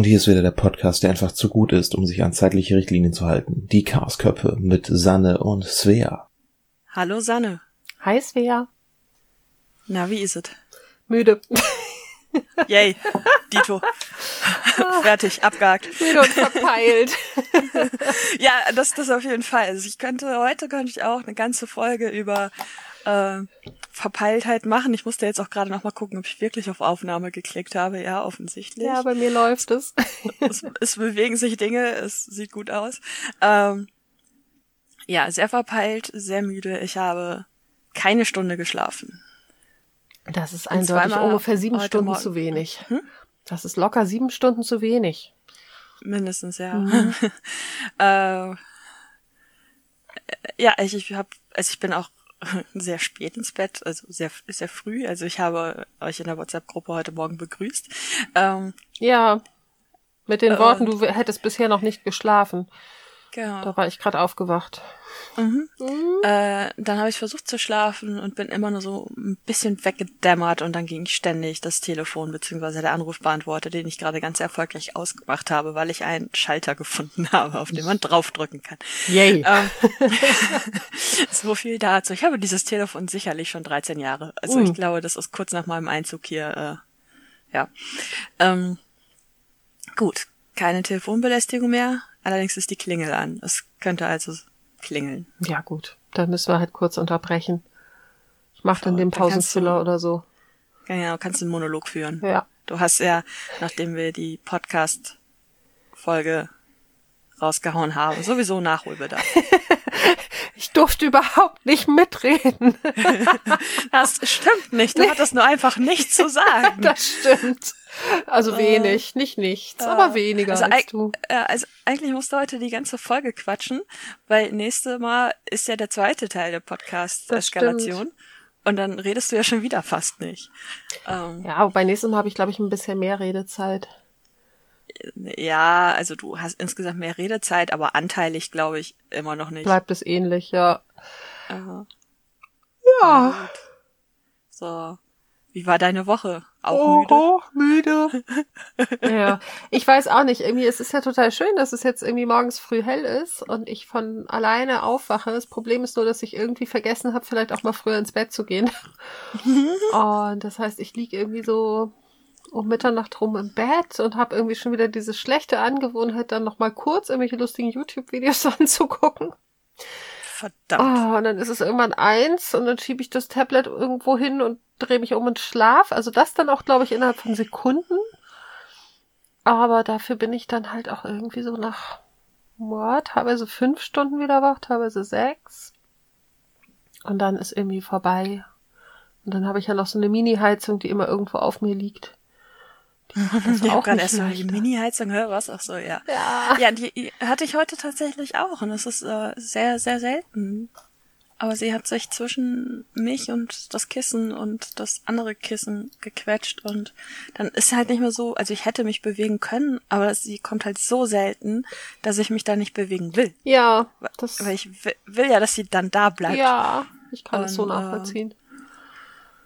Und hier ist wieder der Podcast, der einfach zu gut ist, um sich an zeitliche Richtlinien zu halten. Die Chaosköpfe mit Sanne und Svea. Hallo Sanne. Hi Svea. Na, wie ist es? Müde. Yay, Dito. Fertig, abgehakt. Müde und verpeilt. ja, das, das auf jeden Fall. Also ich könnte, heute könnte ich auch eine ganze Folge über äh, Verpeiltheit machen. Ich musste jetzt auch gerade noch mal gucken, ob ich wirklich auf Aufnahme geklickt habe. Ja, offensichtlich. Ja, bei mir läuft es. es, es bewegen sich Dinge, es sieht gut aus. Ähm, ja, sehr verpeilt, sehr müde. Ich habe keine Stunde geschlafen. Das ist eindeutig ungefähr sieben Stunden Morgen. zu wenig. Hm? Das ist locker sieben Stunden zu wenig. Mindestens, ja. Mhm. äh, ja, ich, ich habe, also ich bin auch sehr spät ins Bett, also sehr, sehr früh. Also ich habe euch in der WhatsApp-Gruppe heute Morgen begrüßt. Ähm, ja, mit den äh, Worten, du hättest bisher noch nicht geschlafen. Genau. Da war ich gerade aufgewacht. Mhm. Mhm. Äh, dann habe ich versucht zu schlafen und bin immer nur so ein bisschen weggedämmert und dann ging ständig das Telefon beziehungsweise der Anrufbeantworter, den ich gerade ganz erfolgreich ausgemacht habe, weil ich einen Schalter gefunden habe, auf den man draufdrücken kann. Yay. Ähm, so viel dazu. Ich habe dieses Telefon sicherlich schon 13 Jahre. Also mhm. ich glaube, das ist kurz nach meinem Einzug hier. Äh, ja. Ähm, gut, keine Telefonbelästigung mehr Allerdings ist die Klingel an. Es könnte also klingeln. Ja, gut. Dann müssen wir halt kurz unterbrechen. Ich mache dann den Pausenfüller oder so. Ja, kannst du einen Monolog führen. Ja. Du hast ja, nachdem wir die Podcast-Folge rausgehauen haben, sowieso Nachholbedarf. ich durfte überhaupt nicht mitreden. das stimmt nicht. Du hattest nur einfach nichts zu sagen. das stimmt. Also wenig, äh, nicht nichts, äh, aber weniger also als du. Äh, also eigentlich musst du heute die ganze Folge quatschen, weil nächste Mal ist ja der zweite Teil der Podcast-Eskalation. Und dann redest du ja schon wieder fast nicht. Ähm, ja, bei nächstem Mal habe ich, glaube ich, ein bisschen mehr Redezeit. Ja, also du hast insgesamt mehr Redezeit, aber anteilig glaube ich immer noch nicht. Bleibt es ähnlich, ja. Aha. Ja. So. Wie war deine Woche? Auch oh, müde? müde. ja, ich weiß auch nicht. Irgendwie, es ist ja total schön, dass es jetzt irgendwie morgens früh hell ist und ich von alleine aufwache. Das Problem ist nur, dass ich irgendwie vergessen habe, vielleicht auch mal früher ins Bett zu gehen. und das heißt, ich lieg irgendwie so um Mitternacht rum im Bett und habe irgendwie schon wieder diese schlechte Angewohnheit, dann noch mal kurz irgendwelche lustigen YouTube-Videos anzugucken. Verdammt. Oh, und dann ist es irgendwann eins und dann schiebe ich das Tablet irgendwo hin und drehe mich um und schlaf. Also das dann auch, glaube ich, innerhalb von Sekunden. Aber dafür bin ich dann halt auch irgendwie so nach boah, teilweise fünf Stunden wieder wach, teilweise sechs. Und dann ist irgendwie vorbei. Und dann habe ich ja noch so eine Mini-Heizung, die immer irgendwo auf mir liegt. Das ich auch gerade erst mal die Mini-Heizung, was? Ach so, ja. Ja, ja die hatte ich heute tatsächlich auch und es ist äh, sehr, sehr selten. Aber sie hat sich zwischen mich und das Kissen und das andere Kissen gequetscht und dann ist halt nicht mehr so, also ich hätte mich bewegen können, aber sie kommt halt so selten, dass ich mich da nicht bewegen will. Ja, das weil ich will, will ja, dass sie dann da bleibt. Ja, ich kann es so nachvollziehen.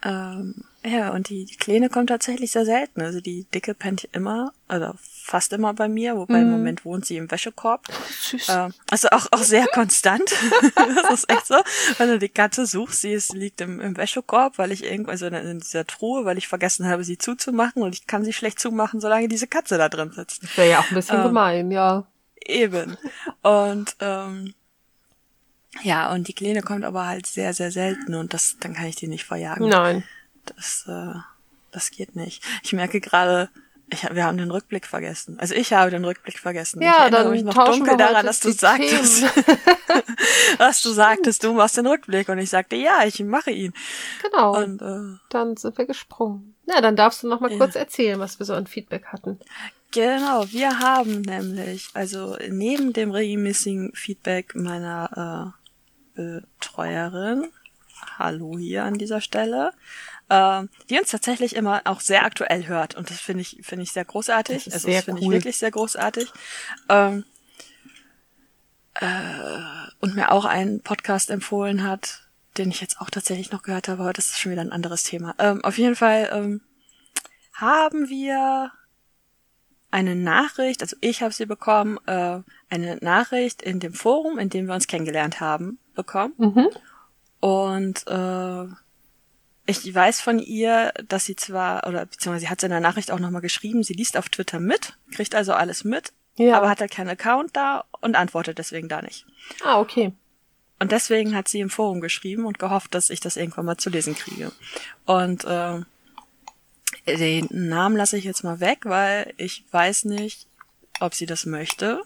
Äh, ähm, ja, und die, die Kleine kommt tatsächlich sehr selten. Also die Dicke pennt immer, also fast immer bei mir, wobei mhm. im Moment wohnt sie im Wäschekorb. Süß. Äh, also auch, auch sehr konstant. das ist echt so. Wenn du die Katze suchst, sie ist, liegt im, im Wäschekorb, weil ich irgendwo, also in dieser Truhe, weil ich vergessen habe, sie zuzumachen und ich kann sie schlecht zumachen, solange diese Katze da drin sitzt. Wäre ja auch ein bisschen ähm, gemein, ja. Eben. Und ähm, ja, und die Kleine kommt aber halt sehr, sehr selten und das, dann kann ich die nicht verjagen. Nein. Das, äh, das geht nicht. Ich merke gerade, ich, wir haben den Rückblick vergessen. Also ich habe den Rückblick vergessen. Ja, ich erinnere dann mich noch dunkel daran, dass du sagtest, dass du sagtest, du machst den Rückblick und ich sagte, ja, ich mache ihn. Genau. Und äh, dann sind wir gesprungen. Na, dann darfst du noch mal ja. kurz erzählen, was wir so an Feedback hatten. Genau, wir haben nämlich, also neben dem regelmäßigen Feedback meiner äh, Betreuerin, hallo hier an dieser Stelle, äh, die uns tatsächlich immer auch sehr aktuell hört. Und das finde ich, finde ich sehr großartig. Das also sehr das finde cool. ich wirklich sehr großartig. Ähm, äh, und mir auch einen Podcast empfohlen hat, den ich jetzt auch tatsächlich noch gehört habe, aber das ist schon wieder ein anderes Thema. Ähm, auf jeden Fall ähm, haben wir eine Nachricht, also ich habe sie bekommen, äh, eine Nachricht in dem Forum, in dem wir uns kennengelernt haben, bekommen. Mhm. Und äh, ich weiß von ihr, dass sie zwar, oder beziehungsweise sie hat es in der Nachricht auch nochmal geschrieben, sie liest auf Twitter mit, kriegt also alles mit, Ja. aber hat halt keinen Account da und antwortet deswegen da nicht. ah, okay. Und deswegen hat sie im Forum geschrieben und gehofft, dass ich das irgendwann mal zu lesen kriege. Und äh, den Namen lasse ich jetzt mal weg, weil ich weiß nicht, ob sie das möchte.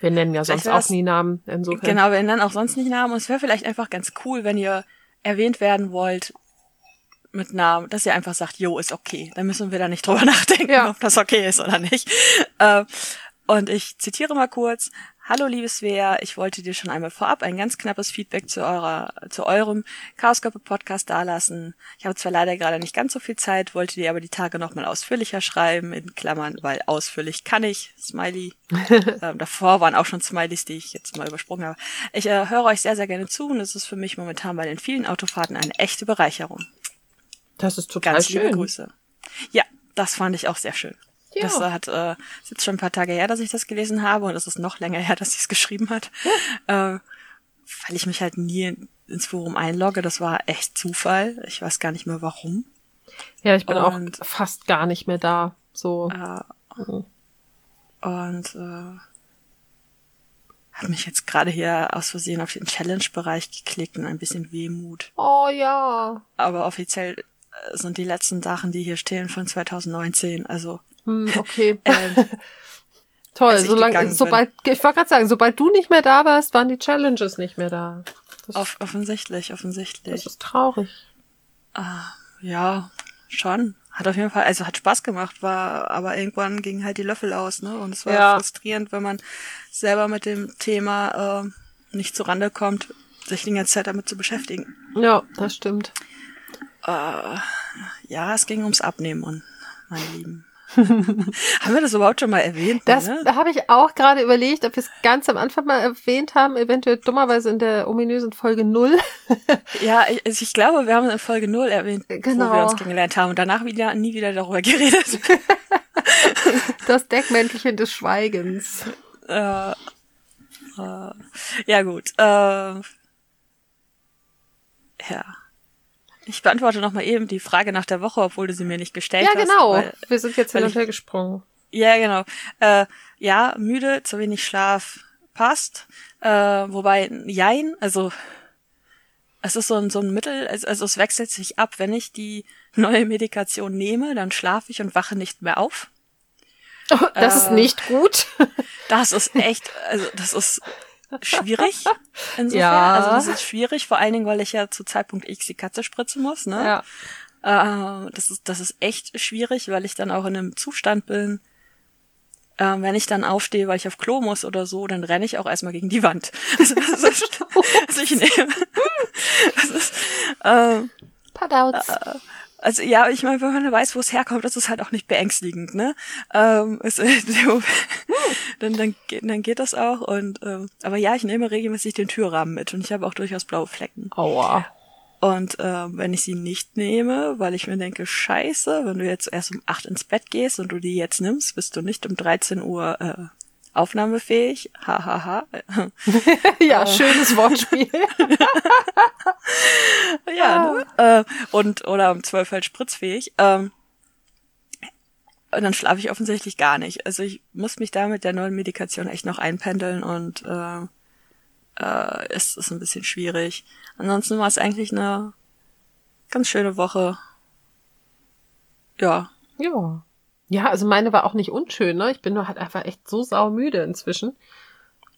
Wir nennen ja sonst auch nie Namen. Insofern. Genau, wir nennen auch sonst nicht Namen. Und es wäre vielleicht einfach ganz cool, wenn ihr erwähnt werden wollt mit Namen, dass ihr einfach sagt, jo, ist okay. Dann müssen wir da nicht drüber nachdenken, Ja. ob das okay ist oder nicht. Äh, und ich zitiere mal kurz. Hallo, liebes Svea, ich wollte dir schon einmal vorab ein ganz knappes Feedback zu eurer, zu eurem Chaoskörper Podcast dalassen. Ich habe zwar leider gerade nicht ganz so viel Zeit, wollte dir aber die Tage nochmal ausführlicher schreiben, in Klammern, weil ausführlich kann ich, Smiley. ähm, davor waren auch schon Smileys, die ich jetzt mal übersprungen habe. Ich äh, höre euch sehr, sehr gerne zu und es ist für mich momentan bei den vielen Autofahrten eine echte Bereicherung. Das ist total Ganz liebe schön. Grüße. Ja, das fand ich auch sehr schön. Ja. Das äh, hat äh, ist jetzt schon ein paar Tage her, dass ich das gelesen habe und es ist noch länger her, dass sie es geschrieben hat. Äh, weil ich mich halt nie in- ins Forum einlogge. Das war echt Zufall. Ich weiß gar nicht mehr warum. Ja, ich bin Und- auch fast gar nicht mehr da. So. Äh, Mhm. und äh, habe mich jetzt gerade hier aus Versehen auf den Challenge-Bereich geklickt und ein bisschen Wehmut. Oh ja. Aber offiziell sind die letzten Sachen, die hier stehen, von 2019. Also Hm, okay. ähm, Toll. Solange, sobald, ich wollte gerade sagen, sobald du nicht mehr da warst, waren die Challenges nicht mehr da. Off offensichtlich, offensichtlich. das ist traurig. Ja, schon. Hat auf jeden Fall, also hat Spaß gemacht, war, aber irgendwann gingen halt die Löffel aus, ne? Und es war Ja. frustrierend, wenn man selber mit dem Thema äh, nicht zurande kommt, sich die ganze Zeit damit zu beschäftigen. Ja, das stimmt. Ja, es ging ums Abnehmen und meine Lieben. haben wir das überhaupt schon mal erwähnt? Das ne? habe ich auch gerade überlegt, ob wir es ganz am Anfang mal erwähnt haben, eventuell dummerweise in der ominösen Folge null. Ja, ich, also ich glaube, wir haben in Folge 0 erwähnt, wo Genau. wir uns kennengelernt haben und danach wieder nie wieder darüber geredet. Das Deckmäntelchen des Schweigens. äh, äh, ja gut. Äh, ja. Ich beantworte noch mal eben die Frage nach der Woche, obwohl du sie mir nicht gestellt Ja, hast. genau. weil- Wir sind jetzt hin und her gesprungen. Ja, genau. Äh, ja, müde, zu wenig Schlaf passt. Äh, wobei, jein, also es ist so ein, so ein Mittel, also, also es wechselt sich ab. Wenn ich die neue Medikation nehme, dann schlafe ich und wache nicht mehr auf. Das ist Äh. nicht gut. Das ist echt, also das ist schwierig. Insofern. Ja. Also das ist schwierig, vor allen Dingen, weil ich ja zu Zeitpunkt X die Katze spritzen muss, ne? Ja. Äh, das ist, das ist echt schwierig, weil ich dann auch in einem Zustand bin, äh, wenn ich dann aufstehe, weil ich auf Klo muss oder so, dann renne ich auch erstmal gegen die Wand. Also, das ist, also ich nehme, das ist, äh, Padouts. Also ja, ich meine, wenn man weiß, wo es herkommt, das ist halt auch nicht beängstigend, ne? Ähm, es, dann, dann, geht, dann geht das auch. Und ähm, aber ja, ich nehme regelmäßig den Türrahmen mit und ich habe auch durchaus blaue Flecken. Aua. Und ähm, wenn ich sie nicht nehme, weil ich mir denke, scheiße, wenn du jetzt erst um acht ins Bett gehst und du die jetzt nimmst, bist du nicht um 13 Uhr äh, aufnahmefähig. Hahaha. Ja, schönes Wortspiel. ja, ne? äh, und oder um zwölf halt spritzfähig. Ähm, und dann schlafe ich offensichtlich gar nicht. Also ich muss mich da mit der neuen Medikation echt noch einpendeln und äh, äh, es ist ein bisschen schwierig. Ansonsten war es eigentlich eine ganz schöne Woche. Ja, Ja. Ja, also meine war auch nicht unschön, ne? Ich bin nur halt einfach echt so saumüde inzwischen.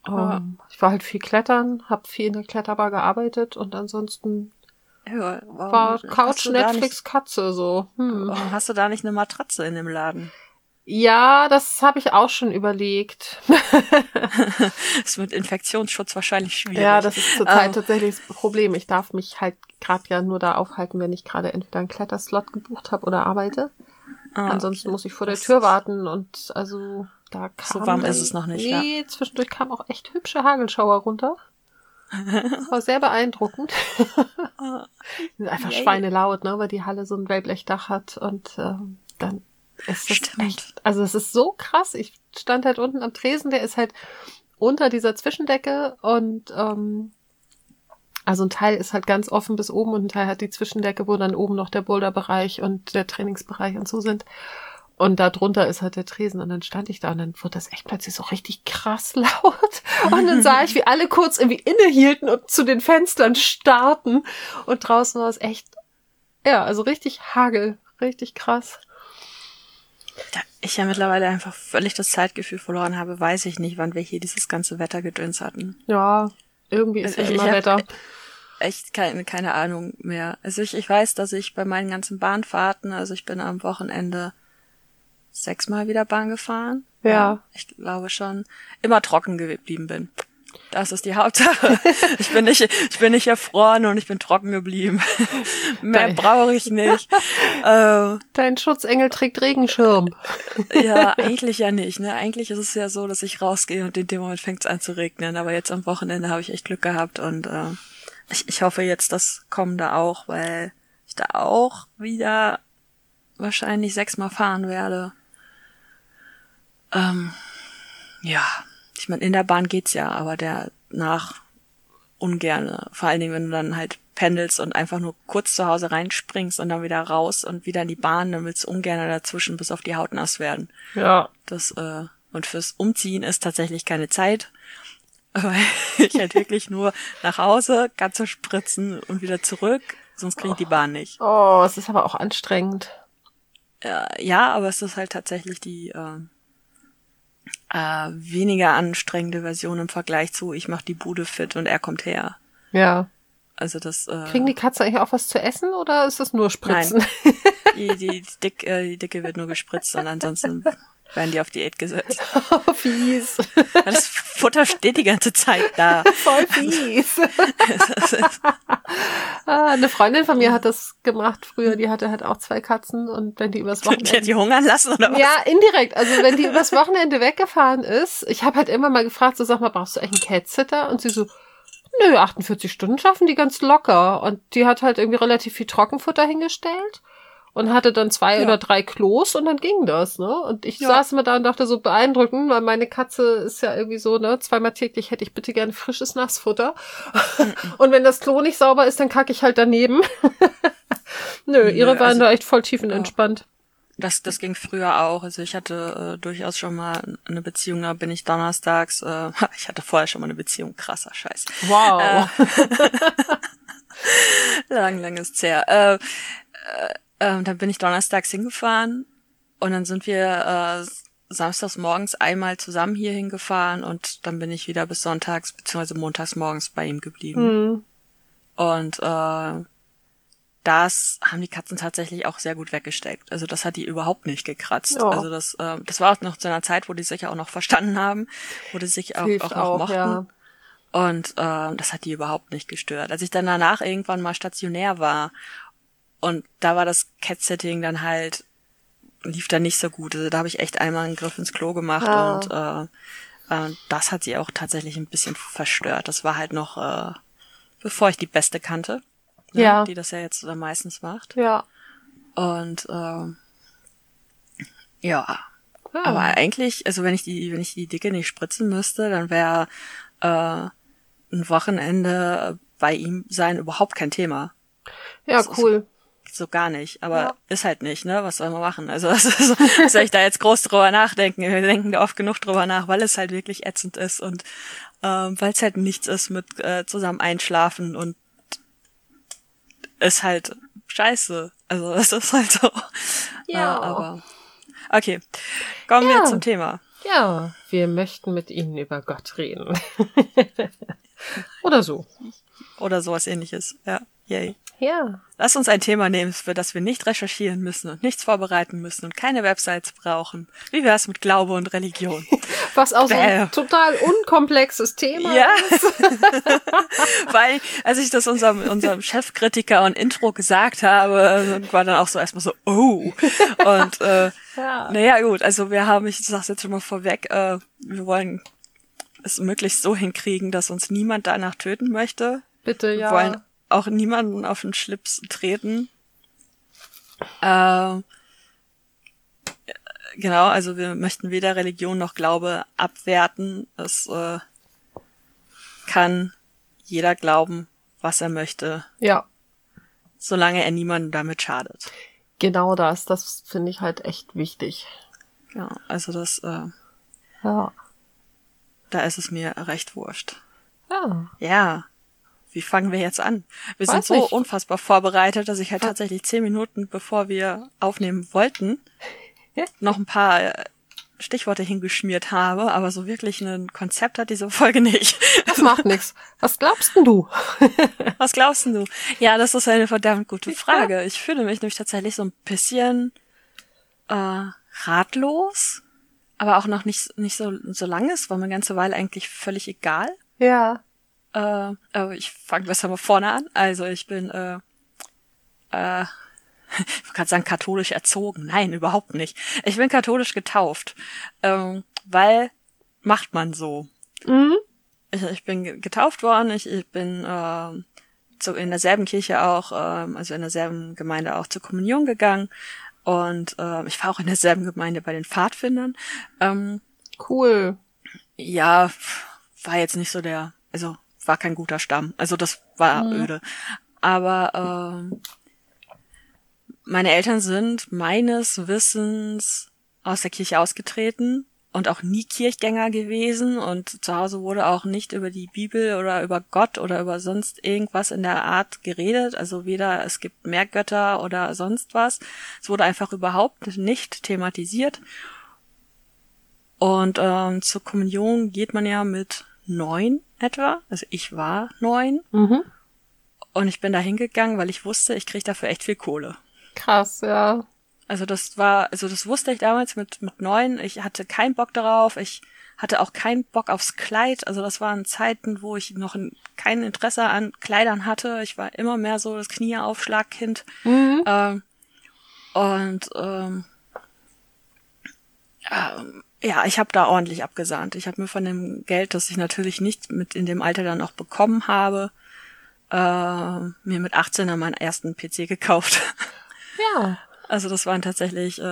Ja. Ähm, ich war halt viel klettern, habe viel in der Kletterbar gearbeitet und ansonsten ja warum war Couch, Netflix, Katze so. Nicht, Hm. warum hast du da nicht eine Matratze in dem Laden? Ja, das habe ich auch schon überlegt. ist mit Infektionsschutz wahrscheinlich schwierig. Ja, das ist zurzeit Ähm. tatsächlich das Problem. Ich darf mich halt gerade ja nur da aufhalten, wenn ich gerade entweder einen Kletterslot gebucht habe oder arbeite. Ah, Ansonsten muss ich vor der Das- Tür warten und also da kam So warm ist es noch nicht, Nee, zwischendurch kam auch echt hübsche Hagelschauer runter. Das war sehr beeindruckend. Die sind einfach Yay. schweinelaut, ne, weil die Halle so ein Wellblechdach hat und ähm, dann Es ist echt, also es ist so krass. Ich stand halt unten am Tresen, der ist halt unter dieser Zwischendecke und ähm, also ein Teil ist halt ganz offen bis oben und ein Teil hat die Zwischendecke, wo dann oben noch der Boulderbereich und der Trainingsbereich und so sind. Und da drunter ist halt der Tresen. Und dann stand ich da und dann wurde das echt plötzlich so richtig krass laut. Und dann sah ich, wie alle kurz irgendwie innehielten und zu den Fenstern starten. Und draußen war es echt, ja, also richtig Hagel. Richtig krass. Da ich ja mittlerweile einfach völlig das Zeitgefühl verloren habe, weiß ich nicht, wann wir hier dieses ganze Wettergedöns hatten. Ja, irgendwie ist also ja immer Wetter. Echt keine, keine Ahnung mehr. Also ich, ich weiß, dass ich bei meinen ganzen Bahnfahrten, also ich bin am Wochenende sechsmal wieder Bahn gefahren. Ja. Ich glaube schon. Immer trocken geblieben bin. Das ist die Hauptsache. Ich bin nicht, ich bin nicht erfroren und ich bin trocken geblieben. Mehr brauche ich nicht. Äh, Dein Schutzengel trägt Regenschirm. Ja, eigentlich ja nicht. Ne? Eigentlich ist es ja so, dass ich rausgehe und in dem Moment fängt es an zu regnen. Aber jetzt am Wochenende habe ich echt Glück gehabt und äh, ich, ich hoffe jetzt das kommende auch, weil ich da auch wieder wahrscheinlich sechsmal fahren werde. Ähm, ja, ich meine, in der Bahn geht's ja, aber der nach ungerne. Vor allen Dingen, wenn du dann halt pendelst und einfach nur kurz zu Hause reinspringst und dann wieder raus und wieder in die Bahn, dann willst du ungern dazwischen bis auf die Haut nass werden. Ja. Das, äh, und fürs Umziehen ist tatsächlich keine Zeit. Weil ich halt wirklich nur nach Hause, ganze Spritzen und wieder zurück, sonst kriege ich die Bahn nicht. Oh, es ist aber auch anstrengend. Äh, ja, aber es ist halt tatsächlich die, äh, äh, weniger anstrengende Version im Vergleich zu, ich mach die Bude fit und er kommt her. Ja. Also das. Äh, Kriegen die Katzen eigentlich auch was zu essen oder ist das nur Spritzen? Nein. Die, die, die, Dick, äh, die Dicke wird nur gespritzt und ansonsten werden die auf Diät gesetzt. Oh, fies. Das Futter steht die ganze Zeit da. Voll fies. ah, eine Freundin von mir hat das gemacht früher. Die hatte halt auch zwei Katzen und wenn die übers Wochenende... Die hat die hungern lassen oder was? Ja, indirekt. Also wenn die übers Wochenende weggefahren ist, ich habe halt immer mal gefragt, so sag mal, brauchst du eigentlich einen Cat-Sitter? Und sie so, nö, 48 Stunden schaffen die ganz locker. Und die hat halt irgendwie relativ viel Trockenfutter hingestellt und hatte dann zwei ja. oder drei Klos und dann ging das, ne? Und ich ja. saß immer da und dachte so beeindruckend, weil meine Katze ist ja irgendwie so, ne, zweimal täglich hätte ich bitte gerne frisches Nassfutter. und wenn das Klo nicht sauber ist, dann kacke ich halt daneben. Nö, ihre Nö, waren also, da echt voll tiefenentspannt. Das, das ging früher auch. Also ich hatte äh, durchaus schon mal eine Beziehung, da bin ich donnerstags, äh, ich hatte vorher schon mal eine Beziehung, krasser Scheiß. Wow. Äh, lang, lang ist her. Äh, äh, ähm, dann bin ich donnerstags hingefahren und dann sind wir äh, samstags morgens einmal zusammen hier hingefahren und dann bin ich wieder bis sonntags bzw. montags morgens bei ihm geblieben. Mhm. Und äh, das haben die Katzen tatsächlich auch sehr gut weggesteckt. Also das hat die überhaupt nicht gekratzt. Ja. Also das, äh, das war auch noch zu einer Zeit, wo die sich auch noch verstanden haben, wo die sich auch, auch noch auch, mochten. Ja. Und äh, das hat die überhaupt nicht gestört. Als ich dann danach irgendwann mal stationär war und da war das Cat-Setting dann halt, lief dann nicht so gut. Also da habe ich echt einmal einen Griff ins Klo gemacht ah. und äh, äh, das hat sie auch tatsächlich ein bisschen verstört. Das war halt noch, äh, bevor ich die Beste kannte. Ne, ja. Die das ja jetzt äh, meistens macht. Ja. Und äh, ja. ja. Aber eigentlich, also wenn ich die, wenn ich die Dicke nicht spritzen müsste, dann wäre äh, ein Wochenende bei ihm sein überhaupt kein Thema. Ja, das cool so gar nicht. Aber ja. ist halt nicht, ne? Was soll man machen? Also was, so, was soll ich da jetzt groß drüber nachdenken? Wir denken da oft genug drüber nach, weil es halt wirklich ätzend ist und ähm, weil es halt nichts ist mit äh, zusammen einschlafen und ist halt scheiße. Also es ist halt so. Ja. Äh, aber okay, kommen ja. wir zum Thema. Ja, wir möchten mit Ihnen über Gott reden. Oder so. Oder sowas ähnliches, ja. Yay. Ja. Lass uns ein Thema nehmen, für das wir nicht recherchieren müssen und nichts vorbereiten müssen und keine Websites brauchen. Wie wär's mit Glaube und Religion? Was auch so ein total unkomplexes Thema ja. ist. Weil, als ich das unserem, unserem Chefkritiker und Intro gesagt habe, war dann auch so erstmal so, oh. Und äh, ja. naja, gut, also wir haben, ich sag's jetzt schon mal vorweg, äh, wir wollen es möglichst so hinkriegen, dass uns niemand danach töten möchte. Bitte, ja. Wir wollen auch niemanden auf den Schlips treten. Äh, genau, also wir möchten weder Religion noch Glaube abwerten. Es äh, kann jeder glauben, was er möchte. Ja. Solange er niemandem damit schadet. Genau das, das finde ich halt echt wichtig. Ja, also das, äh, ja. Da ist es mir recht wurscht. Ja. Ja. Wie fangen wir jetzt an? Wir Weiß sind so nicht. unfassbar vorbereitet, dass ich halt tatsächlich zehn Minuten, bevor wir aufnehmen wollten, noch ein paar äh, Stichworte hingeschmiert habe, aber so wirklich ein Konzept hat diese Folge nicht. Das macht nix. Was glaubst denn du? Was glaubst denn du? Ja, das ist eine verdammt gute Frage. Ich fühle mich nämlich tatsächlich so ein bisschen äh, ratlos, aber auch noch nicht, nicht so, so lange. Es war mir eine ganze Weile eigentlich völlig egal. Ja. Äh, aber ich fange besser mal vorne an. Also ich bin, äh, äh, ich wollte gerade sagen, katholisch erzogen. Nein, überhaupt nicht. Ich bin katholisch getauft, ähm, weil macht man so. Mhm. Ich, ich bin ge- getauft worden, ich, ich bin äh, so in derselben Kirche auch, ähm, also in derselben Gemeinde auch zur Kommunion gegangen. Und äh, ich war auch in derselben Gemeinde bei den Pfadfindern. Ähm, Cool. ja, war jetzt nicht so der, also war kein guter Stamm. Also das war Mhm. öde. Aber ähm, meine Eltern sind meines Wissens aus der Kirche ausgetreten und auch nie Kirchgänger gewesen und zu Hause wurde auch nicht über die Bibel oder über Gott oder über sonst irgendwas in der Art geredet. Also weder es gibt mehr Götter oder sonst was. Es wurde einfach überhaupt nicht thematisiert. Und ähm, zur Kommunion geht man ja mit neun etwa. Also ich war neun Mhm. und ich bin da hingegangen, weil ich wusste, ich krieg dafür echt viel Kohle. Krass, ja. Also das war, also das wusste ich damals mit mit neun. Ich hatte keinen Bock darauf. Ich hatte auch keinen Bock aufs Kleid. Also das waren Zeiten, wo ich noch ein- kein Interesse an Kleidern hatte. Ich war immer mehr so das Knieaufschlagkind. Mhm. Ähm, und ähm, ähm, ja, ich habe da ordentlich abgesahnt. Ich habe mir von dem Geld, das ich natürlich nicht mit in dem Alter dann noch bekommen habe, äh, mir mit 18 dann meinen ersten PC gekauft. Ja. Also das waren tatsächlich äh,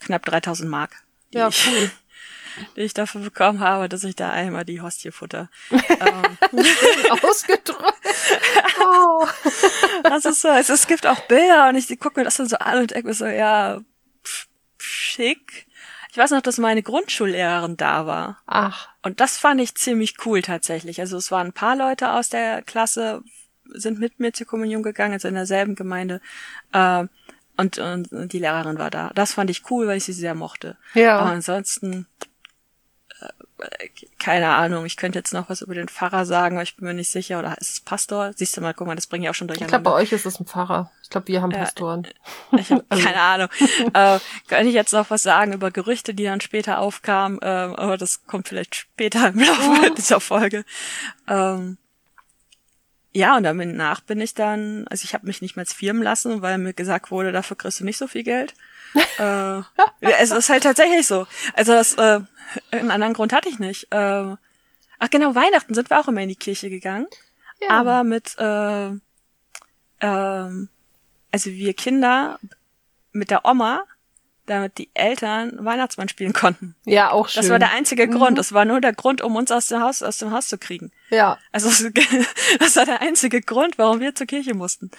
knapp 3000 Mark, die, Ja, ich, cool. die ich dafür bekommen habe, dass ich da einmal die Hostie futter. ähm, Ausgedrückt. Oh. das ist so, also es gibt auch Bilder und ich gucke mir das dann so an und denke mir so, ja, pff, schick. Ich weiß noch, dass meine Grundschullehrerin da war. Ach. Und das fand ich ziemlich cool tatsächlich. Also es waren ein paar Leute aus der Klasse, sind mit mir zur Kommunion gegangen, also in derselben Gemeinde. Äh, und, und die Lehrerin war da. Das fand ich cool, weil ich sie sehr mochte. Ja. Aber ansonsten, keine Ahnung, ich könnte jetzt noch was über den Pfarrer sagen, aber ich bin mir nicht sicher. Oder ist es Pastor? Siehst du mal, guck mal, das bringe ich auch schon Ich glaube, bei euch ist es ein Pfarrer. Ich glaube, wir haben Ja. Pastoren. Ich habe keine Ahnung. äh, könnte ich jetzt noch was sagen über Gerüchte, die dann später aufkamen, ähm, aber das kommt vielleicht später im Laufe dieser Folge. Ähm, ja, und danach bin ich dann, also ich habe mich nicht mehr firmen lassen, weil mir gesagt wurde, dafür kriegst du nicht so viel Geld. Äh, ja, es ist halt tatsächlich so. Also das, äh, einen anderen Grund hatte ich nicht. Äh, ach genau, Weihnachten sind wir auch immer in die Kirche gegangen Ja. aber mit äh, ähm, also wir Kinder mit der Oma, damit die Eltern Weihnachtsmann spielen konnten. ja, auch schön. Das war der einzige Mhm. Grund. Das war nur der Grund, um uns aus dem Haus aus dem Haus zu kriegen. Ja. Also das war der einzige Grund, warum wir zur Kirche mussten.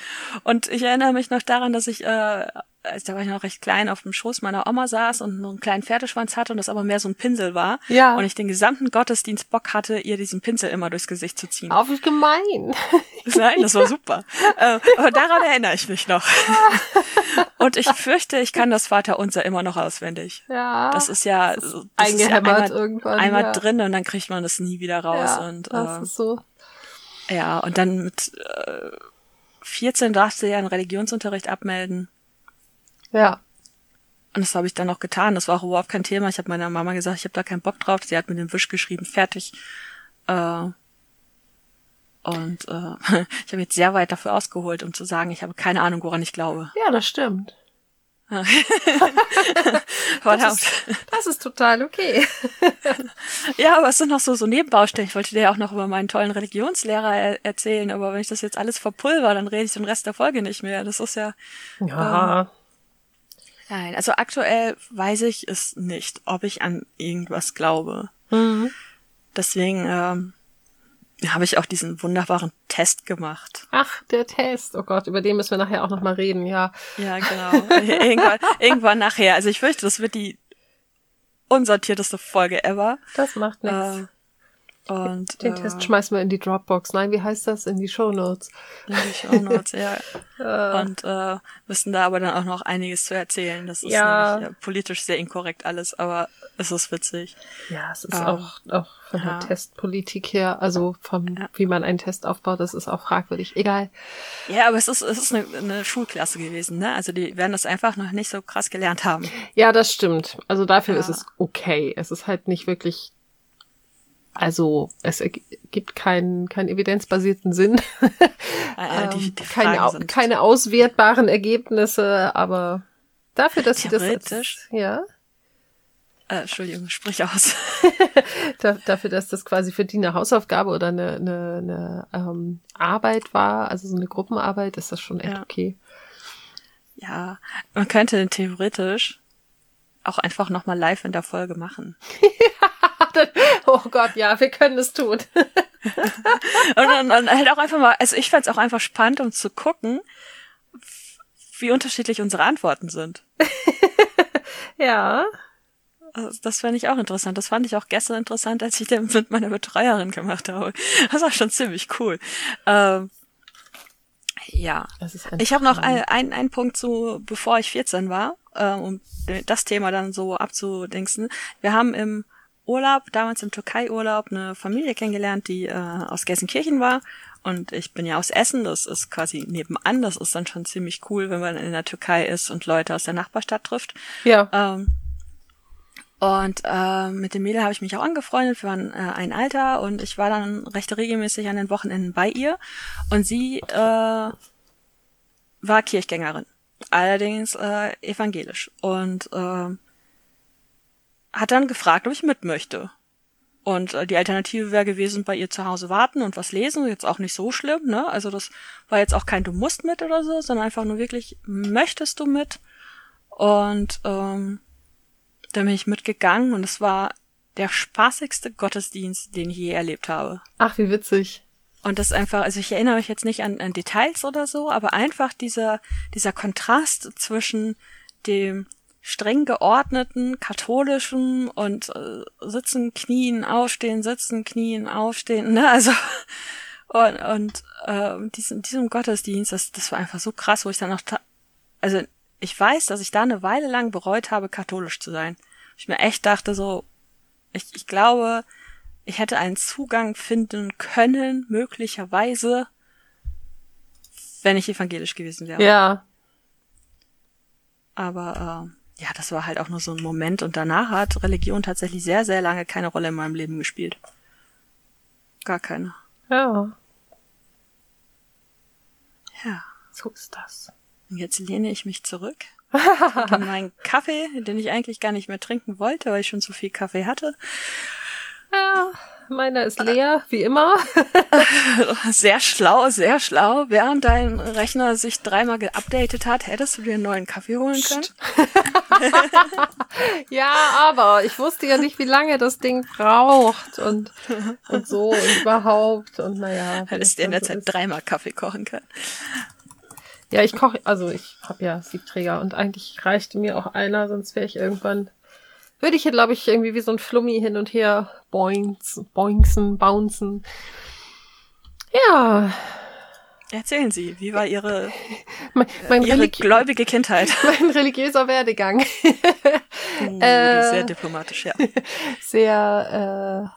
Und ich erinnere mich noch daran, dass ich, äh, als da war ich noch recht klein, auf dem Schoß meiner Oma saß und nur einen kleinen Pferdeschwanz hatte und das aber mehr so ein Pinsel war. Ja. Und ich den gesamten Gottesdienst Bock hatte, ihr diesen Pinsel immer durchs Gesicht zu ziehen. Auf gemein. Nein, das war super. äh, aber daran erinnere ich mich noch. Und ich fürchte, ich kann das Vaterunser immer noch auswendig. Ja. Das ist ja, Das ist das ist ja eingehämmert einmal, irgendwann. einmal ja. drin und dann kriegt man das nie wieder raus. Ja, und das äh, ist so. ja, und dann mit äh, 14 darfst du ja einen Religionsunterricht abmelden. Ja. Und das habe ich dann auch getan. Das war auch überhaupt kein Thema. Ich habe meiner Mama gesagt, ich habe da keinen Bock drauf. Sie hat mir den Wisch geschrieben, fertig. Äh, und äh, ich habe jetzt sehr weit dafür ausgeholt, um zu sagen, ich habe keine Ahnung, woran ich glaube. Ja, das stimmt. Verdammt. Das ist total okay. Ja, aber es sind noch so, so Nebenbaustellen. Ich wollte dir ja auch noch über meinen tollen Religionslehrer er erzählen, aber wenn ich das jetzt alles verpulver, dann rede ich den Rest der Folge nicht mehr. Das ist ja, Ja. Nein, also aktuell weiß ich es nicht, ob ich an irgendwas glaube. Mhm. Deswegen ähm, habe ich auch diesen wunderbaren Test gemacht. Ach, der Test. Oh Gott, über den müssen wir nachher auch nochmal reden, ja. Ja, genau. irgendwann, irgendwann nachher. Also ich fürchte, das wird die unsortierteste Folge ever. Das macht nichts. Äh, und, Den äh, Test schmeißen wir in die Dropbox. Nein, wie heißt das? In die Show Notes. In die Show Notes, ja. Und äh, müssen da aber dann auch noch einiges zu erzählen. Das ist ja. Nämlich, ja, politisch sehr inkorrekt alles, aber es ist witzig. Ja, es ist ähm, auch, auch von ja. der Testpolitik her, also vom, ja. wie man einen Test aufbaut, das ist auch fragwürdig. Egal. Ja, aber es ist, es ist eine, eine Schulklasse gewesen, ne? Also die werden das einfach noch nicht so krass gelernt haben. Ja, das stimmt. Also dafür ist es okay. Es ist halt nicht wirklich also es gibt keinen, keinen evidenzbasierten Sinn, äh, die, die keine, keine auswertbaren Ergebnisse, aber dafür, dass sie das als, ja. Äh, Entschuldigung, sprich aus. dafür, dass das quasi für die eine Hausaufgabe oder eine, eine, eine ähm, Arbeit war, also so eine Gruppenarbeit, ist das schon echt ja. okay. Ja, man könnte theoretisch auch einfach nochmal live in der Folge machen. oh Gott, ja, wir können es tun. und dann, dann halt auch einfach mal, also ich fand es auch einfach spannend, um zu gucken, wie unterschiedlich unsere Antworten sind. ja. Also das fand ich auch interessant. Das fand ich auch gestern interessant, als ich den mit meiner Betreuerin gemacht habe. Das war schon ziemlich cool. Ähm, ja. Ich habe noch einen ein Punkt zu, bevor ich 14 war, äh, um das Thema dann so abzudingsen. Wir haben im Urlaub, damals im Türkei-Urlaub, eine Familie kennengelernt, die äh, aus Gelsenkirchen war. Und ich bin ja aus Essen, das ist quasi nebenan. Das ist dann schon ziemlich cool, wenn man in der Türkei ist und Leute aus der Nachbarstadt trifft. Ja. Ähm, und äh, mit dem Mädel habe ich mich auch angefreundet. Wir waren äh, ein Alter und ich war dann recht regelmäßig an den Wochenenden bei ihr. Und sie äh, war Kirchgängerin, allerdings äh, evangelisch. Und äh, hat dann gefragt, ob ich mit möchte. Und äh, die Alternative wäre gewesen, bei ihr zu Hause warten und was lesen. Jetzt auch nicht so schlimm, ne? Also das war jetzt auch kein Du musst mit oder so, sondern einfach nur wirklich, möchtest du mit? Und ähm, dann bin ich mitgegangen und es war der spaßigste Gottesdienst, den ich je erlebt habe. Ach, wie witzig. Und das einfach, also ich erinnere mich jetzt nicht an, an Details oder so, aber einfach dieser, dieser Kontrast zwischen dem streng geordneten, katholischen und äh, sitzen, knien, aufstehen, sitzen, knien, aufstehen, ne, also und, und äh, diesem, diesem Gottesdienst, das, das war einfach so krass, wo ich dann noch, also ich weiß, dass ich da eine Weile lang bereut habe, katholisch zu sein. Ich mir echt dachte so, ich, ich glaube, ich hätte einen Zugang finden können, möglicherweise, wenn ich evangelisch gewesen wäre. Ja. Aber äh, ja, das war halt auch nur so ein Moment und danach hat Religion tatsächlich sehr, sehr lange keine Rolle in meinem Leben gespielt. Gar keine. Ja. Ja. So ist das. Und jetzt lehne ich mich zurück. meinen Kaffee, den ich eigentlich gar nicht mehr trinken wollte, weil ich schon zu viel Kaffee hatte. Ja. Meiner ist leer, wie immer. sehr schlau, sehr schlau. Während dein Rechner sich dreimal geupdatet hat, hättest du dir einen neuen Kaffee holen können. ja, aber ich wusste ja nicht, wie lange das Ding braucht und, und so und überhaupt und naja. Hättest du in der Zeit dreimal Kaffee kochen können. Ja, ich koche, also ich habe ja Siebträger und eigentlich reichte mir auch einer, sonst wäre ich irgendwann würde ich hier, glaube ich, irgendwie wie so ein Flummi hin und her boings, boingsen, bouncen. Ja. Erzählen Sie, wie war Ihre, mein, mein Ihre gläubige Kindheit? Mein religiöser Werdegang. uh, äh, sehr diplomatisch, ja. Sehr,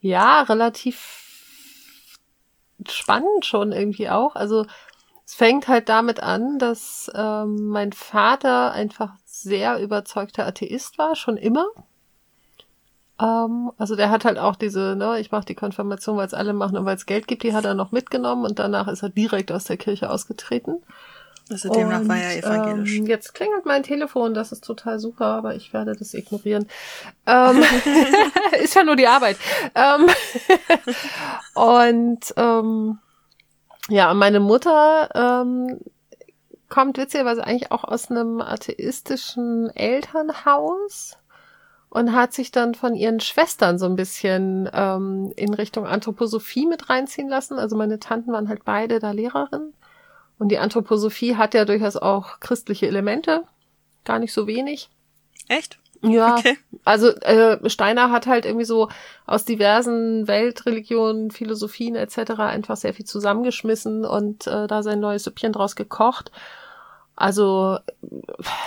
äh, ja, relativ spannend schon irgendwie auch. Also es fängt halt damit an, dass ähm, mein Vater einfach sehr überzeugter Atheist war, schon immer. Ähm, also der hat halt auch diese, ne, ich mache die Konfirmation, weil es alle machen und weil es Geld gibt, die hat er noch mitgenommen und danach ist er direkt aus der Kirche ausgetreten. Also demnach und, war er evangelisch. Ähm, jetzt klingelt mein Telefon, das ist total super, aber ich werde das ignorieren. Ähm, ist ja nur die Arbeit. Ähm, und ähm, ja, meine Mutter ähm, kommt witzigerweise eigentlich auch aus einem atheistischen Elternhaus und hat sich dann von ihren Schwestern so ein bisschen ähm, in Richtung Anthroposophie mit reinziehen lassen. Also meine Tanten waren halt beide da Lehrerin. Und die Anthroposophie hat ja durchaus auch christliche Elemente, gar nicht so wenig. Echt? Ja, okay. also äh, Steiner hat halt irgendwie so aus diversen Weltreligionen, Philosophien etc. einfach sehr viel zusammengeschmissen und äh, da sein neues Süppchen draus gekocht. Also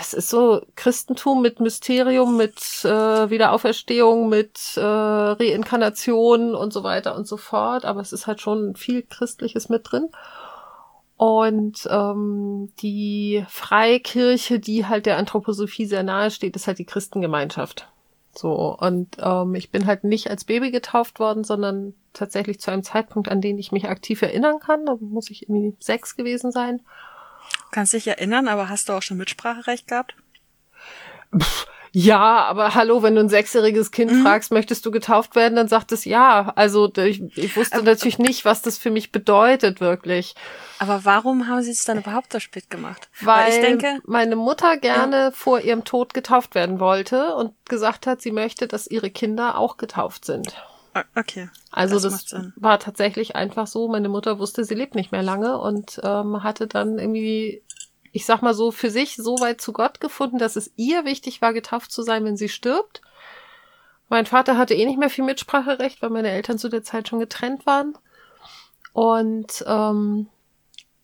es ist so Christentum mit Mysterium, mit äh, Wiederauferstehung, mit äh, Reinkarnation und so weiter und so fort. Aber es ist halt schon viel Christliches mit drin. Und ähm, die Freikirche, die halt der Anthroposophie sehr nahe steht, ist halt die Christengemeinschaft. So, und ähm, ich bin halt nicht als Baby getauft worden, sondern tatsächlich zu einem Zeitpunkt, an den ich mich aktiv erinnern kann. Da muss ich irgendwie sechs gewesen sein. Kannst dich erinnern, aber hast du auch schon Mitspracherecht gehabt? Pff, ja, aber hallo, wenn du ein sechsjähriges Kind mhm. fragst, möchtest du getauft werden, dann sagt es ja. Also ich, ich wusste aber, natürlich nicht, was das für mich bedeutet, wirklich. Aber warum haben sie es dann überhaupt so spät gemacht? Weil, Weil ich denke, meine Mutter gerne ja. vor ihrem Tod getauft werden wollte und gesagt hat, sie möchte, dass ihre Kinder auch getauft sind. Okay. Also das, das war tatsächlich einfach so. Meine Mutter wusste, sie lebt nicht mehr lange und ähm, hatte dann irgendwie, ich sag mal so, für sich so weit zu Gott gefunden, dass es ihr wichtig war, getauft zu sein, wenn sie stirbt. Mein Vater hatte eh nicht mehr viel Mitspracherecht, weil meine Eltern zu der Zeit schon getrennt waren. Und ähm,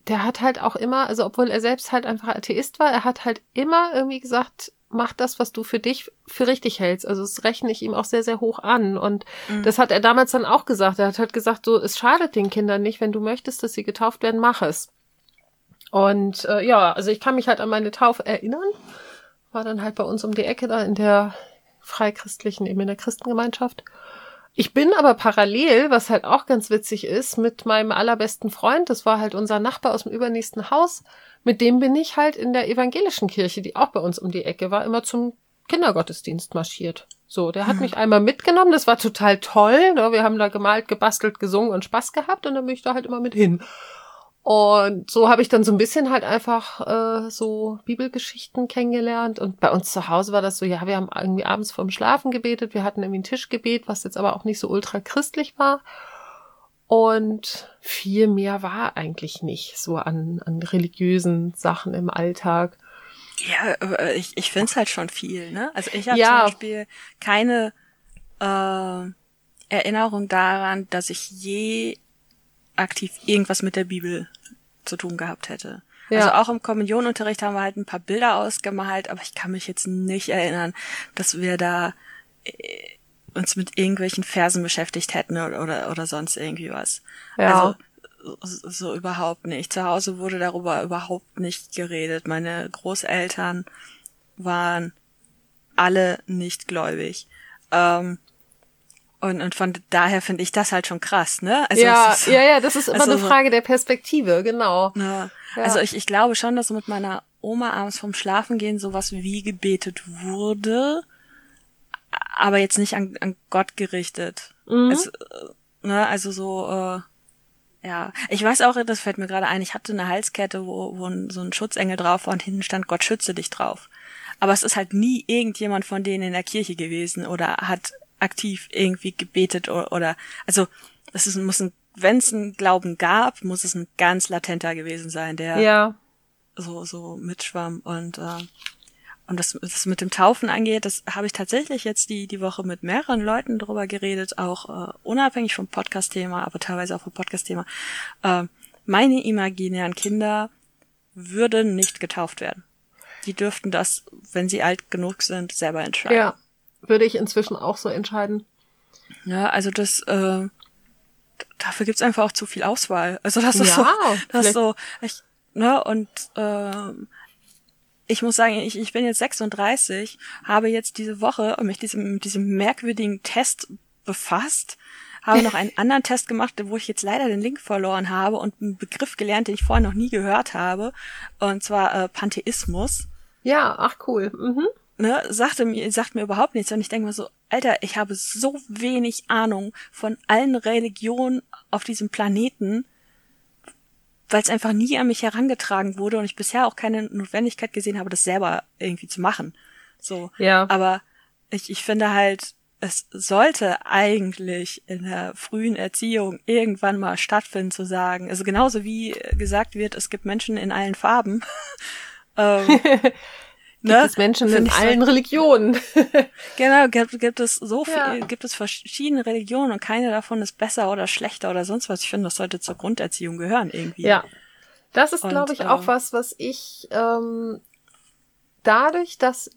der hat halt auch immer, also obwohl er selbst halt einfach Atheist war, er hat halt immer irgendwie gesagt, mach das, was du für dich für richtig hältst. Also das rechne ich ihm auch sehr, sehr hoch an. Und mhm. das hat er damals dann auch gesagt. Er hat halt gesagt, so, es schadet den Kindern nicht, wenn du möchtest, dass sie getauft werden, mach es. Und äh, ja, also ich kann mich halt an meine Taufe erinnern. War dann halt bei uns um die Ecke da in der freichristlichen, eben in der Christengemeinschaft. Ich bin aber parallel, was halt auch ganz witzig ist, mit meinem allerbesten Freund, das war halt unser Nachbar aus dem übernächsten Haus, mit dem bin ich halt in der evangelischen Kirche, die auch bei uns um die Ecke war, immer zum Kindergottesdienst marschiert. So, der hat hm. mich einmal mitgenommen, das war total toll. Ne? Wir haben da gemalt, gebastelt, gesungen und Spaß gehabt und dann bin ich da halt immer mit hin. Und so habe ich dann so ein bisschen halt einfach äh, so Bibelgeschichten kennengelernt. Und bei uns zu Hause war das so, ja, wir haben irgendwie abends vorm Schlafen gebetet, wir hatten irgendwie ein Tischgebet, was jetzt aber auch nicht so ultra christlich war. Und viel mehr war eigentlich nicht so an, an religiösen Sachen im Alltag. Ja, aber ich, ich finde es halt schon viel, ne? Also ich habe ja. zum Beispiel keine äh, Erinnerung daran, dass ich je aktiv irgendwas mit der Bibel zu tun gehabt hätte. Ja. Also auch im Kommunionunterricht haben wir halt ein paar Bilder ausgemalt, aber ich kann mich jetzt nicht erinnern, dass wir da äh, uns mit irgendwelchen Versen beschäftigt hätten oder, oder, oder sonst irgendwie was. Ja. Also so überhaupt nicht. Zu Hause wurde darüber überhaupt nicht geredet. Meine Großeltern waren alle nicht gläubig. Ähm, und, und von daher finde ich das halt schon krass, ne? Also ja, ist, ja, ja, das ist immer also, eine Frage der Perspektive, genau. Ne, ja. Also ich, ich glaube schon, dass so mit meiner Oma abends vom Schlafengehen sowas wie gebetet wurde, aber jetzt nicht an, an Gott gerichtet. Mhm. Also, ne, also so, äh, ja. Ich weiß auch, das fällt mir gerade ein, ich hatte eine Halskette, wo, wo so ein Schutzengel drauf war und hinten stand Gott schütze dich drauf. Aber es ist halt nie irgendjemand von denen in der Kirche gewesen oder hat aktiv irgendwie gebetet oder, oder also das ist, muss ein, wenn es einen Glauben gab, muss es ein ganz latenter gewesen sein, der ja. so so mitschwamm und äh, und das, das mit dem Taufen angeht, das habe ich tatsächlich jetzt die die Woche mit mehreren Leuten drüber geredet, auch äh, unabhängig vom Podcast-Thema, aber teilweise auch vom Podcast-Thema. Äh, meine imaginären Kinder würden nicht getauft werden. Die dürften das, wenn sie alt genug sind, selber entscheiden. Ja würde ich inzwischen auch so entscheiden. Ja, also das, äh, dafür gibt's einfach auch zu viel Auswahl. Also das ist ja, so, das ist so, ich, ne, und äh, ich muss sagen, ich, ich bin jetzt 36, habe jetzt diese Woche mich diesem, mit diesem merkwürdigen Test befasst, habe noch einen anderen Test gemacht, wo ich jetzt leider den Link verloren habe und einen Begriff gelernt, den ich vorher noch nie gehört habe, und zwar äh, Pantheismus. Ja, ach cool. Mhm ne, sagte mir, sagt mir überhaupt nichts. Und ich denke mir so, Alter, ich habe so wenig Ahnung von allen Religionen auf diesem Planeten. weil es einfach nie an mich herangetragen wurde und ich bisher auch keine Notwendigkeit gesehen habe, das selber irgendwie zu machen. So. Ja. Aber ich, ich finde halt, es sollte eigentlich in der frühen Erziehung irgendwann mal stattfinden, zu sagen, also genauso wie gesagt wird, es gibt Menschen in allen Farben. ähm, gibt ne? es Menschen in allen so, Religionen. genau, gibt, gibt es so viel, ja. gibt es verschiedene Religionen und keine davon ist besser oder schlechter oder sonst was. Ich finde, das sollte zur Grunderziehung gehören irgendwie. Ja. Das ist, glaube ich, auch äh, was, was ich ähm, dadurch, dass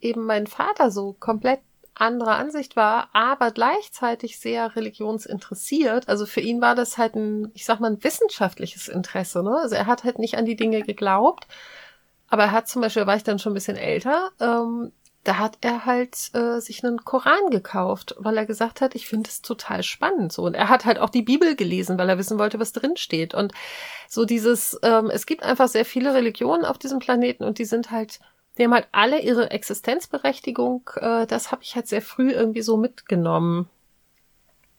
eben mein Vater so komplett anderer Ansicht war, aber gleichzeitig sehr religionsinteressiert. Also für ihn war das halt ein, ich sag mal, ein wissenschaftliches Interesse. Ne? Also er hat halt nicht an die Dinge geglaubt, aber er hat zum Beispiel, war ich dann schon ein bisschen älter, ähm, da hat er halt äh, sich einen Koran gekauft, weil er gesagt hat, ich finde es total spannend. So und er hat halt auch die Bibel gelesen, weil er wissen wollte, was drin steht. Und so dieses, ähm, es gibt einfach sehr viele Religionen auf diesem Planeten und die sind halt, die haben halt alle ihre Existenzberechtigung. Äh, das habe ich halt sehr früh irgendwie so mitgenommen.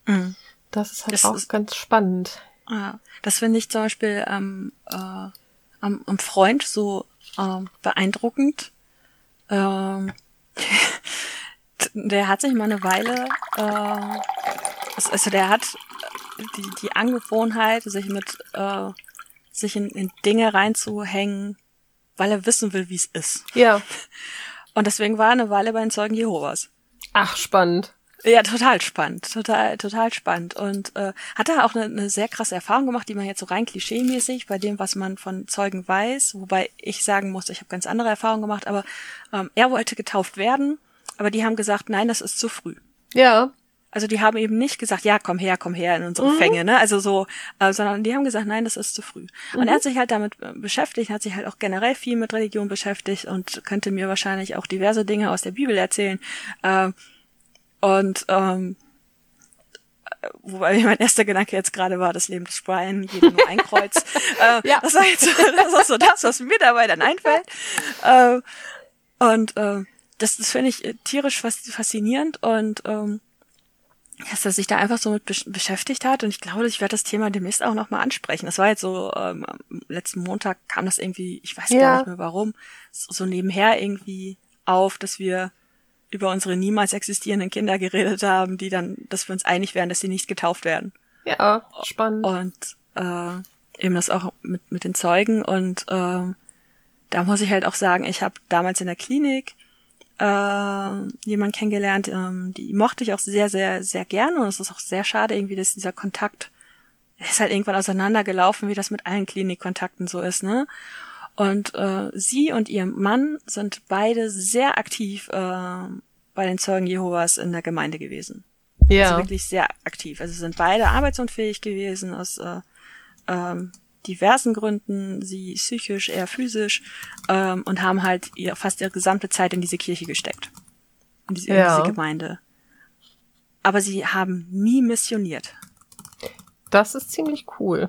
Mhm. Das ist halt das auch ist, ganz spannend. Ja, das finde ich zum Beispiel ähm, äh, am, am Freund so ähm, beeindruckend. Ähm, der hat sich mal eine Weile, äh, also der hat die, die Angewohnheit, sich mit äh, sich in, in Dinge reinzuhängen, weil er wissen will, wie es ist. Ja. Und deswegen war er eine Weile bei den Zeugen Jehovas. Ach, spannend. Ja, total spannend, total, total spannend. Und äh, hat da auch eine, eine sehr krasse Erfahrung gemacht, die man jetzt so rein klischeemäßig bei dem, was man von Zeugen weiß, wobei ich sagen muss, ich habe ganz andere Erfahrungen gemacht, aber ähm, er wollte getauft werden, aber die haben gesagt, nein, das ist zu früh. Ja. Also die haben eben nicht gesagt, ja, komm her, komm her in unsere mhm. Fänge, ne? Also so, äh, sondern die haben gesagt, nein, das ist zu früh. Mhm. Und er hat sich halt damit äh, beschäftigt, hat sich halt auch generell viel mit Religion beschäftigt und könnte mir wahrscheinlich auch diverse Dinge aus der Bibel erzählen. Äh, und ähm, wobei mein erster Gedanke jetzt gerade war, das Leben des Brian, jedem nur ein Kreuz. äh, ja. Das war jetzt das ist so das, was mir dabei dann einfällt. Äh, und äh, das, das finde ich äh, tierisch faszinierend und ähm, dass er sich da einfach so mit beschäftigt hat und ich glaube, ich werde das Thema demnächst auch nochmal ansprechen. Das war jetzt so, ähm, letzten Montag kam das irgendwie, ich weiß ja. gar nicht mehr warum, so nebenher irgendwie auf, dass wir über unsere niemals existierenden Kinder geredet haben, die dann, dass wir uns einig wären, dass sie nicht getauft werden. Ja, spannend. Und äh, eben das auch mit, mit den Zeugen. Und äh, da muss ich halt auch sagen, ich habe damals in der Klinik äh, jemanden kennengelernt, ähm, die mochte ich auch sehr, sehr, sehr gerne. Und es ist auch sehr schade irgendwie, dass dieser Kontakt ist halt irgendwann auseinandergelaufen, wie das mit allen Klinikkontakten so ist, ne? Und äh, sie und ihr Mann sind beide sehr aktiv äh, bei den Zeugen Jehovas in der Gemeinde gewesen. Ja. Also wirklich sehr aktiv. Also sind beide arbeitsunfähig gewesen aus äh, ähm, diversen Gründen, sie psychisch, eher physisch, ähm, und haben halt ihr, fast ihre gesamte Zeit in diese Kirche gesteckt. In diese, ja. in diese Gemeinde. Aber sie haben nie missioniert. Das ist ziemlich cool.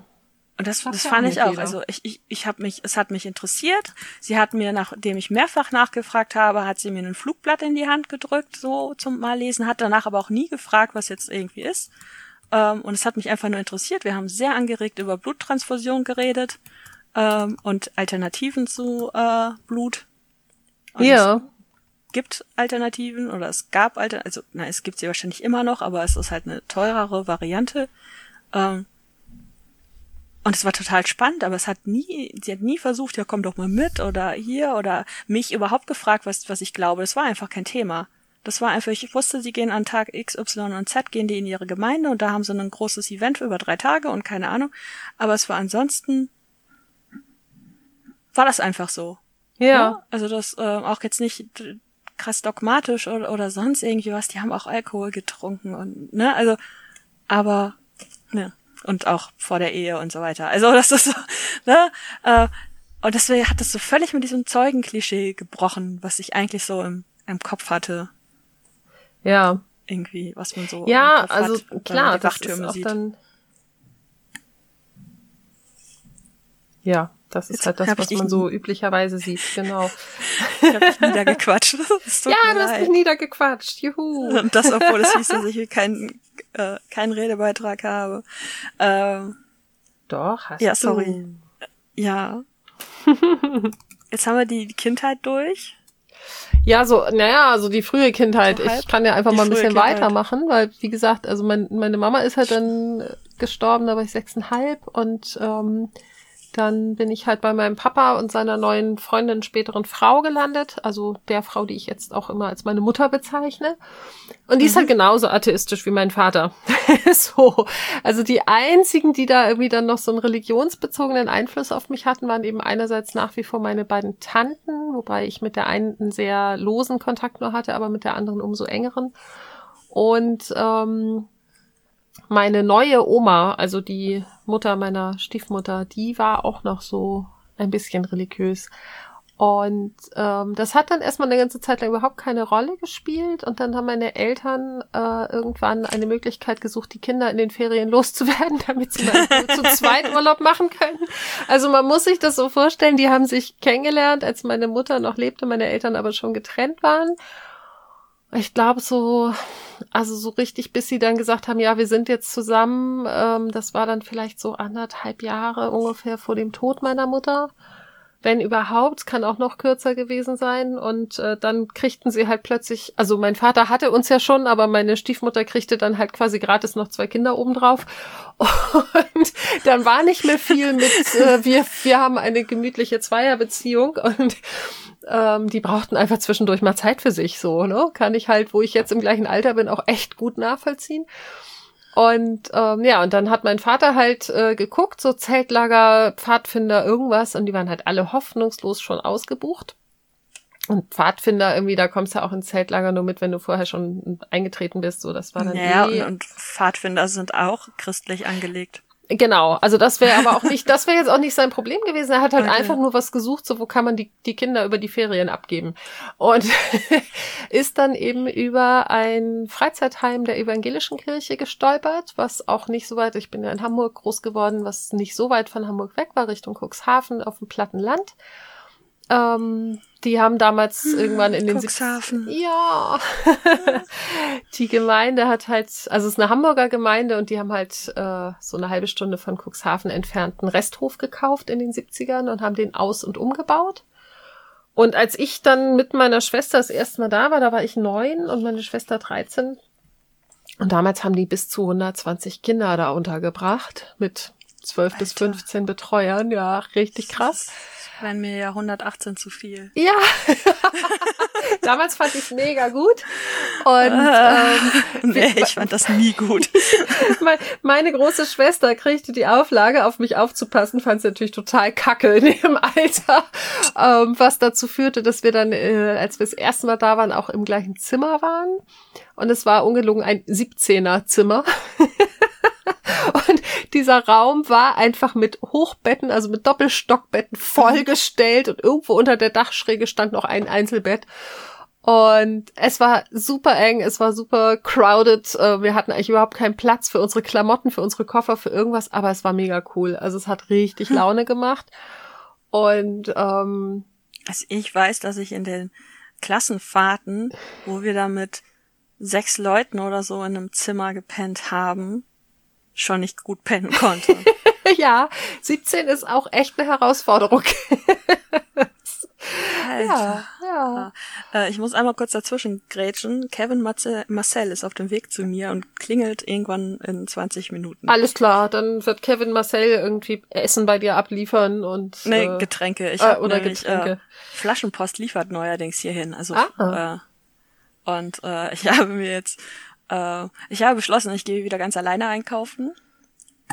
Und das, das fand ich auch. Jeder. Also ich, ich, ich habe mich, es hat mich interessiert. Sie hat mir, nachdem ich mehrfach nachgefragt habe, hat sie mir ein Flugblatt in die Hand gedrückt, so zum Mal lesen, hat danach aber auch nie gefragt, was jetzt irgendwie ist. Ähm, und es hat mich einfach nur interessiert. Wir haben sehr angeregt über Bluttransfusion geredet ähm, und Alternativen zu äh, Blut. Und ja. gibt Alternativen oder es gab Alternativen, also na, es gibt sie wahrscheinlich immer noch, aber es ist halt eine teurere Variante. Ähm, und es war total spannend, aber es hat nie, sie hat nie versucht, ja komm doch mal mit oder hier oder mich überhaupt gefragt, was, was ich glaube. Das war einfach kein Thema. Das war einfach, ich wusste, sie gehen an Tag X, Y und Z, gehen die in ihre Gemeinde und da haben sie ein großes Event über drei Tage und keine Ahnung. Aber es war ansonsten, war das einfach so. Ja. ja? Also das äh, auch jetzt nicht krass dogmatisch oder, oder sonst irgendwie was. Die haben auch Alkohol getrunken und, ne, also, aber, ne und auch vor der Ehe und so weiter. Also das ist so, ne? Äh, und deswegen hat das so völlig mit diesem Zeugenklischee gebrochen, was ich eigentlich so im, im Kopf hatte. Ja. Irgendwie, was man so. Ja, also hat, klar, das ist auch sieht. dann. Ja, das ist Jetzt halt das, was man so üblicherweise sieht, genau. ich habe dich niedergequatscht. ja, du hast mich niedergequatscht, juhu. Und das, obwohl es hieß, dass ich hier keinen äh, keinen Redebeitrag habe. Ähm, Doch, hast ja, du. sorry. Ja. Jetzt haben wir die Kindheit durch. Ja, so, naja, also die frühe Kindheit. So ich kann ja einfach mal ein bisschen Kindheit. weitermachen, weil, wie gesagt, also mein, meine Mama ist halt dann gestorben, da war ich sechseinhalb und ähm, dann bin ich halt bei meinem Papa und seiner neuen Freundin, späteren Frau gelandet. Also der Frau, die ich jetzt auch immer als meine Mutter bezeichne. Und die mhm. ist halt genauso atheistisch wie mein Vater. so. Also die einzigen, die da irgendwie dann noch so einen religionsbezogenen Einfluss auf mich hatten, waren eben einerseits nach wie vor meine beiden Tanten, wobei ich mit der einen einen sehr losen Kontakt nur hatte, aber mit der anderen umso engeren. Und ähm, meine neue Oma, also die Mutter meiner Stiefmutter, die war auch noch so ein bisschen religiös. Und ähm, das hat dann erstmal eine ganze Zeit lang überhaupt keine Rolle gespielt. Und dann haben meine Eltern äh, irgendwann eine Möglichkeit gesucht, die Kinder in den Ferien loszuwerden, damit sie mal zu zweit Urlaub machen können. Also man muss sich das so vorstellen, die haben sich kennengelernt, als meine Mutter noch lebte, meine Eltern aber schon getrennt waren. Ich glaube so, also so richtig, bis sie dann gesagt haben, ja, wir sind jetzt zusammen. Ähm, das war dann vielleicht so anderthalb Jahre ungefähr vor dem Tod meiner Mutter. Wenn überhaupt, kann auch noch kürzer gewesen sein. Und äh, dann kriegten sie halt plötzlich, also mein Vater hatte uns ja schon, aber meine Stiefmutter kriegte dann halt quasi gratis noch zwei Kinder obendrauf. Und dann war nicht mehr viel mit, äh, wir, wir haben eine gemütliche Zweierbeziehung und ähm, die brauchten einfach zwischendurch mal Zeit für sich, so, ne? Kann ich halt, wo ich jetzt im gleichen Alter bin, auch echt gut nachvollziehen. Und ähm, ja, und dann hat mein Vater halt äh, geguckt, so Zeltlager, Pfadfinder, irgendwas, und die waren halt alle hoffnungslos schon ausgebucht. Und Pfadfinder, irgendwie, da kommst du ja auch ins Zeltlager nur mit, wenn du vorher schon eingetreten bist. So, das war dann. Ja, eh. und, und Pfadfinder sind auch christlich angelegt. Genau, also das wäre aber auch nicht, das wäre jetzt auch nicht sein Problem gewesen. Er hat halt okay. einfach nur was gesucht, so wo kann man die, die Kinder über die Ferien abgeben. Und ist dann eben über ein Freizeitheim der evangelischen Kirche gestolpert, was auch nicht so weit, ich bin ja in Hamburg groß geworden, was nicht so weit von Hamburg weg war, Richtung Cuxhaven auf dem platten Land. Ähm, die haben damals hm, irgendwann in den Cuxhaven. Ja. die Gemeinde hat halt, also es ist eine Hamburger Gemeinde und die haben halt äh, so eine halbe Stunde von Cuxhaven entfernt einen Resthof gekauft in den 70ern und haben den aus- und umgebaut. Und als ich dann mit meiner Schwester das erste Mal da war, da war ich neun und meine Schwester 13. Und damals haben die bis zu 120 Kinder da untergebracht mit 12 Alter. bis 15 Betreuern. Ja, richtig krass wären mir ja 118 zu viel. Ja. Damals fand ich es mega gut. Und ähm, nee, ich fand das nie gut. meine große Schwester kriegte die Auflage, auf mich aufzupassen, fand sie natürlich total kacke in ihrem Alter. Ähm, was dazu führte, dass wir dann, äh, als wir das erste Mal da waren, auch im gleichen Zimmer waren. Und es war ungelogen ein 17er Zimmer. Dieser Raum war einfach mit Hochbetten, also mit Doppelstockbetten vollgestellt und irgendwo unter der Dachschräge stand noch ein Einzelbett. Und es war super eng, es war super crowded. Äh, wir hatten eigentlich überhaupt keinen Platz für unsere Klamotten, für unsere Koffer, für irgendwas, aber es war mega cool. Also es hat richtig. Laune gemacht. Und ähm, also ich weiß, dass ich in den Klassenfahrten, wo wir da mit sechs Leuten oder so in einem Zimmer gepennt haben, schon nicht gut pennen konnte. ja, 17 ist auch echt eine Herausforderung. Alter. Ja, ja. Äh, ich muss einmal kurz dazwischen grätschen. Kevin Marcel ist auf dem Weg zu mir und klingelt irgendwann in 20 Minuten. Alles klar, dann wird Kevin Marcel irgendwie Essen bei dir abliefern und nee, äh, Getränke. Ich äh, oder nämlich, Getränke. Äh, Flaschenpost liefert neuerdings hierhin. Also ah. äh, und äh, ich habe mir jetzt äh, ich habe beschlossen, ich gehe wieder ganz alleine einkaufen.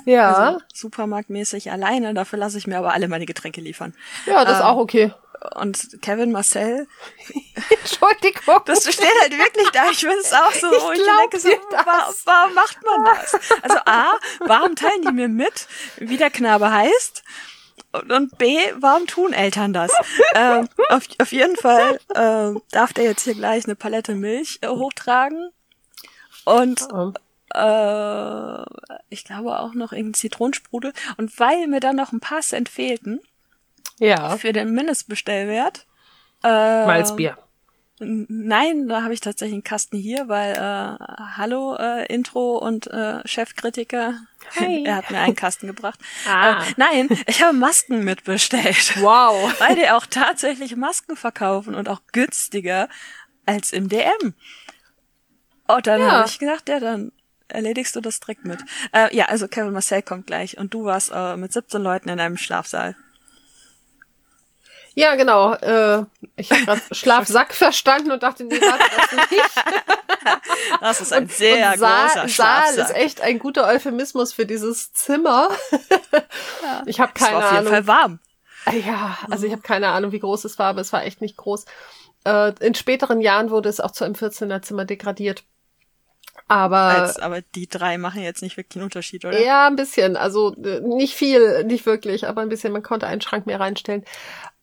Ja. Also supermarktmäßig alleine, dafür lasse ich mir aber alle meine Getränke liefern. Ja, das ähm, ist auch okay. Und Kevin Marcel. Entschuldigung. Das steht halt wirklich da. Ich finde es auch so, ich, ich denke so, warum, warum macht man das? Also A, warum teilen die mir mit, wie der Knabe heißt? Und B, warum tun Eltern das? ähm, auf, auf jeden Fall äh, darf der jetzt hier gleich eine Palette Milch äh, hochtragen und oh. äh, ich glaube auch noch irgendein Zitronensprudel. Und weil mir dann noch ein paar Cent fehlten, ja. für den Mindestbestellwert, äh, Malzbier. Nein, da habe ich tatsächlich einen Kasten hier, weil äh, Hallo äh, Intro und äh, Chefkritiker, Hey. er hat mir einen Kasten gebracht. Ah. Äh, nein, ich habe Masken mitbestellt. Wow. weil die auch tatsächlich Masken verkaufen und auch günstiger als im DM. Und dann Ja. habe ich gedacht, ja, dann erledigst du das direkt mit. Äh, ja, also Kevin Marcel kommt gleich und du warst äh, mit 17 Leuten in einem Schlafsaal. Ja, genau. Äh, ich habe gerade Schlafsack verstanden und dachte, nee, warte, das nicht. Das ist ein sehr und Saal, großer Saal Schlafsaal. ist echt ein guter Euphemismus für dieses Zimmer. Ich habe es war keine auf jeden Ahnung. Fall warm. Ja, also ich habe keine Ahnung, wie groß es war, aber es war echt nicht groß. Äh, in späteren Jahren wurde es auch zu einem 14er Zimmer degradiert. Aber Als, aber die drei machen jetzt nicht wirklich einen Unterschied, oder? ja, ein bisschen. Also äh, nicht viel, nicht wirklich, aber ein bisschen. Man konnte einen Schrank mehr reinstellen.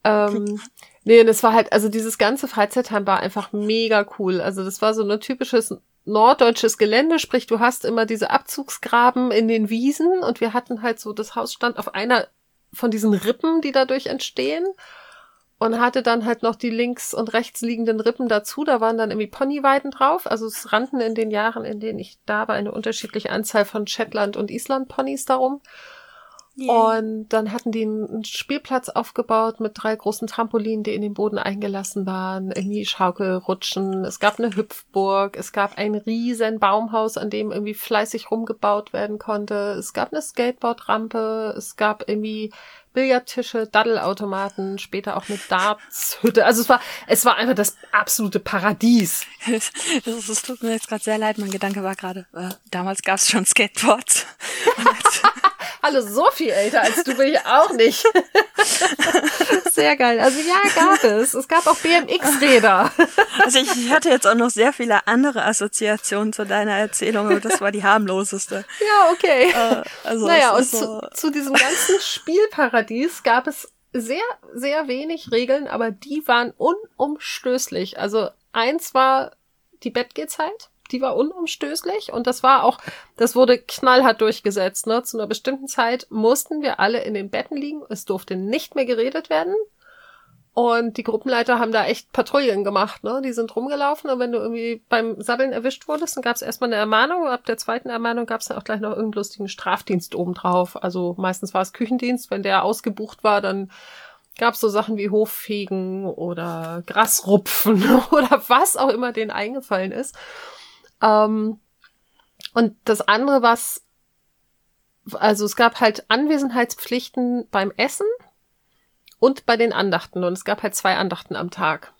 Ähm, nee, und es war halt, also dieses ganze Freizeitheim war einfach mega cool. Also das war so ein typisches norddeutsches Gelände, sprich du hast immer diese Abzugsgraben in den Wiesen und wir hatten halt so, das Haus stand auf einer von diesen Rippen, die dadurch entstehen und hatte dann halt noch die links und rechts liegenden Rippen dazu. Da waren dann irgendwie Ponyweiden drauf. Also es rannten in den Jahren, in denen ich da war, eine unterschiedliche Anzahl von Shetland und Island Ponys darum. Und dann hatten die einen Spielplatz aufgebaut mit drei großen Trampolinen, die in den Boden eingelassen waren, irgendwie Schaukelrutschen. Es gab eine Hüpfburg, es gab ein riesen Baumhaus, an dem irgendwie fleißig rumgebaut werden konnte. Es gab eine Skateboardrampe, es gab irgendwie Billardtische, Daddelautomaten, später auch eine Dartshütte. Also es war, es war einfach das absolute Paradies. Es, tut mir jetzt gerade sehr leid, mein Gedanke war gerade, äh, damals gab es schon Skateboards. Hallo, so viel älter als du bin ich auch nicht. Sehr geil. Also ja, gab es. Es gab auch BMX-Räder. Also ich, hatte jetzt auch noch sehr viele andere Assoziationen zu deiner Erzählung, aber das war die harmloseste. Ja, okay. Äh, also naja, und so, zu, zu diesem ganzen Spielparadies gab es sehr, sehr wenig Regeln, aber die waren unumstößlich. Also eins war die Bettgehzeit, die war unumstößlich und das war auch, das wurde knallhart durchgesetzt. Ne? Zu einer bestimmten Zeit mussten wir alle in den Betten liegen, es durfte nicht mehr geredet werden. Und die Gruppenleiter haben da echt Patrouillen gemacht, ne? Die sind rumgelaufen und wenn du irgendwie beim Sabbeln erwischt wurdest, dann gab es erstmal eine Ermahnung. Ab der zweiten Ermahnung gab es dann auch gleich noch irgendeinen lustigen Strafdienst obendrauf. Also meistens war es Küchendienst. Wenn der ausgebucht war, dann gab es so Sachen wie Hoffegen oder Grasrupfen oder was auch immer denen eingefallen ist. Ähm, und das andere, was, also es gab halt Anwesenheitspflichten beim Essen und bei den Andachten. Und es gab halt zwei Andachten am Tag.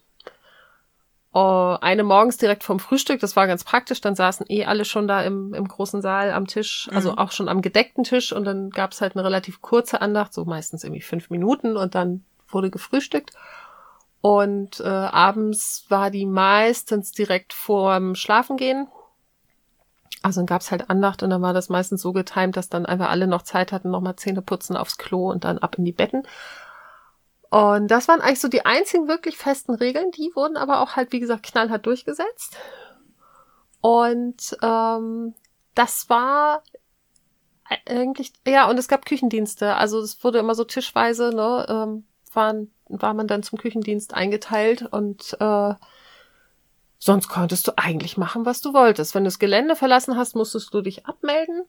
Oh, eine morgens direkt vom Frühstück, das war ganz praktisch. Dann saßen eh alle schon da im, im großen Saal am Tisch, also auch schon am gedeckten Tisch. Und dann gab es halt eine relativ kurze Andacht, so meistens irgendwie fünf Minuten. Und dann wurde gefrühstückt. Und äh, abends war die meistens direkt vorm Schlafengehen. Also dann gab's halt Andacht und dann war das meistens so getimt, dass dann einfach alle noch Zeit hatten, nochmal Zähne putzen aufs Klo und dann ab in die Betten. Und das waren eigentlich so die einzigen wirklich festen Regeln. Die wurden aber auch halt, wie gesagt, knallhart durchgesetzt. Und ähm, das war eigentlich, ja, und es gab Küchendienste. Also es wurde immer so tischweise, ne, ähm, waren, war man dann zum Küchendienst eingeteilt und äh, sonst konntest du eigentlich machen, was du wolltest. Wenn du das Gelände verlassen hast, musstest du dich abmelden.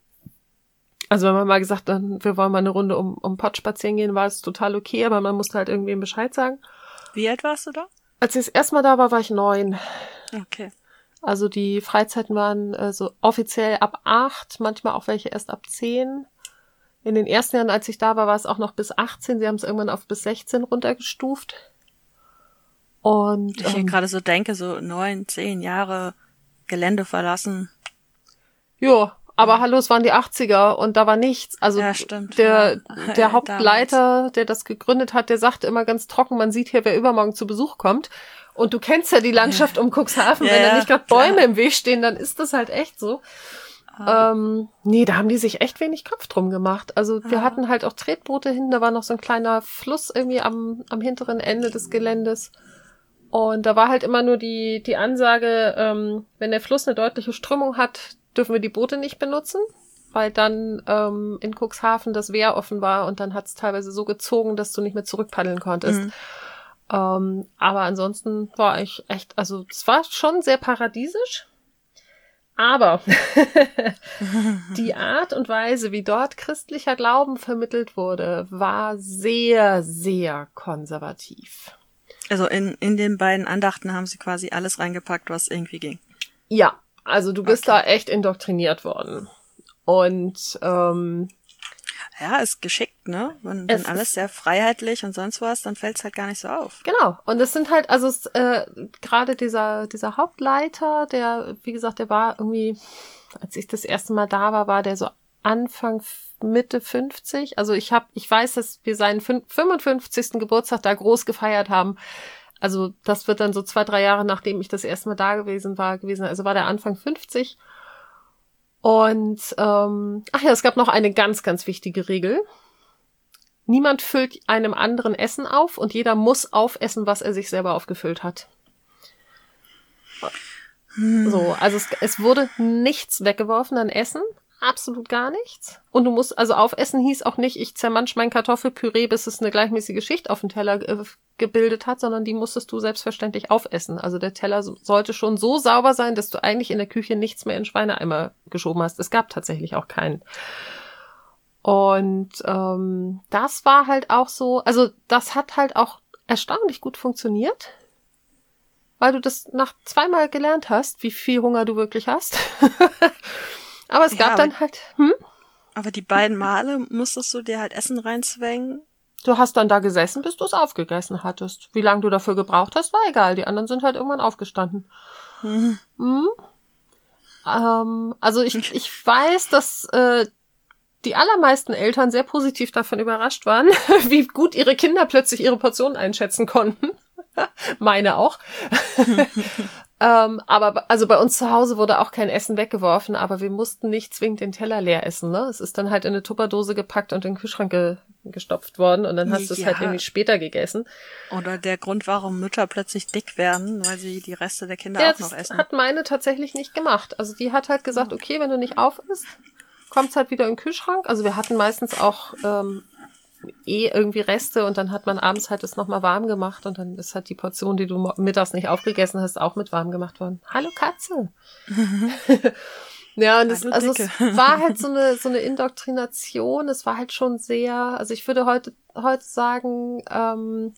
Also wenn man mal gesagt hat, wir wollen mal eine Runde um, um Pott spazieren gehen, war es total okay, aber man musste halt irgendwem Bescheid sagen. wie alt warst du da? Als ich das erste Mal da war, war ich neun. Okay. Also die Freizeiten waren äh, so offiziell ab acht, manchmal auch welche erst ab zehn. In den ersten Jahren, als ich da war, war es auch noch bis 18. Sie haben es irgendwann auf bis 16 runtergestuft. Und Ich ähm, gerade so denke, so neun, zehn Jahre Gelände verlassen. ja, aber hallo, es waren die 80er und da war nichts. Also Ja, stimmt, der, ja. der Hauptleiter, der das gegründet hat, der sagte immer ganz trocken, man sieht hier, wer übermorgen zu Besuch kommt. Und du kennst ja die Landschaft um Cuxhaven. Wenn da nicht gerade. Bäume im Weg stehen, dann ist das halt echt so. Ah. Ähm, nee, da haben die sich echt wenig Kopf drum gemacht. Also wir Ah. hatten halt auch Tretboote hinten, da war noch so ein kleiner Fluss irgendwie am, am hinteren Ende des Geländes. Und da war halt immer nur die, die Ansage, ähm, wenn der Fluss eine deutliche Strömung hat, dürfen wir die Boote nicht benutzen, weil dann ähm, in Cuxhaven das Wehr offen war und dann hat es teilweise so gezogen, dass du nicht mehr zurückpaddeln konntest. Mhm. Ähm, aber ansonsten war ich echt, also es war schon sehr paradiesisch. Aber die Art und Weise, wie dort christlicher Glauben vermittelt wurde, war sehr, sehr konservativ. Also in, in den beiden Andachten haben sie quasi alles reingepackt, was irgendwie ging. Ja, also du bist okay. da echt indoktriniert worden. Und ähm, ja, ist geschickt, ne? Wenn, wenn alles sehr freiheitlich und sonst was, dann fällt es halt gar nicht so auf. Genau. Und es sind halt, also äh, gerade dieser, dieser Hauptleiter, der, wie gesagt, der war irgendwie, als ich das erste Mal da war, war der so Anfang Mitte 50. Also ich habe, ich weiß, dass wir seinen 55. Geburtstag da groß gefeiert haben. Also das wird dann so zwei, drei Jahre, nachdem ich das erste Mal da gewesen war, gewesen. Also war der Anfang 50. Und ähm, ach ja, es gab noch eine ganz, ganz wichtige Regel. Niemand füllt einem anderen Essen auf und jeder muss aufessen, was er sich selber aufgefüllt hat. So, also es, es wurde nichts weggeworfen an Essen, absolut gar nichts. Und du musst, also aufessen hieß auch nicht, ich zermansch mein Kartoffelpüree, bis es eine gleichmäßige Schicht auf dem Teller äh, gebildet hat, sondern die musstest du selbstverständlich aufessen. Also der Teller sollte schon so sauber sein, dass du eigentlich in der Küche nichts mehr in Schweineeimer geschoben hast. Es gab tatsächlich auch keinen. Und ähm, das war halt auch so, also das hat halt auch erstaunlich gut funktioniert, weil du das nach zweimal gelernt hast, wie viel Hunger du wirklich hast. aber es ja, gab aber, dann halt. Hm? Aber die beiden Male musstest du dir halt Essen reinzwängen Du hast dann da gesessen, bis du es aufgegessen hattest. Wie lange du dafür gebraucht hast, war egal. Die anderen sind halt irgendwann aufgestanden. Mhm. Mhm. Ähm, also ich, ich weiß, dass äh, die allermeisten Eltern sehr positiv davon überrascht waren, wie gut ihre Kinder plötzlich ihre Portionen einschätzen konnten. Meine auch. ähm, aber also bei uns zu Hause wurde auch kein Essen weggeworfen, aber wir mussten nicht zwingend den Teller leer essen. Ne? Es ist dann halt in eine Tupperdose gepackt und in den Kühlschrank ge gestopft worden und dann hast du es halt irgendwie später gegessen. Oder der Grund, warum Mütter plötzlich dick werden, weil sie die Reste der Kinder ja, auch noch essen. Das hat meine tatsächlich nicht gemacht. Also die hat halt gesagt, okay, wenn du nicht auf isst, kommt's halt wieder in den Kühlschrank. Also wir hatten meistens auch ähm, eh irgendwie Reste und dann hat man abends halt das nochmal warm gemacht und dann ist halt die Portion, die du mittags nicht aufgegessen hast, auch mit warm gemacht worden. Hallo Katze! Ja, und das, also es war halt so eine, so eine Indoktrination. Es war halt schon sehr, also ich würde heute, heute sagen, ähm,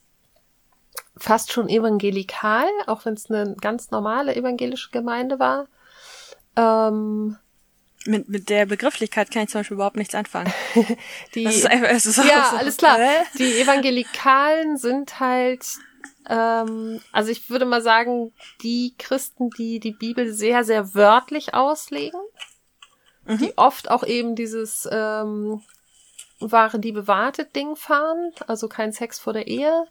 fast schon evangelikal, auch wenn es eine ganz normale evangelische Gemeinde war. Ähm, mit, mit der Begrifflichkeit kann ich zum Beispiel überhaupt nichts anfangen. die, das ist einfach, es ist ja, so, alles klar. Äh? Die Evangelikalen sind halt ähm, also ich würde mal sagen, die Christen, die die Bibel sehr, sehr wörtlich auslegen, mhm. die oft auch eben dieses ähm, wahre Liebe wartet Ding fahren, also kein Sex vor der Ehe,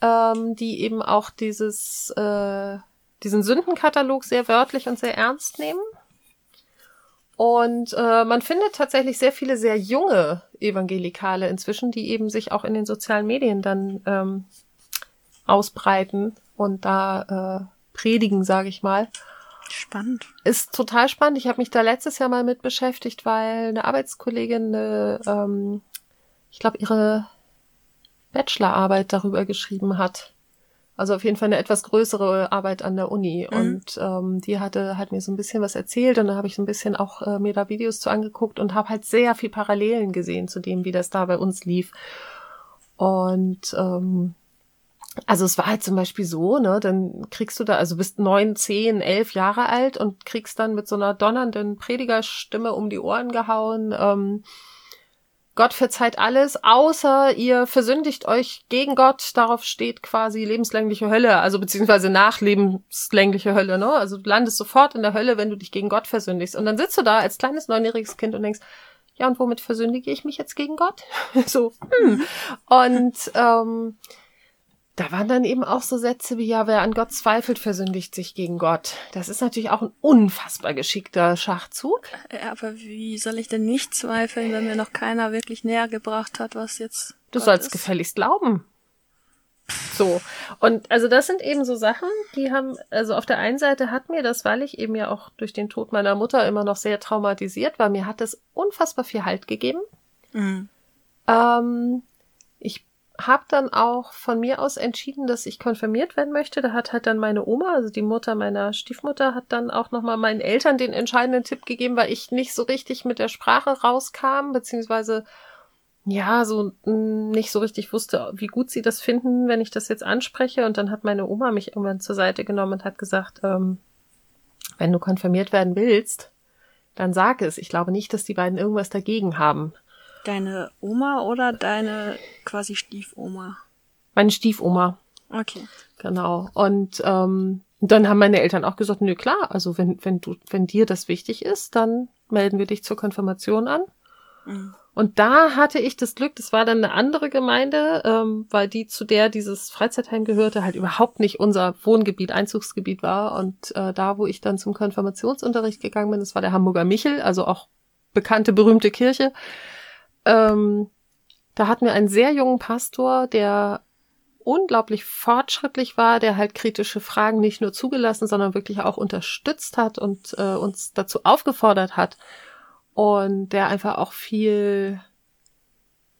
ähm, die eben auch dieses, äh, diesen Sündenkatalog sehr wörtlich und sehr ernst nehmen. Und äh, man findet tatsächlich sehr viele sehr junge Evangelikale inzwischen, die eben sich auch in den sozialen Medien dann ähm, ausbreiten und da äh, predigen, sage ich mal. Spannend. Ist total spannend. Ich habe mich da letztes Jahr mal mit beschäftigt, weil eine Arbeitskollegin, eine, ähm, ich glaube, ihre Bachelorarbeit darüber geschrieben hat. Also auf jeden Fall eine etwas größere Arbeit an der Uni. Mhm. Und ähm, die hatte halt mir so ein bisschen was erzählt und dann habe ich so ein bisschen auch äh, mir da Videos zu angeguckt und habe halt sehr viel Parallelen gesehen zu dem, wie das da bei uns lief. Und ähm, also es war halt zum Beispiel so, ne, dann kriegst du da, also bist neun, zehn, elf Jahre alt und kriegst dann mit so einer donnernden Predigerstimme um die Ohren gehauen, ähm, Gott verzeiht alles, außer ihr versündigt euch gegen Gott. Darauf steht quasi lebenslängliche Hölle, also beziehungsweise nachlebenslängliche Hölle, ne? Also du landest sofort in der Hölle, wenn du dich gegen Gott versündigst. Und dann sitzt du da als kleines neunjähriges Kind und denkst, ja, und womit versündige ich mich jetzt gegen Gott? so, hm. Und ähm, da waren dann eben auch so Sätze wie, ja, wer an Gott zweifelt, versündigt sich gegen Gott. Das ist natürlich auch ein unfassbar geschickter Schachzug. Ja, aber wie soll ich denn nicht zweifeln, wenn mir noch keiner wirklich näher gebracht hat, was jetzt. Du Gott sollst ist? gefälligst glauben. So. Und also das sind eben so Sachen, die haben, also auf der einen Seite hat mir das, weil ich eben ja auch durch den Tod meiner Mutter immer noch sehr traumatisiert war, mir hat das unfassbar viel Halt gegeben. Mhm. Ähm, habe dann auch von mir aus entschieden, dass ich konfirmiert werden möchte. Da hat halt dann meine Oma, also die Mutter meiner Stiefmutter, hat dann auch nochmal meinen Eltern den entscheidenden Tipp gegeben, weil ich nicht so richtig mit der Sprache rauskam, beziehungsweise ja, so nicht so richtig wusste, wie gut sie das finden, wenn ich das jetzt anspreche. Und dann hat meine Oma mich irgendwann zur Seite genommen und hat gesagt, ähm, wenn du konfirmiert werden willst, dann sag es. Ich glaube nicht, dass die beiden irgendwas dagegen haben. Deine Oma oder deine quasi Stiefoma? Meine Stiefoma. Okay. Genau. Und ähm, dann haben meine Eltern auch gesagt, nö klar, also wenn, wenn du, wenn dir das wichtig ist, dann melden wir dich zur Konfirmation an. Mhm. Und da hatte ich das Glück, das war dann eine andere Gemeinde, ähm, weil die, zu der dieses Freizeitheim gehörte, halt überhaupt nicht unser Wohngebiet, Einzugsgebiet war. Und äh, da, wo ich dann zum Konfirmationsunterricht gegangen bin, das war der Hamburger Michel, also auch bekannte, berühmte Kirche. Ähm, da hatten wir einen sehr jungen Pastor, der unglaublich fortschrittlich war, der halt kritische Fragen nicht nur zugelassen, sondern wirklich auch unterstützt hat und äh, uns dazu aufgefordert hat. Und der einfach auch viel,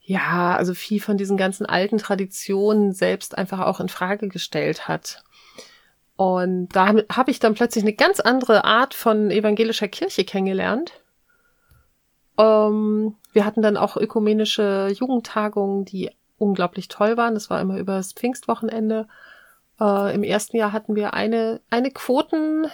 ja, also viel von diesen ganzen alten Traditionen selbst einfach auch in Frage gestellt hat. Und da habe hab ich dann plötzlich eine ganz andere Art von evangelischer Kirche kennengelernt. Ähm, wir hatten dann auch ökumenische Jugendtagungen, die unglaublich toll waren. Das war immer über das Pfingstwochenende. Äh, Im ersten Jahr hatten wir eine, eine Quoten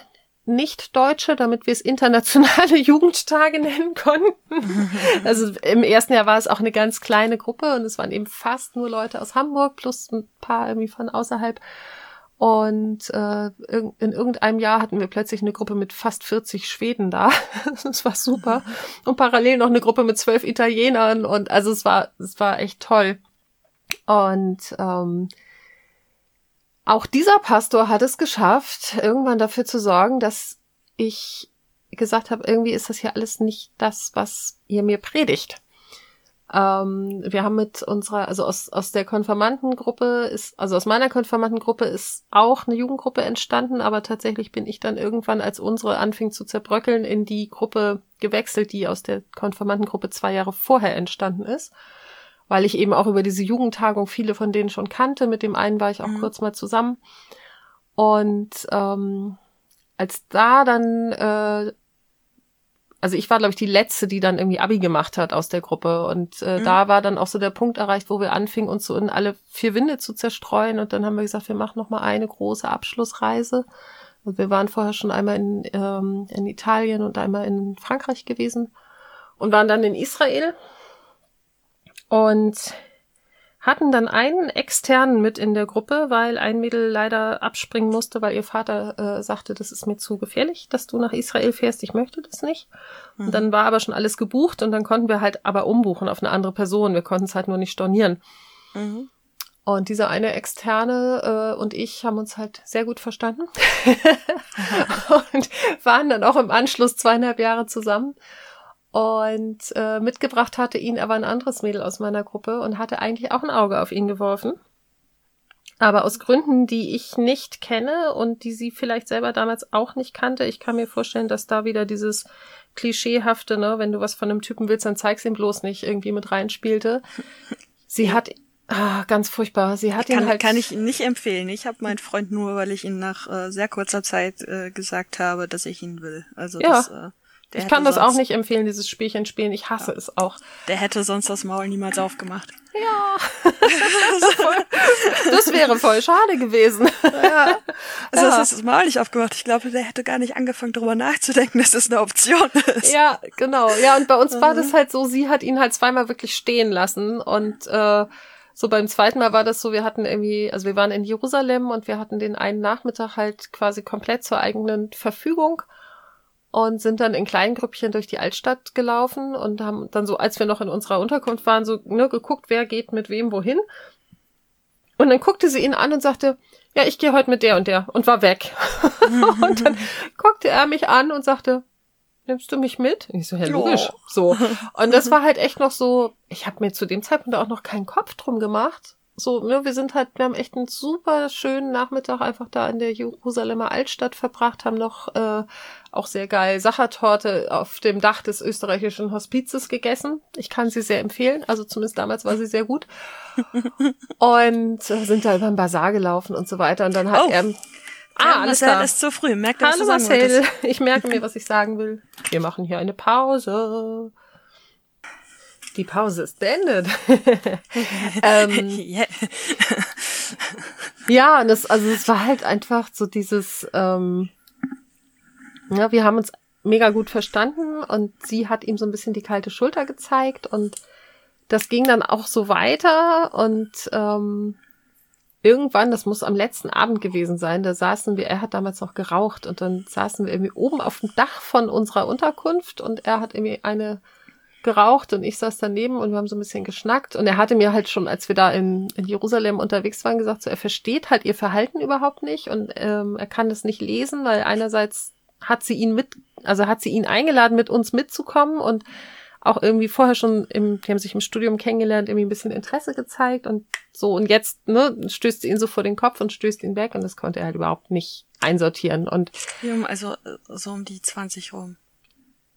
nicht-Deutsche, damit wir es internationale Jugendtage nennen konnten. also im ersten Jahr war es auch eine ganz kleine Gruppe und es waren eben fast nur Leute aus Hamburg plus ein paar irgendwie von außerhalb. Und äh, in irgendeinem Jahr hatten wir plötzlich eine Gruppe mit fast 40 Schweden da. das war super. Und parallel noch eine Gruppe mit zwölf Italienern. Und also es war, es war echt toll. Und ähm, auch dieser Pastor hat es geschafft, irgendwann dafür zu sorgen, dass ich gesagt habe, irgendwie ist das hier alles nicht das, was ihr mir predigt. Ähm, wir haben mit unserer, also aus, aus der Konfirmandengruppe ist, also aus meiner Konfirmandengruppe ist auch eine Jugendgruppe entstanden, aber tatsächlich bin ich dann irgendwann, als unsere anfing zu zerbröckeln, in die Gruppe gewechselt, die aus der Konfirmandengruppe zwei Jahre vorher entstanden ist. Weil ich eben auch über diese Jugendtagung viele von denen schon kannte. Mit dem einen war ich auch mhm. kurz mal zusammen. Und ähm, als da dann äh, also ich war, glaube ich, die letzte, die dann irgendwie Abi gemacht hat aus der Gruppe. Und äh, mhm. da war dann auch so der Punkt erreicht, wo wir anfingen, uns so in alle vier Winde zu zerstreuen. Und dann haben wir gesagt, wir machen noch mal eine große Abschlussreise. Und wir waren vorher schon einmal in, ähm, in Italien und einmal in Frankreich gewesen und waren dann in Israel. Und hatten dann einen externen mit in der Gruppe, weil ein Mädel leider abspringen musste, weil ihr Vater äh, sagte, das ist mir zu gefährlich, dass du nach Israel fährst, ich möchte das nicht. Mhm. Und dann war aber schon alles gebucht und dann konnten wir halt aber umbuchen auf eine andere Person. Wir konnten es halt nur nicht stornieren. Mhm. Und dieser eine Externe äh, und ich haben uns halt sehr gut verstanden und waren dann auch im Anschluss zweieinhalb Jahre zusammen. Und äh, mitgebracht hatte ihn aber ein anderes Mädel aus meiner Gruppe und hatte eigentlich auch ein Auge auf ihn geworfen. Aber aus Gründen, die ich nicht kenne und die sie vielleicht selber damals auch nicht kannte, ich kann mir vorstellen, dass da wieder dieses klischeehafte, ne, wenn du was von einem Typen willst, dann zeig's ihm bloß nicht, irgendwie mit reinspielte. Sie hat Ah, ganz furchtbar. Sie hat kann, ihn halt. Kann ich nicht empfehlen. Ich habe meinen Freund nur, weil ich ihn nach äh, sehr kurzer Zeit äh, gesagt habe, dass ich ihn will. Also ja. das, äh, der ich kann das auch nicht empfehlen, dieses Spielchen spielen. Ich hasse ja. es auch. Der hätte sonst das Maul niemals aufgemacht. Ja. das wäre voll schade gewesen. Ja. Also ja. das ist das Maul nicht aufgemacht. Ich glaube, der hätte gar nicht angefangen, darüber nachzudenken, dass das eine Option ist. Ja, genau. Ja, und bei uns mhm. war das halt so, sie hat ihn halt zweimal wirklich stehen lassen und äh, so beim zweiten Mal war das so, wir hatten irgendwie, also wir waren in Jerusalem und wir hatten den einen Nachmittag halt quasi komplett zur eigenen Verfügung und sind dann in kleinen Grüppchen durch die Altstadt gelaufen und haben dann so, als wir noch in unserer Unterkunft waren, so ne, geguckt, wer geht mit wem wohin. Und dann guckte sie ihn an und sagte, ja, ich gehe heute mit der und der und war weg. und dann guckte er mich an und sagte, nimmst du mich mit? ich so, ja, logisch. So. Und das war halt echt noch so, ich habe mir zu dem Zeitpunkt auch noch keinen Kopf drum gemacht. So, ne, wir sind halt, wir haben echt einen super schönen Nachmittag einfach da in der Jerusalemer Altstadt verbracht, haben noch äh, auch sehr geil Sachertorte auf dem Dach des österreichischen Hospizes gegessen. Ich kann sie sehr empfehlen, also zumindest damals war sie sehr gut. und äh, sind da über den Bazar gelaufen und so weiter. Und dann hat Oh. er. Ah, alles Marcel klar. ist zu früh. Merkt ihr, was Hallo du sagen Marcel, wolltest? ich merke mir, was ich sagen will. Wir machen hier eine Pause. Die Pause ist beendet. ähm, Yeah. ja, und das, also es war halt einfach so dieses, ähm, ja, wir haben uns mega gut verstanden und sie hat ihm so ein bisschen die kalte Schulter gezeigt und das ging dann auch so weiter und ähm, irgendwann, das muss am letzten Abend gewesen sein, da saßen wir, er hat damals noch geraucht und dann saßen wir irgendwie oben auf dem Dach von unserer Unterkunft und er hat irgendwie eine geraucht und ich saß daneben und wir haben so ein bisschen geschnackt. Und er hatte mir halt schon, als wir da in, in Jerusalem unterwegs waren, gesagt, so er versteht halt ihr Verhalten überhaupt nicht und ähm, er kann das nicht lesen, weil einerseits hat sie ihn mit, also hat sie ihn eingeladen, mit uns mitzukommen und auch irgendwie vorher schon im, die haben sich im Studium kennengelernt, irgendwie ein bisschen Interesse gezeigt und so. Und jetzt, ne, stößt sie ihn so vor den Kopf und stößt ihn weg und das konnte er halt überhaupt nicht einsortieren. Und Also äh, so um die 20 rum.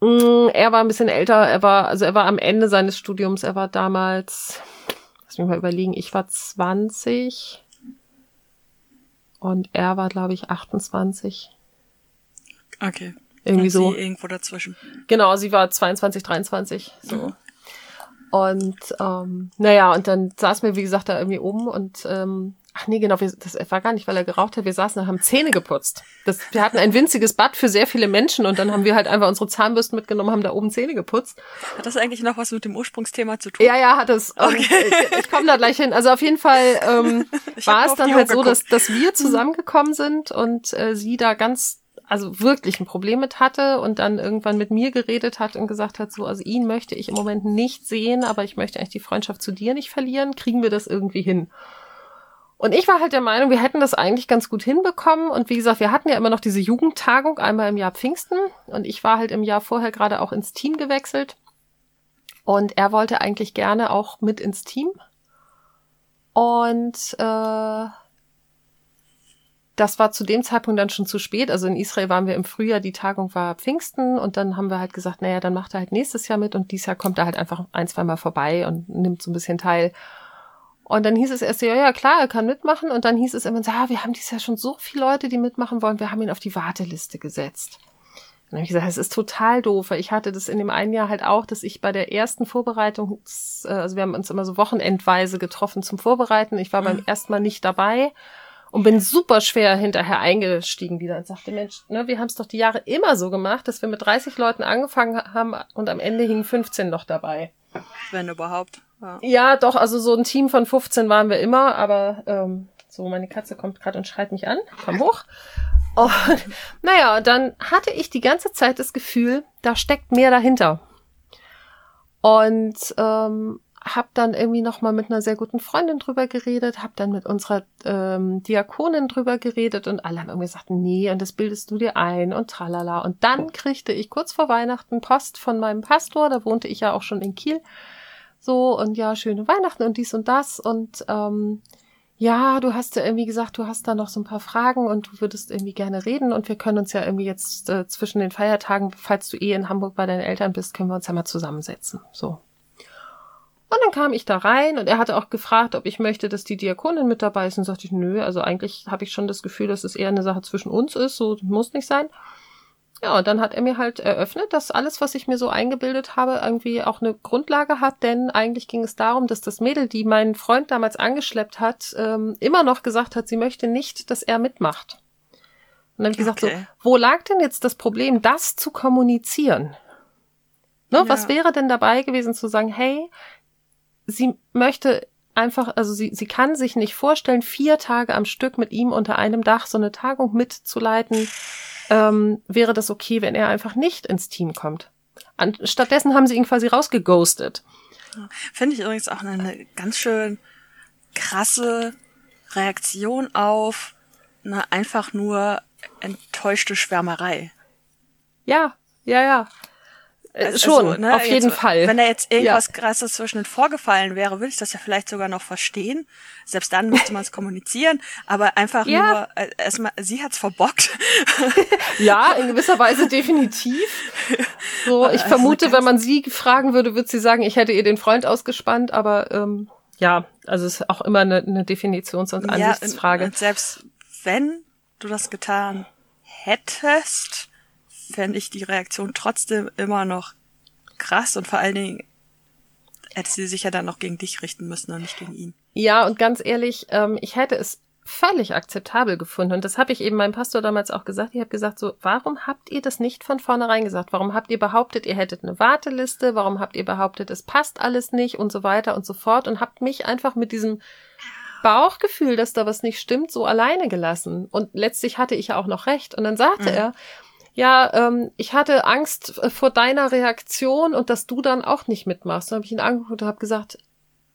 Mm, Er war ein bisschen älter, er war, also er war am Ende seines Studiums, er war damals, lass mich mal überlegen, ich war 20 und er war, glaube ich, 28. Okay. Irgendwie Und so. Irgendwo dazwischen. Genau, sie war 22, 23, so. Und ähm, naja, und dann saßen wir, wie gesagt, da irgendwie oben und ähm, ach nee, genau, wir, das war gar nicht, weil er geraucht hat, wir saßen da, haben Zähne geputzt. Das, wir hatten ein winziges Bad für sehr viele Menschen und dann haben wir halt einfach unsere Zahnbürsten mitgenommen, haben da oben Zähne geputzt. Hat das eigentlich noch was mit dem Ursprungsthema zu tun? Ja, ja, hat es. Und ich ich komme da gleich hin. Also auf jeden Fall ähm, war es dann halt so, dass, dass wir zusammengekommen sind und äh, sie da ganz, also wirklich ein Problem mit hatte und dann irgendwann mit mir geredet hat und gesagt hat, so, also ihn möchte ich im Moment nicht sehen, aber ich möchte eigentlich die Freundschaft zu dir nicht verlieren. Kriegen wir das irgendwie hin? Und ich war halt der Meinung, wir hätten das eigentlich ganz gut hinbekommen. Und wie gesagt, wir hatten ja immer noch diese Jugendtagung einmal im Jahr Pfingsten. Und ich war halt im Jahr vorher gerade auch ins Team gewechselt. Und er wollte eigentlich gerne auch mit ins Team. Und äh, das war zu dem Zeitpunkt dann schon zu spät. Also in Israel waren wir im Frühjahr, die Tagung war Pfingsten und dann haben wir halt gesagt, naja, dann macht er halt nächstes Jahr mit und dieses Jahr kommt er halt einfach ein, zwei Mal vorbei und nimmt so ein bisschen teil. Und dann hieß es erst, ja, ja, klar, er kann mitmachen. Und dann hieß es immer, so, ah, wir haben dieses Jahr schon so viele Leute, die mitmachen wollen, wir haben ihn auf die Warteliste gesetzt. Dann habe ich gesagt, es ist total doof, weil ich hatte das in dem einen Jahr halt auch, dass ich bei der ersten Vorbereitung, äh, also wir haben uns immer so wochenendweise getroffen zum Vorbereiten. Ich war beim ersten Mal nicht dabei und bin super schwer hinterher eingestiegen wieder und sagte, Mensch, ne, wir haben es doch die Jahre immer so gemacht, dass wir mit 30 Leuten angefangen haben und am Ende hingen 15 noch dabei. Wenn überhaupt. Ja. Ja, doch, also so ein Team von 15 waren wir immer, aber ähm, so, meine Katze kommt gerade und schreit mich an. Komm hoch. Und naja, dann hatte ich die ganze Zeit das Gefühl, da steckt mehr dahinter. Und ähm, habe dann irgendwie noch mal mit einer sehr guten Freundin drüber geredet, habe dann mit unserer ähm, Diakonin drüber geredet und alle haben irgendwie gesagt, nee, und das bildest du dir ein und tralala. Und dann kriegte ich kurz vor Weihnachten Post von meinem Pastor, da wohnte ich ja auch schon in Kiel, so und ja, schöne Weihnachten und dies und das und ähm, ja, du hast ja irgendwie gesagt, du hast da noch so ein paar Fragen und du würdest irgendwie gerne reden und wir können uns ja irgendwie jetzt äh, zwischen den Feiertagen, falls du eh in Hamburg bei deinen Eltern bist, können wir uns ja mal zusammensetzen. So. Und dann kam ich da rein und er hatte auch gefragt, ob ich möchte, dass die Diakonin mit dabei ist. Und sagte ich, nö, also eigentlich habe ich schon das Gefühl, dass es eher eine Sache zwischen uns ist, so muss nicht sein. Ja, und dann hat er mir halt eröffnet, dass alles, was ich mir so eingebildet habe, irgendwie auch eine Grundlage hat, denn eigentlich ging es darum, dass das Mädel, die meinen Freund damals angeschleppt hat, ähm, immer noch gesagt hat, sie möchte nicht, dass er mitmacht. Und dann habe ich gesagt, Okay. so, wo lag denn jetzt das Problem, das zu kommunizieren? Ne, Ja. Was wäre denn dabei gewesen zu sagen, hey, sie möchte einfach, also sie, sie kann sich nicht vorstellen, vier Tage am Stück mit ihm unter einem Dach so eine Tagung mitzuleiten. Ähm, wäre das okay, wenn er einfach nicht ins Team kommt? An, stattdessen haben sie ihn quasi rausgeghostet. Finde ich übrigens auch eine ganz schön krasse Reaktion auf eine einfach nur enttäuschte Schwärmerei. Ja, ja, ja. Äh, also, schon, ne, auf jeden jetzt, Fall. Wenn da jetzt irgendwas ja. krasses zwischen den vorgefallen wäre, würde ich das ja vielleicht sogar noch verstehen. Selbst dann müsste man es kommunizieren, aber einfach ja. nur äh, erstmal, sie hat's verbockt. ja, in gewisser Weise definitiv. So, ich also vermute, wenn man sie fragen würde, würde sie sagen, ich hätte ihr den Freund ausgespannt, aber ähm, ja, also es ist auch immer eine, eine Definitions- und Ansichtsfrage. Ja, und, und selbst wenn du das getan hättest, fände ich die Reaktion trotzdem immer noch krass und vor allen Dingen hätte sie sich ja dann noch gegen dich richten müssen und nicht gegen ihn. Ja, und ganz ehrlich, ähm, ich hätte es völlig akzeptabel gefunden. Und das habe ich eben meinem Pastor damals auch gesagt. Ich habe gesagt, so, warum habt ihr das nicht von vornherein gesagt? Warum habt ihr behauptet, ihr hättet eine Warteliste? Warum habt ihr behauptet, es passt alles nicht und so weiter und so fort? Und habt mich einfach mit diesem Bauchgefühl, dass da was nicht stimmt, so alleine gelassen. Und letztlich hatte ich ja auch noch recht. Und dann sagte mhm. er, ja, ähm, ich hatte Angst äh, vor deiner Reaktion und dass du dann auch nicht mitmachst. Dann habe ich ihn angeguckt und habe gesagt,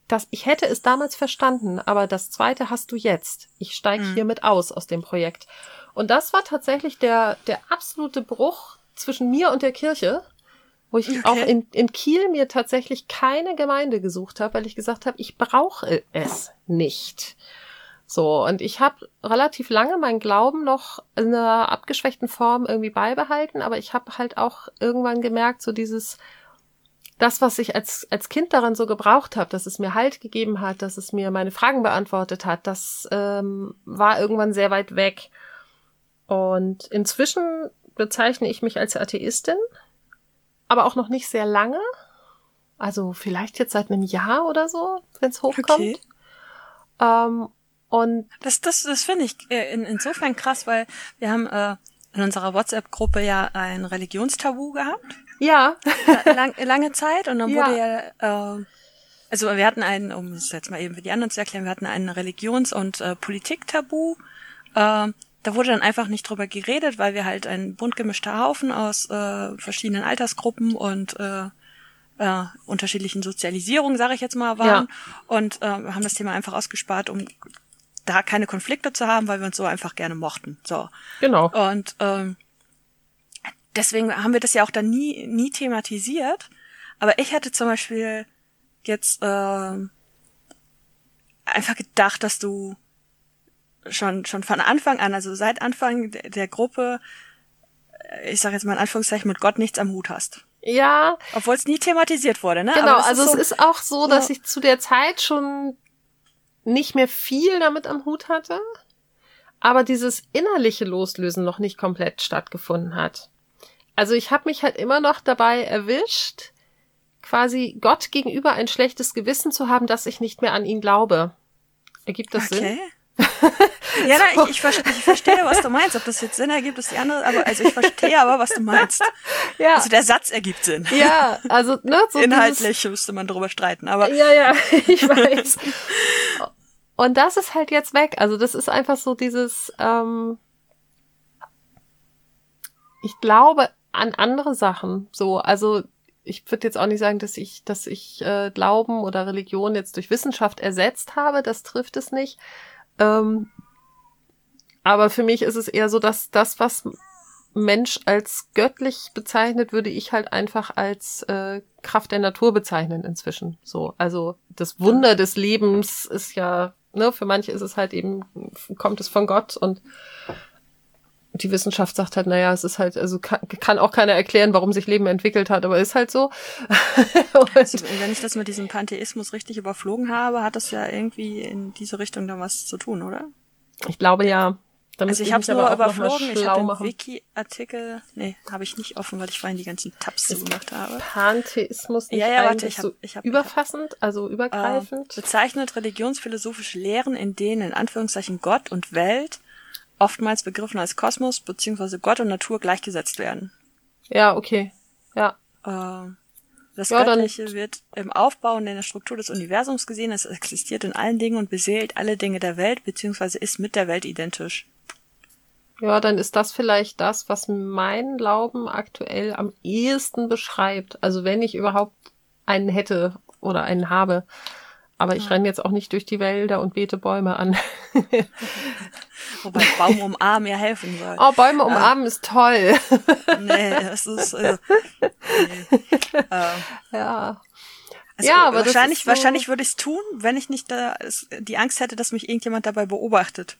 dass ich hätte es damals verstanden, aber das zweite hast du jetzt. Ich steige mhm. hiermit aus aus dem Projekt. Und das war tatsächlich der, der absolute Bruch zwischen mir und der Kirche, wo ich okay. auch in, in Kiel mir tatsächlich keine Gemeinde gesucht habe, weil ich gesagt habe, ich brauche es nicht. So, und ich habe relativ lange meinen Glauben noch in einer abgeschwächten Form irgendwie beibehalten, aber ich habe halt auch irgendwann gemerkt, so dieses, das, was ich als, als Kind daran so gebraucht habe, dass es mir Halt gegeben hat, dass es mir meine Fragen beantwortet hat, das ähm, war irgendwann sehr weit weg. Und inzwischen bezeichne ich mich als Atheistin, aber auch noch nicht sehr lange. Also vielleicht jetzt seit einem Jahr oder so, wenn es hochkommt. Okay. Ähm, und das, das, das finde ich äh, in, insofern krass, weil wir haben äh, in unserer WhatsApp-Gruppe ja ein Religionstabu gehabt. Ja. Lang, lange Zeit und dann ja. wurde ja, äh, also wir hatten einen, um es jetzt mal eben für die anderen zu erklären, wir hatten ein Religions- und äh, Politiktabu. Äh, da wurde dann einfach nicht drüber geredet, weil wir halt ein bunt gemischter Haufen aus äh, verschiedenen Altersgruppen und äh, äh, unterschiedlichen Sozialisierungen, sage ich jetzt mal, waren. Ja. Und äh, haben das Thema einfach ausgespart, um da keine Konflikte zu haben, weil wir uns so einfach gerne mochten. So. Genau. Und ähm, deswegen haben wir das ja auch dann nie, nie thematisiert. Aber ich hatte zum Beispiel jetzt äh, einfach gedacht, dass du schon schon von Anfang an, also seit Anfang der, der Gruppe, äh, ich sage jetzt mal in Anführungszeichen, mit Gott nichts am Hut hast. Ja. Obwohl es nie thematisiert wurde, ne? Genau, also ist so, es ist auch so, dass ja. ich zu der Zeit schon nicht mehr viel damit am Hut hatte, aber dieses innerliche Loslösen noch nicht komplett stattgefunden hat. Also ich habe mich halt immer noch dabei erwischt, quasi Gott gegenüber ein schlechtes Gewissen zu haben, dass ich nicht mehr an ihn glaube. Ergibt das okay. Sinn? ja, na, ich, ich, verstehe, ich verstehe, was du meinst. Ob das jetzt Sinn ergibt, ist die andere. Aber also ich verstehe aber, was du meinst. Ja. Also der Satz ergibt Sinn. Ja, also ne, so inhaltlich dieses, müsste man darüber streiten. Aber ja, ja, ich weiß. Und das ist halt jetzt weg. Also das ist einfach so dieses. Ähm, ich glaube an andere Sachen. So, also ich würde jetzt auch nicht sagen, dass ich, dass ich äh, Glauben oder Religion jetzt durch Wissenschaft ersetzt habe. Das trifft es nicht. Ähm, aber für mich ist es eher so, dass das, was Mensch als göttlich bezeichnet, würde ich halt einfach als äh, Kraft der Natur bezeichnen inzwischen. So, also das Wunder des Lebens ist ja, ne, für manche ist es halt eben, kommt es von Gott und die Wissenschaft sagt halt, naja, es ist halt, also kann, kann auch keiner erklären, warum sich Leben entwickelt hat, aber ist halt so. also, wenn ich das mit diesem Pantheismus richtig überflogen habe, hat das ja irgendwie in diese Richtung dann was zu tun, oder? Ich glaube ja. Also ich habe es nur überflogen, ich habe den Wiki-Artikel, nee, habe ich nicht offen, weil ich vorhin die ganzen Tabs zugemacht habe. Pantheismus nicht ja, ja, warte, ich hab, ich hab, überfassend, also übergreifend? Äh, bezeichnet religionsphilosophische Lehren, in denen in Anführungszeichen Gott und Welt oftmals begriffen als Kosmos bzw. Gott und Natur gleichgesetzt werden. Ja, okay. Ja. Äh, das ja, Göttliche wird im Aufbau und in der Struktur des Universums gesehen. Es existiert in allen Dingen und beseelt alle Dinge der Welt bzw. ist mit der Welt identisch. Ja, dann ist das vielleicht das, was mein Glauben aktuell am ehesten beschreibt. Also wenn ich überhaupt einen hätte oder einen habe. Aber ich ja. renne jetzt auch nicht durch die Wälder und bete Bäume an. Wobei Baum umarmen ja helfen soll. Oh, Bäume umarmen äh, ist toll. nee, das ist. Äh, nee. Äh, ja. Also ja, aber wahrscheinlich, so wahrscheinlich würde ich es tun, wenn ich nicht da die Angst hätte, dass mich irgendjemand dabei beobachtet.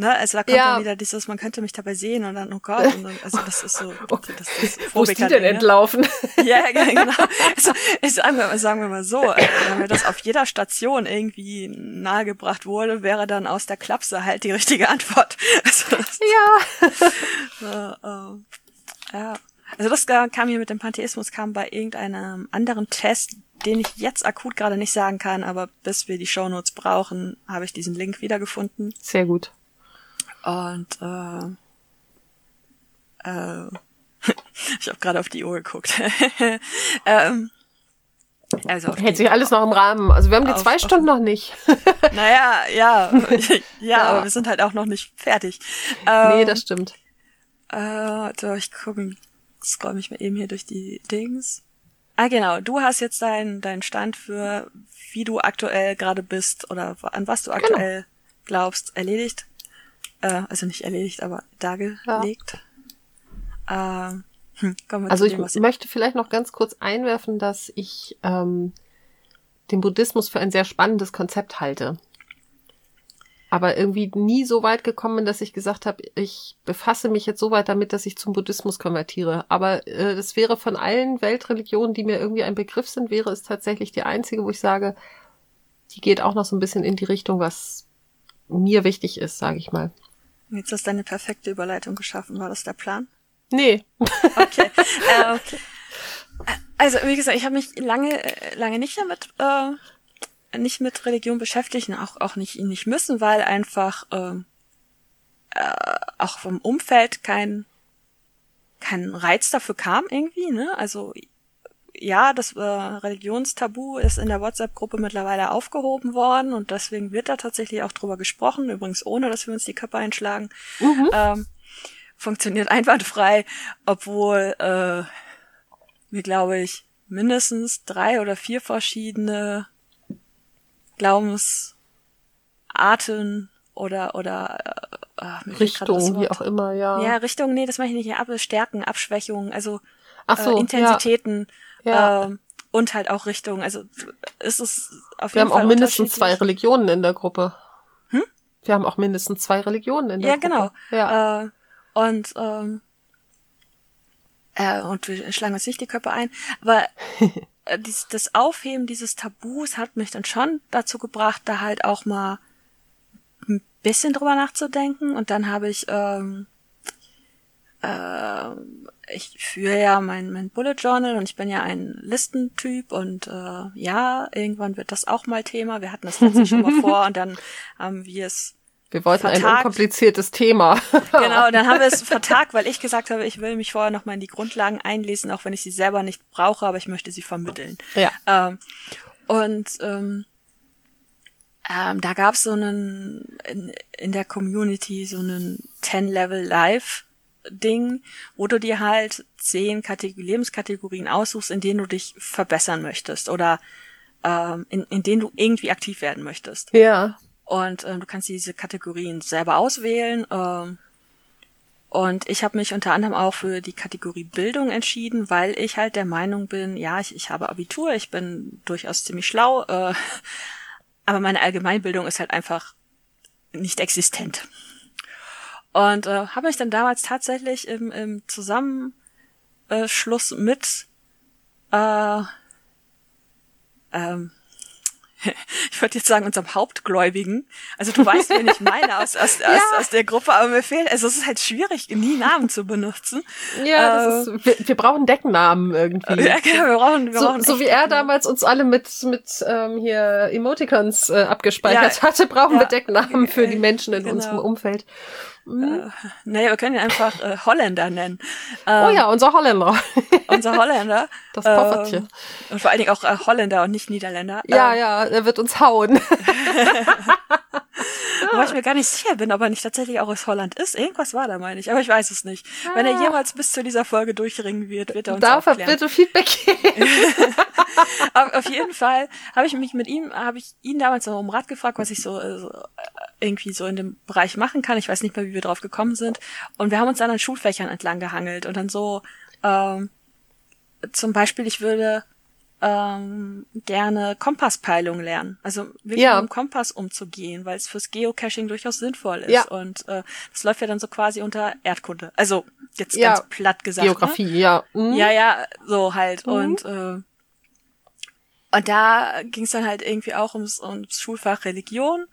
Ne? Also da kommt ja. dann wieder dieses, man könnte mich dabei sehen und dann, oh Gott, und dann, also das ist so, das ist Wo ist die denn entlaufen? ja, genau. Also, ich sagen, wir, sagen wir mal so, äh, wenn mir das auf jeder Station irgendwie nahegebracht wurde, wäre dann aus der Klapse halt die richtige Antwort. Also ja. äh, äh, ja. Also das kam hier mit dem Pantheismus, kam bei irgendeinem anderen Test, den ich jetzt akut gerade nicht sagen kann, aber bis wir die Shownotes brauchen, habe ich diesen Link wiedergefunden. Sehr gut. Und äh, äh, ich habe gerade auf die Uhr geguckt. ähm, also Hält sich alles noch im Rahmen. Also wir haben die auf, zwei Stunden noch nicht. naja, ja, ja, ja, aber wir sind halt auch noch nicht fertig. Ähm, nee, das stimmt. Äh, so, ich gucke, scroll mich mal eben hier durch die Dings. Ah, genau. Du hast jetzt deinen deinen Stand für, wie du aktuell gerade bist oder an was du genau. aktuell genau. glaubst, erledigt äh, also nicht erledigt, aber dargelegt. Ja. Ähm, hm, also ich dem, möchte vielleicht noch ganz kurz einwerfen, dass ich ähm, den Buddhismus für ein sehr spannendes Konzept halte. Aber irgendwie nie so weit gekommen bin, dass ich gesagt habe, ich befasse mich jetzt so weit damit, dass ich zum Buddhismus konvertiere. Aber äh, das wäre von allen Weltreligionen, die mir irgendwie ein Begriff sind, wäre es tatsächlich die einzige, wo ich sage, die geht auch noch so ein bisschen in die Richtung, was mir wichtig ist, sage ich mal. Jetzt hast du eine perfekte Überleitung geschaffen. War das der Plan? Nee. Okay. äh, also, wie gesagt, ich habe mich lange, lange nicht damit, äh, nicht mit Religion beschäftigt und auch, auch nicht, nicht müssen, weil einfach äh, äh, auch vom Umfeld kein, kein Reiz dafür kam irgendwie, ne? Also ja, das äh, Religionstabu ist in der WhatsApp-Gruppe mittlerweile aufgehoben worden und deswegen wird da tatsächlich auch drüber gesprochen, übrigens ohne, dass wir uns die Köpfe einschlagen. Mhm. Ähm, funktioniert einwandfrei, obwohl äh, mir, glaube ich, mindestens drei oder vier verschiedene Glaubensarten oder oder äh, Richtung, wie auch immer, ja. Ja, Richtung, nee, das mache ich nicht. Ab, Stärken, Abschwächungen, also so, äh, Intensitäten. Ja ja. Ähm, und halt auch Richtung, also ist es auf Wir jeden Fall. Wir haben auch mindestens zwei Religionen in der Gruppe. Hm? Wir haben auch mindestens zwei Religionen in der ja, Gruppe. Genau. Ja, genau. Äh, und ähm, äh, und wir schlagen uns nicht die Köpfe ein, aber äh, dies, das Aufheben dieses Tabus hat mich dann schon dazu gebracht, da halt auch mal ein bisschen drüber nachzudenken. Und dann habe ich ähm, äh, ich führe ja mein, mein Bullet Journal und ich bin ja ein Listentyp und äh, ja, irgendwann wird das auch mal Thema. Wir hatten das letzte schon mal vor und dann haben wir es wir wollten vertagt. ein unkompliziertes Thema. genau, dann haben wir es vertagt, weil ich gesagt habe, ich will mich vorher nochmal in die Grundlagen einlesen, auch wenn ich sie selber nicht brauche, aber ich möchte sie vermitteln. Ja. Ähm, und ähm, ähm, da gab es so einen in, in der Community so einen 10-Level Live Ding, wo du dir halt zehn Kategor Lebenskategorien aussuchst, in denen du dich verbessern möchtest oder ähm, in, in denen du irgendwie aktiv werden möchtest. Ja. Und ähm, du kannst diese Kategorien selber auswählen. Ähm, und ich habe mich unter anderem auch für die Kategorie Bildung entschieden, weil ich halt der Meinung bin, ja, ich, ich habe Abitur, ich bin durchaus ziemlich schlau, äh, aber meine Allgemeinbildung ist halt einfach nicht existent. Und äh, habe mich dann damals tatsächlich im, im Zusammenschluss mit äh, ähm, ich würde jetzt sagen, unserem Hauptgläubigen. Also du weißt, wen ich meine aus, aus, ja. aus, aus der Gruppe, aber mir fehlt, also es ist halt schwierig, nie Namen zu benutzen. Ja, das äh, ist, wir, wir brauchen Decknamen irgendwie. Ja, genau, wir brauchen, wir so, brauchen so wie er damals uns alle mit, mit ähm, hier Emoticons äh, abgespeichert ja, hatte, brauchen ja, wir Decknamen für die Menschen in genau. unserem Umfeld. Mhm. Äh, naja, wir können ihn einfach äh, Holländer nennen. Ähm, oh ja, unser Holländer. unser Holländer. Das Poffertchen. Ähm, und vor allen Dingen auch äh, Holländer und nicht Niederländer. Ja, ähm, ja, er wird uns hauen. Wobei ich mir gar nicht sicher bin, ob er nicht tatsächlich auch aus Holland ist. Irgendwas war da, meine ich. Aber ich weiß es nicht. Ah. Wenn er ah. jemals bis zu dieser Folge durchringen wird, wird er uns Darf er bitte Feedback geben? aber auf jeden Fall habe ich mich mit ihm, habe ich ihn damals noch um Rat gefragt, was ich so, äh, so äh, irgendwie so in dem Bereich machen kann. Ich weiß nicht mehr, wie wir drauf gekommen sind. Und wir haben uns dann an Schulfächern entlang gehangelt und dann so, ähm, zum Beispiel, ich würde ähm, gerne Kompasspeilung lernen. Also wirklich Ja. mit dem Kompass umzugehen, weil es fürs Geocaching durchaus sinnvoll ist. Ja. Und äh, das läuft ja dann so quasi unter Erdkunde. Also jetzt Ja. ganz platt gesagt. Ne? Geografie, ja. Mhm. Ja, ja, so halt. Mhm. Und, äh, und da ging es dann halt irgendwie auch ums, ums Schulfach Religion.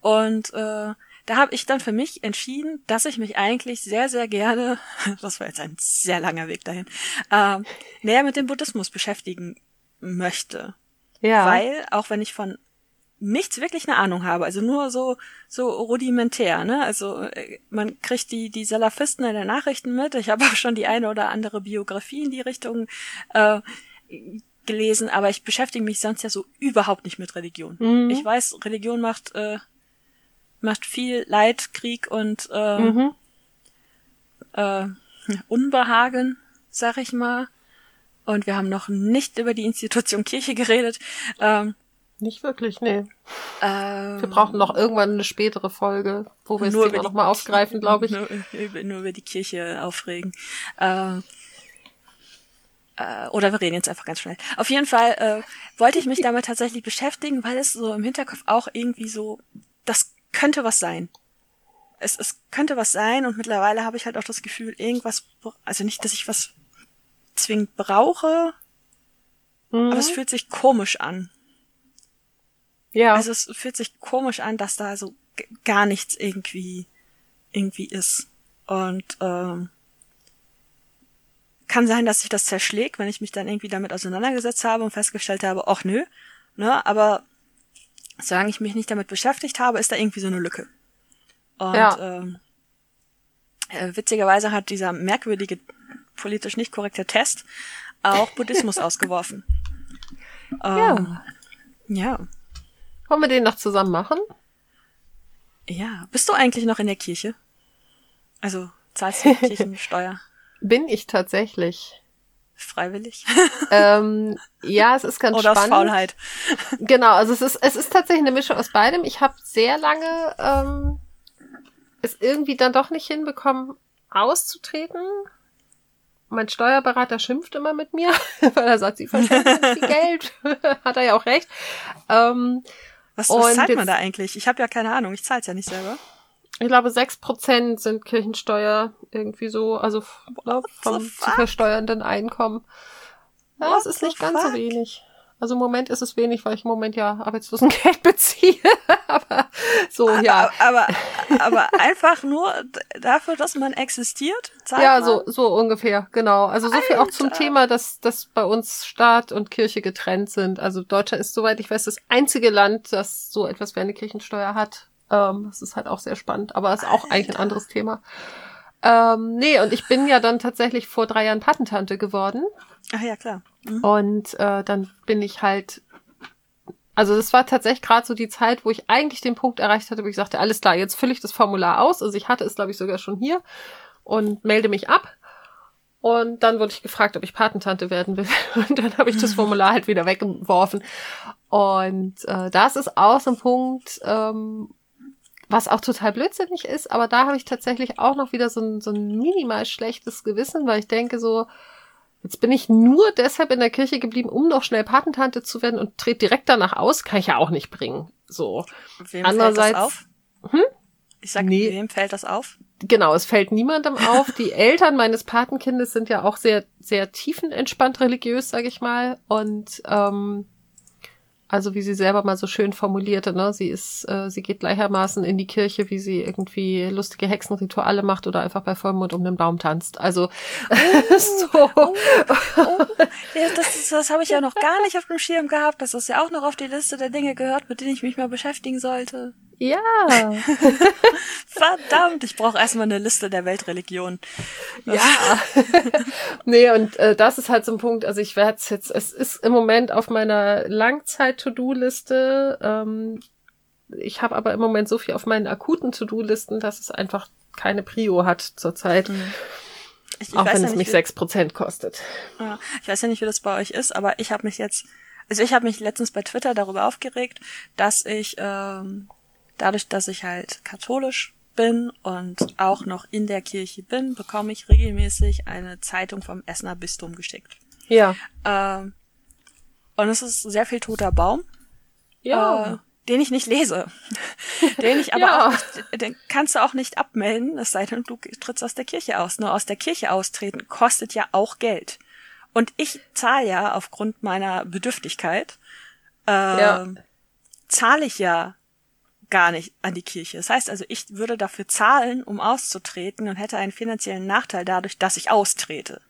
Und äh, da habe ich dann für mich entschieden, dass ich mich eigentlich sehr, sehr gerne, das war jetzt ein sehr langer Weg dahin, ähm, näher mit dem Buddhismus beschäftigen möchte. Ja. Weil, auch wenn ich von nichts wirklich eine Ahnung habe, also nur so so rudimentär, ne? Also äh, man kriegt die die Salafisten in den Nachrichten mit. Ich habe auch schon die eine oder andere Biografie in die Richtung äh, gelesen, aber ich beschäftige mich sonst ja so überhaupt nicht mit Religion. Mhm. Ich weiß, Religion macht äh, macht viel Leid, Krieg und äh, Mhm. äh, Unbehagen, sag ich mal. Und wir haben noch nicht über die Institution Kirche geredet. Ähm, Nicht wirklich, nee. ähm, Wir brauchen noch irgendwann eine spätere Folge, wo wir nur Thema nochmal aufgreifen, glaube ich. Nur, über, nur über die Kirche aufregen. Ähm, äh, oder wir reden jetzt einfach ganz schnell. Auf jeden Fall äh, wollte ich mich damit tatsächlich beschäftigen, weil es so im Hinterkopf auch irgendwie so, das könnte was sein. Es, es könnte was sein und mittlerweile habe ich halt auch das Gefühl, irgendwas, also nicht, dass ich was zwingend brauche, Mhm. aber es fühlt sich komisch an. ja. Also es fühlt sich komisch an, dass da so gar nichts irgendwie irgendwie ist. Und ähm, kann sein, dass sich das zerschlägt, wenn ich mich dann irgendwie damit auseinandergesetzt habe und festgestellt habe, ach nö, ne, aber solange ich mich nicht damit beschäftigt habe, ist da irgendwie so eine Lücke. Und Ja. ähm, äh, witzigerweise hat dieser merkwürdige, politisch nicht korrekte Test auch Buddhismus ausgeworfen. Ähm, ja. Wollen wir den noch zusammen machen? Ja. Bist du eigentlich noch in der Kirche? Also zahlst du Kirchensteuer Bin ich tatsächlich. freiwillig? ähm, ja, es ist ganz Oder aus spannend. Faulheit? Genau, also es ist, es ist tatsächlich eine Mischung aus beidem. Ich habe sehr lange ähm, es irgendwie dann doch nicht hinbekommen, auszutreten. Mein Steuerberater schimpft immer mit mir, weil er sagt, sie verschwenden viel Geld. Hat er ja auch recht. Ähm, Was, was zahlt man jetzt- da eigentlich? Ich habe ja keine Ahnung, ich zahl's ja nicht selber. ich glaube, sechs Prozent sind Kirchensteuer irgendwie so, also f- ne, vom zu versteuernden Einkommen. Ja, What es ist nicht ganz so fuck? wenig. Also im Moment ist es wenig, weil ich im Moment ja Arbeitslosengeld beziehe. Aber so, ja. Aber, aber, aber einfach nur dafür, dass man existiert? Ja, man? so, so ungefähr, genau. Also so viel auch zum Alter. Thema, dass, dass bei uns Staat und Kirche getrennt sind. Also Deutschland ist, soweit ich weiß, das einzige Land, das so etwas wie eine Kirchensteuer hat. Ähm, das ist halt auch sehr spannend, aber ist auch eigentlich ein Alter. anderes Thema. Ähm, nee, und ich bin ja dann tatsächlich vor drei Jahren Patentante geworden. Ach ja, klar. Mhm. Und äh, dann bin ich halt, also das war tatsächlich gerade so die Zeit, wo ich eigentlich den Punkt erreicht hatte, wo ich sagte, alles klar, jetzt fülle ich das Formular aus. Also ich hatte es, glaube ich, sogar schon hier und melde mich ab. Und dann wurde ich gefragt, ob ich Patentante werden will. Und dann habe ich das Formular halt wieder weggeworfen. Und äh, das ist auch so ein Punkt, ähm, was auch total blödsinnig ist, aber da habe ich tatsächlich auch noch wieder so ein, so ein minimal schlechtes Gewissen, weil ich denke so, jetzt bin ich nur deshalb in der Kirche geblieben, um noch schnell Patentante zu werden und trete direkt danach aus, kann ich ja auch nicht bringen. So. Wem Andererseits- fällt das auf? Hm? Ich sag, Nee. wem fällt das auf? Genau, es fällt niemandem auf. Die Eltern meines Patenkindes sind ja auch sehr, sehr tiefenentspannt religiös, sage ich mal. Und ähm, also wie sie selber mal so schön formulierte, ne, sie ist, äh, sie geht gleichermaßen in die Kirche, wie sie irgendwie lustige Hexenrituale macht oder einfach bei Vollmond um den Baum tanzt. Also so. Oh, ja, das ist, das habe ich ja noch gar nicht auf dem Schirm gehabt, das ja auch noch auf die Liste der Dinge gehört, mit denen ich mich mal beschäftigen sollte. Ja. Verdammt, ich brauche erstmal eine Liste der Weltreligionen. Ja. nee, und äh, das ist halt so ein Punkt, also ich werde es jetzt, es ist im Moment auf meiner Langzeit-To-Do-Liste. Ähm, ich habe aber im Moment so viel auf meinen akuten To-Do-Listen, dass es einfach keine Prio hat zurzeit. Ich, ich Auch wenn ja es mich sechs Prozent kostet. Ja, ich weiß ja nicht, wie das bei euch ist, aber ich habe mich jetzt, also ich habe mich letztens bei Twitter darüber aufgeregt, dass ich ähm, dadurch, dass ich halt katholisch bin und auch noch in der Kirche bin, bekomme ich regelmäßig eine Zeitung vom Essener Bistum geschickt. Ja. Ähm, und es ist sehr viel toter Baum. Ja. Äh, den ich nicht lese. den ich aber Ja. auch nicht, den kannst du auch nicht abmelden, es sei denn, du trittst aus der Kirche aus. Nur aus der Kirche austreten kostet ja auch Geld. Und ich zahle ja aufgrund meiner Bedürftigkeit, äh, Ja. zahle ich ja gar nicht an die Kirche. Das heißt also, ich würde dafür zahlen, um auszutreten und hätte einen finanziellen Nachteil dadurch, dass ich austrete.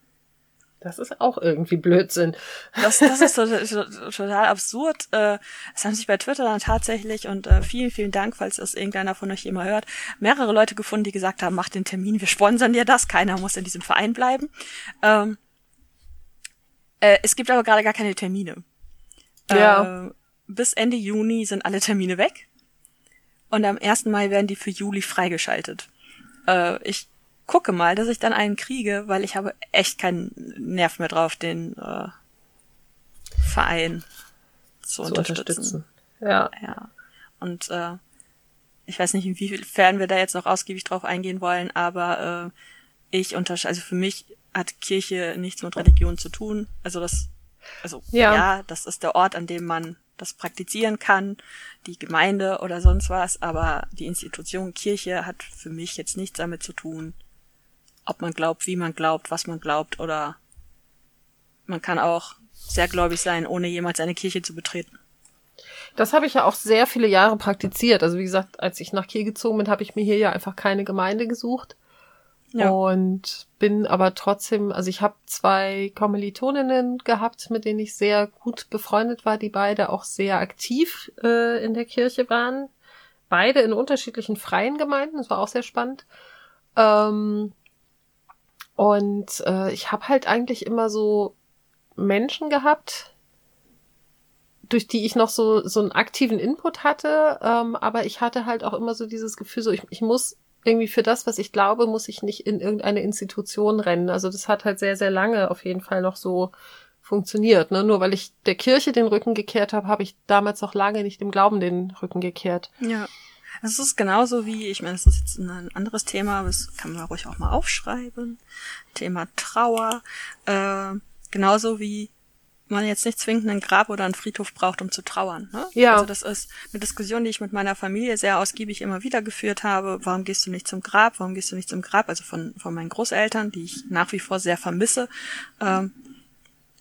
Das ist auch irgendwie Blödsinn. Das, das ist total, absurd. Äh, Es haben sich bei Twitter dann tatsächlich, und äh, vielen, vielen Dank, falls das irgendeiner von euch immer hört, mehrere Leute gefunden, die gesagt haben, mach den Termin, wir sponsern dir das, keiner muss in diesem Verein bleiben. Ähm, äh, es gibt aber gerade gar keine Termine. Ja. Äh, bis Ende Juni sind alle Termine weg. Und am 1. Mai werden die für Juli freigeschaltet. Äh, ich gucke mal, dass ich dann einen kriege, weil ich habe echt keinen Nerv mehr drauf, den äh, Verein zu, Zu unterstützen. unterstützen. Ja. Ja. Und äh, ich weiß nicht, inwiefern wir da jetzt noch ausgiebig drauf eingehen wollen, aber äh, ich unterscheide, also für mich hat Kirche nichts mit Religion zu tun. Also das, also Ja. ja, das ist der Ort, an dem man das praktizieren kann, die Gemeinde oder sonst was, aber die Institution Kirche hat für mich jetzt nichts damit zu tun, ob man glaubt, wie man glaubt, was man glaubt oder man kann auch sehr gläubig sein, ohne jemals eine Kirche zu betreten. Das habe ich ja auch sehr viele Jahre praktiziert. Also wie gesagt, als ich nach Kiel gezogen bin, habe ich mir hier ja einfach keine Gemeinde gesucht. Ja. Und bin aber trotzdem, also ich habe zwei Kommilitoninnen gehabt, mit denen ich sehr gut befreundet war, die beide auch sehr aktiv äh, in der Kirche waren. Beide in unterschiedlichen freien Gemeinden, das war auch sehr spannend. Ähm, und äh, ich habe halt eigentlich immer so Menschen gehabt, durch die ich noch so so einen aktiven Input hatte, ähm, aber ich hatte halt auch immer so dieses Gefühl, so ich, ich muss irgendwie für das, was ich glaube, muss ich nicht in irgendeine Institution rennen. Also das hat halt sehr, sehr lange auf jeden Fall noch so funktioniert. Ne? Nur weil ich der Kirche den Rücken gekehrt habe, habe ich damals noch lange nicht dem Glauben den Rücken gekehrt. Ja. Es ist genauso wie, ich meine, es ist jetzt ein anderes Thema, aber das kann man ruhig auch mal aufschreiben. Thema Trauer. Äh, genauso wie man jetzt nicht zwingend ein Grab oder einen Friedhof braucht, um zu trauern. Ne? Ja. Also das ist eine Diskussion, die ich mit meiner Familie sehr ausgiebig immer wieder geführt habe. Warum gehst du nicht zum Grab? Warum gehst du nicht zum Grab? Also von, von meinen Großeltern, die ich nach wie vor sehr vermisse, ähm,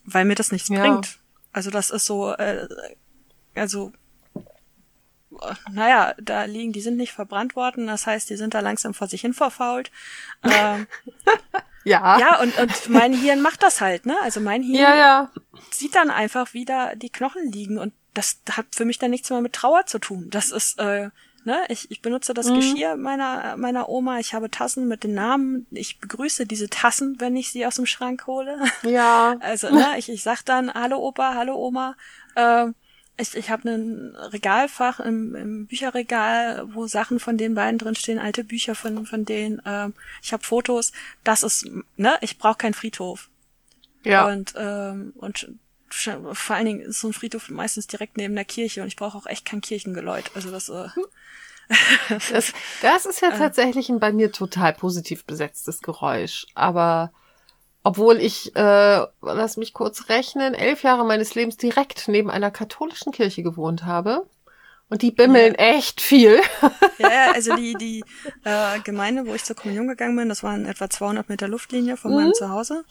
weil mir das nichts Ja. bringt. Also das ist so, äh, also naja, da liegen, die sind nicht verbrannt worden, das heißt, die sind da langsam vor sich hin verfault. Ähm, Ja. ja, und, und mein Hirn macht das halt, ne? Also mein Hirn Ja, ja. sieht dann einfach, wie da die Knochen liegen und das hat für mich dann nichts mehr mit Trauer zu tun. Das ist, äh, ne, ich, ich benutze das Mhm. Geschirr meiner, meiner Oma, ich habe Tassen mit den Namen, ich begrüße diese Tassen, wenn ich sie aus dem Schrank hole. Ja. Also, ne, ich, ich sag dann, hallo Opa, hallo Oma. Ähm, ich ich habe ein Regalfach im, im Bücherregal, wo Sachen von den beiden drinstehen, alte Bücher von, von denen. Ähm, ich habe Fotos. Das ist, ne, ich brauche keinen Friedhof. Ja. Und, ähm, und vor allen Dingen ist so ein Friedhof meistens direkt neben der Kirche und ich brauche auch echt kein Kirchengeläut. Also das, äh, Das, das ist ja tatsächlich ein bei mir total positiv besetztes Geräusch. Aber obwohl ich, äh, lass mich kurz rechnen, elf Jahre meines Lebens direkt neben einer katholischen Kirche gewohnt habe. Und die bimmeln echt viel. ja, ja, also die, die äh, Gemeinde, wo ich zur Kommunion gegangen bin, das waren etwa 200 Meter Luftlinie von meinem Zuhause.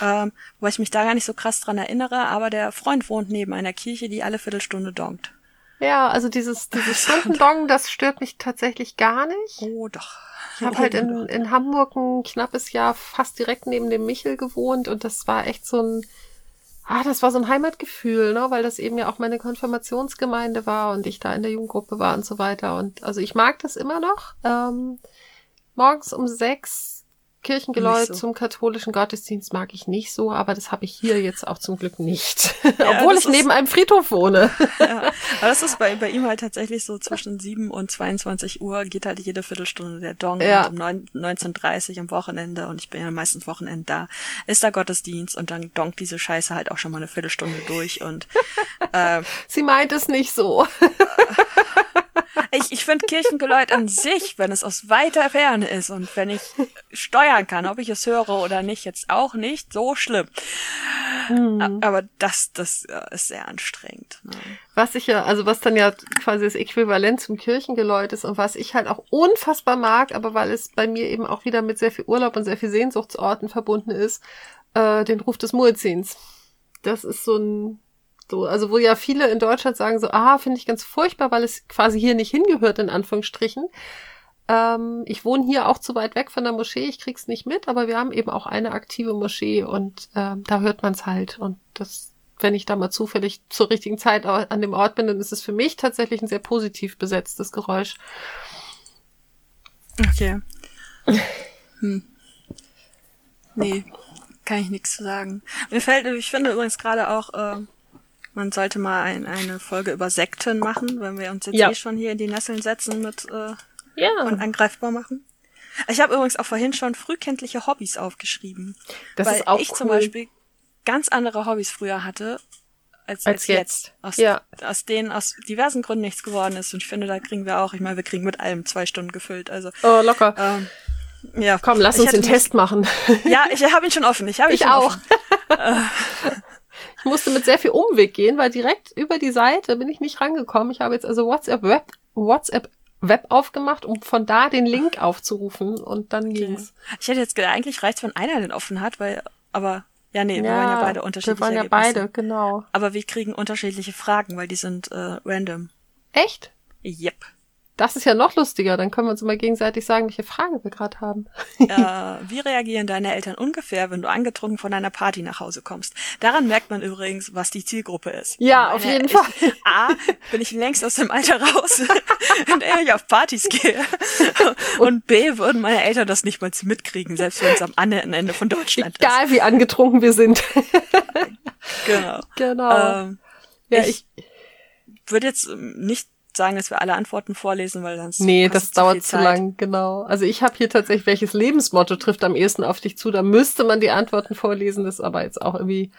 Ähm, wobei ich mich da gar nicht so krass dran erinnere, aber der Freund wohnt neben einer Kirche, die alle Viertelstunde dongt. Ja, also dieses, dieses Stundendong, das stört mich tatsächlich gar nicht. Oh, doch. Ich habe halt in, in Hamburg ein knappes Jahr fast direkt neben dem Michel gewohnt und das war echt so ein, ah, das war so ein Heimatgefühl, ne, weil das eben ja auch meine Konfirmationsgemeinde war und ich da in der Jugendgruppe war und so weiter. Und also ich mag das immer noch. Ähm, morgens um sechs Kirchengeläut so. zum katholischen Gottesdienst mag ich nicht so, aber das habe ich hier jetzt auch zum Glück nicht. Ja, Obwohl ich neben einem Friedhof wohne. Ja, aber das ist bei, bei ihm halt tatsächlich so zwischen 7 und 22 Uhr geht halt jede Viertelstunde der Dong Ja. und um 9, 19.30 am Wochenende und ich bin ja meistens Wochenende da, ist da Gottesdienst und dann donkt diese Scheiße halt auch schon mal eine Viertelstunde durch und äh, Sie meint es nicht so. Ich, ich finde Kirchengeläut an sich, wenn es aus weiter Ferne ist und wenn ich steuern kann, ob ich es höre oder nicht, jetzt auch nicht so schlimm. A- Aber das, das äh, ist sehr anstrengend. Ne? Was ich ja, also was dann ja quasi das Äquivalent zum Kirchengeläut ist und was ich halt auch unfassbar mag, aber weil es bei mir eben auch wieder mit sehr viel Urlaub und sehr viel Sehnsuchtsorten verbunden ist, äh, den Ruf des Muezzins. Das ist so ein, so, also wo ja viele in Deutschland sagen so, ah, finde ich ganz furchtbar, weil es quasi hier nicht hingehört, in Anführungsstrichen. Ähm, ich wohne hier auch zu weit weg von der Moschee, ich krieg's nicht mit, aber wir haben eben auch eine aktive Moschee und ähm, da hört man's halt. Und das, wenn ich da mal zufällig zur richtigen Zeit an dem Ort bin, dann ist es für mich tatsächlich ein sehr positiv besetztes Geräusch. Okay. Hm. Nee, kann ich nichts zu sagen. Mir fällt, ich finde übrigens gerade auch, äh, man sollte mal ein, eine Folge über Sekten machen, wenn wir uns jetzt Ja. eh schon hier in die Nesseln setzen mit äh, Ja. und angreifbar machen. Ich habe übrigens auch vorhin schon frühkindliche Hobbys aufgeschrieben. Das weil ist auch ich cool. zum Beispiel ganz andere Hobbys früher hatte als, Als als, jetzt. jetzt. Aus, Ja. aus denen aus diversen Gründen nichts geworden ist. Und ich finde, da kriegen wir auch, ich meine, wir kriegen mit allem zwei Stunden gefüllt. Also Oh, locker. ähm, ja. Komm, lass uns den Test machen. Ja, ich habe ihn schon offen. Ich habe ihn Ich schon auch. Offen. Ich musste mit sehr viel Umweg gehen, weil direkt über die Seite bin ich nicht rangekommen. Ich habe jetzt also WhatsApp Web, WhatsApp Web aufgemacht, um von da den Link aufzurufen und dann ging's. Ich hätte jetzt gedacht, eigentlich reicht wenn einer den offen hat, weil, aber, ja, nee, wir waren ja beide unterschiedlich. Wir waren ja beide, genau. Aber wir kriegen unterschiedliche Fragen, weil die sind äh, random. Echt? Yep. Das ist ja noch lustiger. Dann können wir uns immer gegenseitig sagen, welche Frage wir gerade haben. äh, wie reagieren deine Eltern ungefähr, wenn du angetrunken von einer Party nach Hause kommst? Daran merkt man übrigens, was die Zielgruppe ist. Ja, auf jeden ich, Fall. A, bin ich längst aus dem Alter raus, in dem ich auf Partys gehe. Und B, würden meine Eltern das nicht mal mitkriegen, selbst wenn es am anderen Ende von Deutschland Egal wie angetrunken wir sind. ist. Genau. genau. Ähm, ja, ich würde jetzt nicht sagen, dass wir alle Antworten vorlesen, weil sonst Nee, das zu dauert zu Zeit. lang, genau. Also ich habe hier tatsächlich, welches Lebensmotto trifft am ehesten auf dich zu? Da müsste man die Antworten vorlesen, das ist aber jetzt auch irgendwie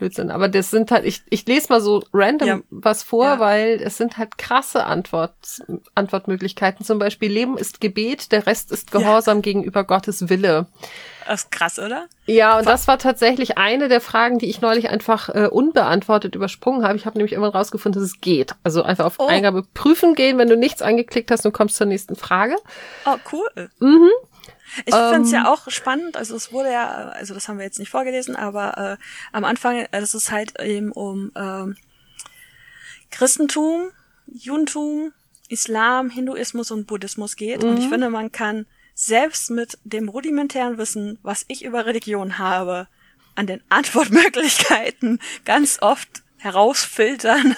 Blödsinn. Aber das sind halt, ich, ich lese mal so random Ja. was vor, Ja. weil es sind halt krasse Antwort, Antwortmöglichkeiten. Zum Beispiel Leben ist Gebet, der Rest ist Gehorsam gegenüber Gottes Wille. Das ist krass, oder? Ja, und das war tatsächlich eine der Fragen, die ich neulich einfach äh, unbeantwortet übersprungen habe. Ich habe nämlich irgendwann rausgefunden, dass es geht. Also einfach auf Oh. Eingabe prüfen gehen, wenn du nichts angeklickt hast und kommst zur nächsten Frage. Oh, cool. Mhm. Ich finde es Ähm. ja auch spannend, also es wurde ja, also das haben wir jetzt nicht vorgelesen, aber äh, am Anfang, äh, dass es halt eben um ähm, Christentum, Judentum, Islam, Hinduismus und Buddhismus geht. Und ich Mhm. finde, man kann selbst mit dem rudimentären Wissen, was ich über Religion habe, an den Antwortmöglichkeiten ganz oft herausfiltern,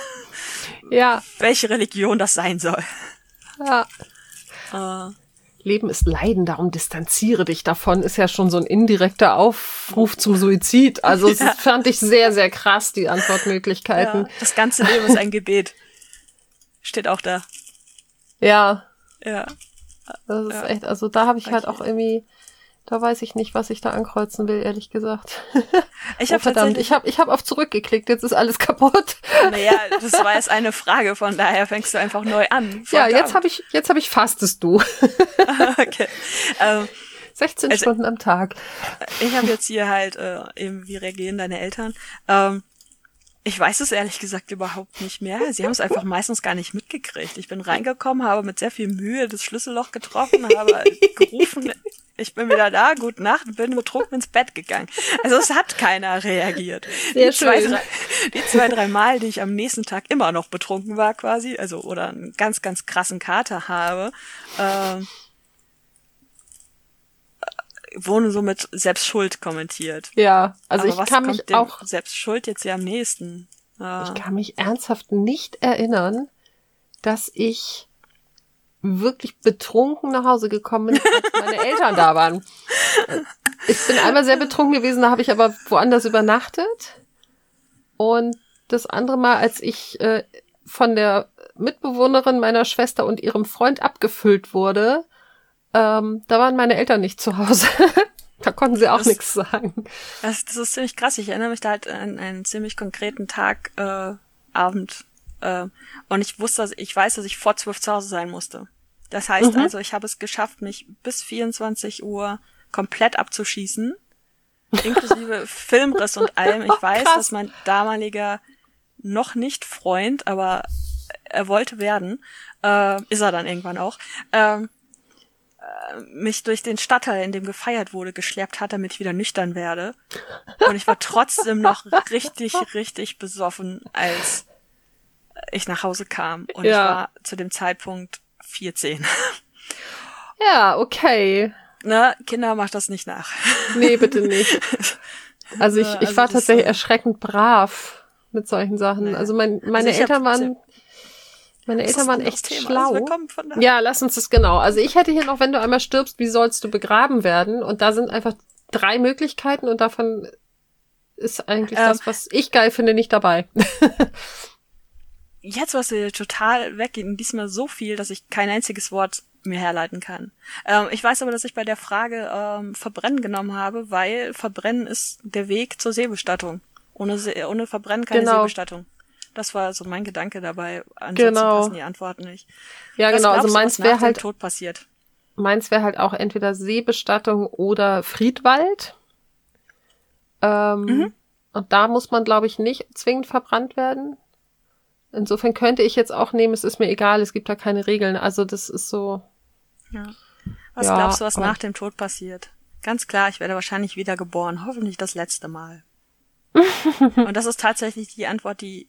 Ja, welche Religion das sein soll. ja. Äh, Leben ist Leiden, darum distanziere dich davon, ist ja schon so ein indirekter Aufruf zum Suizid. Also Ja. das fand ich sehr, sehr krass, die Antwortmöglichkeiten. ja, das ganze Leben ist ein Gebet. Steht auch da. Ja, Ja. das ist Ja. echt, also da habe ich halt Okay. auch irgendwie, da weiß ich nicht, was ich da ankreuzen will, ehrlich gesagt. Ich Oh, habe verdammt, ich habe ich hab auf zurückgeklickt, jetzt ist alles kaputt. naja, das war jetzt eine Frage, von daher fängst du einfach neu an. Ja, jetzt habe ich, jetzt habe ich fastest du. okay. ähm, 16 Also- Stunden am Tag. ich habe jetzt hier halt äh, eben, wie reagieren deine Eltern? Ähm, ich weiß es ehrlich gesagt überhaupt nicht mehr. Sie haben es einfach meistens gar nicht mitgekriegt. Ich bin reingekommen, habe mit sehr viel Mühe das Schlüsselloch getroffen, habe gerufen, ich bin wieder da, gute Nacht, und bin betrunken ins Bett gegangen. Also es hat keiner reagiert. Sehr die, zwei, schön. drei, die zwei, drei Mal, die ich am nächsten Tag immer noch betrunken war quasi, also oder einen ganz, ganz krassen Kater habe, ähm, wurden so mit Selbstschuld kommentiert. Ja, also Aber ich kann mich auch, Selbstschuld jetzt ja am nächsten. Ja. ich kann mich ernsthaft nicht erinnern, dass ich wirklich betrunken nach Hause gekommen bin, als meine Eltern da waren. Ich bin einmal sehr betrunken gewesen, da habe ich aber woanders übernachtet. Und das andere Mal, als ich äh, von der Mitbewohnerin meiner Schwester und ihrem Freund abgefüllt wurde, ähm, da waren meine Eltern nicht zu Hause. da konnten sie auch das, nichts sagen. Das, das ist ziemlich krass. Ich erinnere mich da halt an einen ziemlich konkreten Tag, äh, Abend. Äh, und ich wusste, ich weiß, dass ich vor zwölf zu Hause sein musste. Das heißt mhm. also, ich habe es geschafft, mich bis 24 Uhr komplett abzuschießen. Inklusive Filmriss und allem. Ich oh, weiß, Krass. dass mein damaliger noch nicht Freund, aber er wollte werden, äh, ist er dann irgendwann auch, ähm, äh, mich durch den Stadtteil, in dem gefeiert wurde, geschleppt hat, damit ich wieder nüchtern werde. Und ich war trotzdem noch richtig, richtig besoffen, als ich nach Hause kam. Und ja. ich war zu dem Zeitpunkt 14. Ja, okay. Ne, Kinder macht das nicht nach. Nee, bitte nicht. Also ich, ich also war tatsächlich erschreckend brav mit solchen Sachen. Nee. Also mein, meine also Eltern waren, meine Eltern waren echt schlau. Also ja, lass uns das genau. Also ich hätte hier noch, wenn du einmal stirbst, wie sollst du begraben werden? Und da sind einfach drei Möglichkeiten und davon ist eigentlich ähm, das, was ich geil finde, nicht dabei. jetzt warst du total weg, diesmal so viel, dass ich kein einziges Wort mir herleiten kann. Ähm, ich weiß aber, dass ich bei der Frage ähm, Verbrennen genommen habe, weil Verbrennen ist der Weg zur Seebestattung. Ohne, See, ohne Verbrennen keine genau. Seebestattung. Das war so mein Gedanke dabei. Ansonsten genau. passen die Antworten nicht. Ja, was genau. Also meins wäre halt Tod passiert. Meins wäre halt auch entweder Seebestattung oder Friedwald. Ähm, mhm. Und da muss man, glaube ich, nicht zwingend verbrannt werden. Insofern könnte ich jetzt auch nehmen, es ist mir egal, es gibt da keine Regeln. Also das ist so. Ja. Was ja, glaubst du, was nach dem Tod passiert? Ganz klar, ich werde wahrscheinlich wieder geboren, hoffentlich das letzte Mal. Und das ist tatsächlich die Antwort, die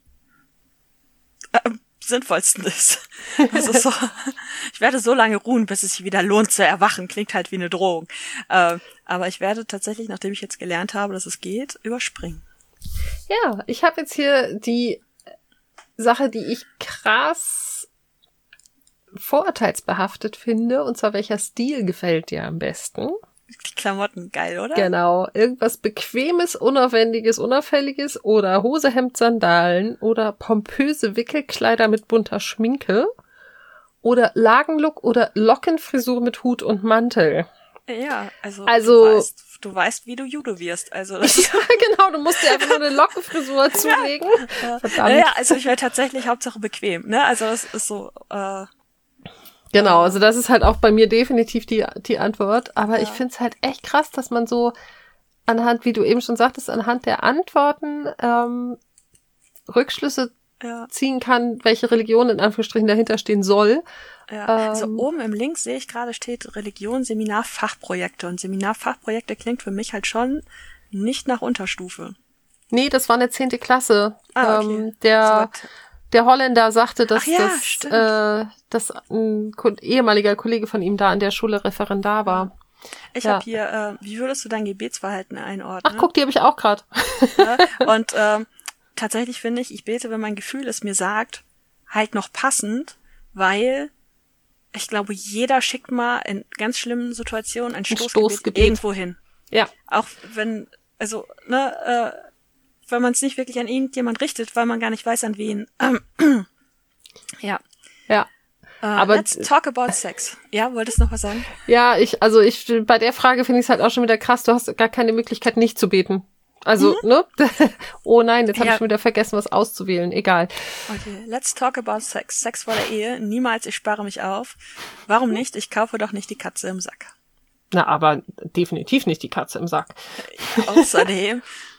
am sinnvollsten ist. Also so, ich werde so lange ruhen, bis es sich wieder lohnt zu erwachen. Klingt halt wie eine Drohung. Äh, aber ich werde tatsächlich, nachdem ich jetzt gelernt habe, dass es geht, überspringen. Ja, ich habe jetzt hier die Sache, die ich krass vorurteilsbehaftet finde, und zwar welcher Stil gefällt dir am besten? Die Klamotten, geil, oder? Genau. Irgendwas Bequemes, Unaufwendiges, Unauffälliges oder Hose, Hemd, Sandalen oder pompöse Wickelkleider mit bunter Schminke oder Lagenlook oder Lockenfrisur mit Hut und Mantel. Ja, also, also du, weißt, du weißt, wie du Judo wirst. Also ja, genau, du musst dir einfach nur eine Lockenfrisur zulegen. Ja, Verdammt. Ja, also ich wäre tatsächlich Hauptsache bequem, ne? Also das ist so, äh, Genau, also das ist halt auch bei mir definitiv die, die Antwort. Aber ja. ich finde es halt echt krass, dass man so anhand, wie du eben schon sagtest, anhand der Antworten ähm, Rückschlüsse ja. ziehen kann, welche Religion in Anführungsstrichen dahinter stehen soll. Ja, also ähm, oben im Link sehe ich gerade steht Religion, Seminar, Fachprojekte. Und Seminar, Fachprojekte klingt für mich halt schon nicht nach Unterstufe. Nee, das war eine zehnte Klasse. Ah, okay. Ähm, der, so der Holländer sagte, dass, ja, das, äh, dass ein ehemaliger Kollege von ihm da an der Schule Referendar war. Ich ja. habe hier, äh, wie würdest du dein Gebetsverhalten einordnen? Ach, guck, die habe ich auch gerade. ja, und ähm, tatsächlich finde ich, ich bete, wenn mein Gefühl es mir sagt, halt noch passend, weil ich glaube, jeder schickt mal in ganz schlimmen Situationen ein Stoßgebet, Stoßgebet. irgendwo hin. Ja. Auch wenn, also, ne, äh, weil man es nicht wirklich an irgendjemand richtet, weil man gar nicht weiß, an wen. ja. Ja. Uh, aber let's talk about sex. Ja, wolltest du noch was sagen? Ja, ich, also ich, bei der Frage finde ich es halt auch schon wieder krass. Du hast gar keine Möglichkeit, nicht zu beten. Also, mhm. ne? oh nein, jetzt habe ja. ich schon wieder vergessen, was auszuwählen. Egal. Okay, let's talk about sex. Sex vor der Ehe. Niemals, ich spare mich auf. Warum nicht? Ich kaufe doch nicht die Katze im Sack. Na, aber definitiv nicht die Katze im Sack. Außerdem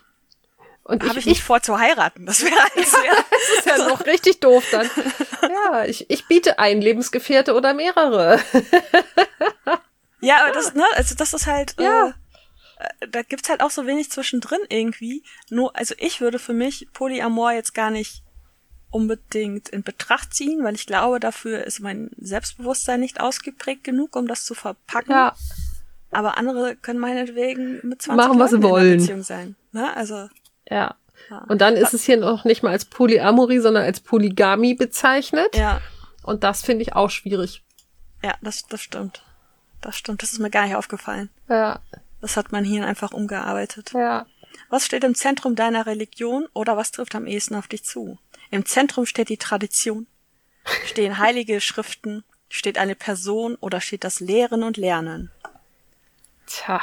und habe ich, ich nicht vor zu heiraten. Das wäre das, wär, das ist ja noch richtig doof dann. Ja, ich, ich biete ein Lebensgefährte oder mehrere. ja, aber das, ne, also das ist halt, ja. äh, da gibt's halt auch so wenig zwischendrin irgendwie. Nur, also ich würde für mich Polyamor jetzt gar nicht unbedingt in Betracht ziehen, weil ich glaube, dafür ist mein Selbstbewusstsein nicht ausgeprägt genug, um das zu verpacken. Ja. Aber andere können meinetwegen mit 20 Machen, was sie wollen. in Beziehung sein. Ne? Also ja. Und dann ist es hier noch nicht mal als Polyamorie, sondern als Polygamie bezeichnet. Ja. Und das finde ich auch schwierig. Ja, das, das stimmt. Das stimmt. Das ist mir gar nicht aufgefallen. Ja. Das hat mein Hirn einfach umgearbeitet. Ja. Was steht im Zentrum deiner Religion oder was trifft am ehesten auf dich zu? Im Zentrum steht die Tradition. Stehen heilige Schriften? Steht eine Person oder steht das Lehren und Lernen? Tja.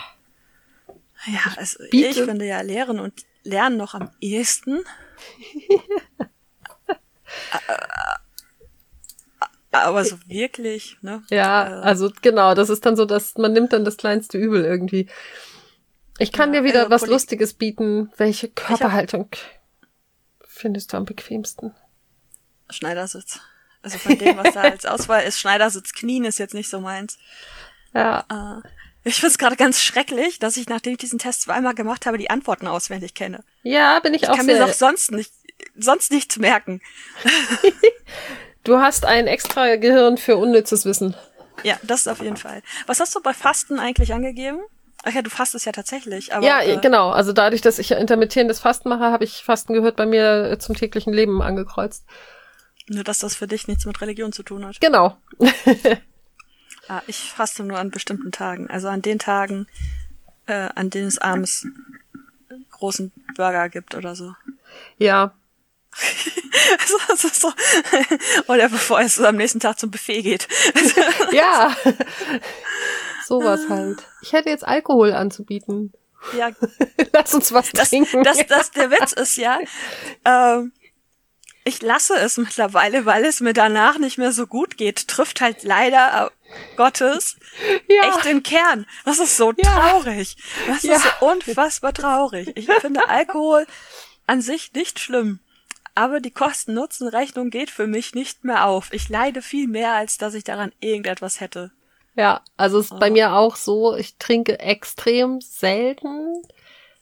Ja, also ich finde ja Lehren und Lernen noch am ehesten. Aber so wirklich, ne? Ja, Äh, also genau, das ist dann so, dass man nimmt dann das kleinste Übel irgendwie. Ich kann Ja, dir wieder also was Poli- Lustiges bieten. Welche Körperhaltung findest du am bequemsten? Schneidersitz. Also von dem, was da als Auswahl ist, Schneidersitz, Knien ist jetzt nicht so meins. Ja, Äh, ich finde es gerade ganz schrecklich, dass ich, nachdem ich diesen Test zweimal gemacht habe, die Antworten auswendig kenne. ja, bin ich, Ich auch kann mir doch sonst nicht, sonst nichts merken. Du hast ein extra Gehirn für unnützes Wissen. Ja, das auf jeden Fall. Was hast du bei Fasten eigentlich angegeben? Ach ja, du fastest ja tatsächlich, aber. ja, äh, genau. Also dadurch, dass ich ja intermittierendes Fasten mache, habe ich Fasten gehört bei mir äh, zum täglichen Leben angekreuzt. Nur, dass das für dich nichts mit Religion zu tun hat. Genau. Ah, ich faste nur an bestimmten Tagen. Also an den Tagen, äh, an denen es abends großen Burger gibt oder so. Ja. Also, ist so. Oder bevor es am nächsten Tag zum Buffet geht. Ja. Sowas halt. Ich hätte jetzt Alkohol anzubieten. ja, Lass uns was das, trinken. das, das, der Witz ist ja, ähm, ich lasse es mittlerweile, weil es mir danach nicht mehr so gut geht. Trifft halt leider Gottes ja. echt den Kern. Das ist so Ja. traurig. Das Ja. ist so unfassbar traurig. Ich finde Alkohol an sich nicht schlimm. Aber die Kosten-Nutzen-Rechnung geht für mich nicht mehr auf. Ich leide viel mehr, als dass ich daran irgendetwas hätte. Ja, also es ist bei mir auch so, ich trinke extrem selten.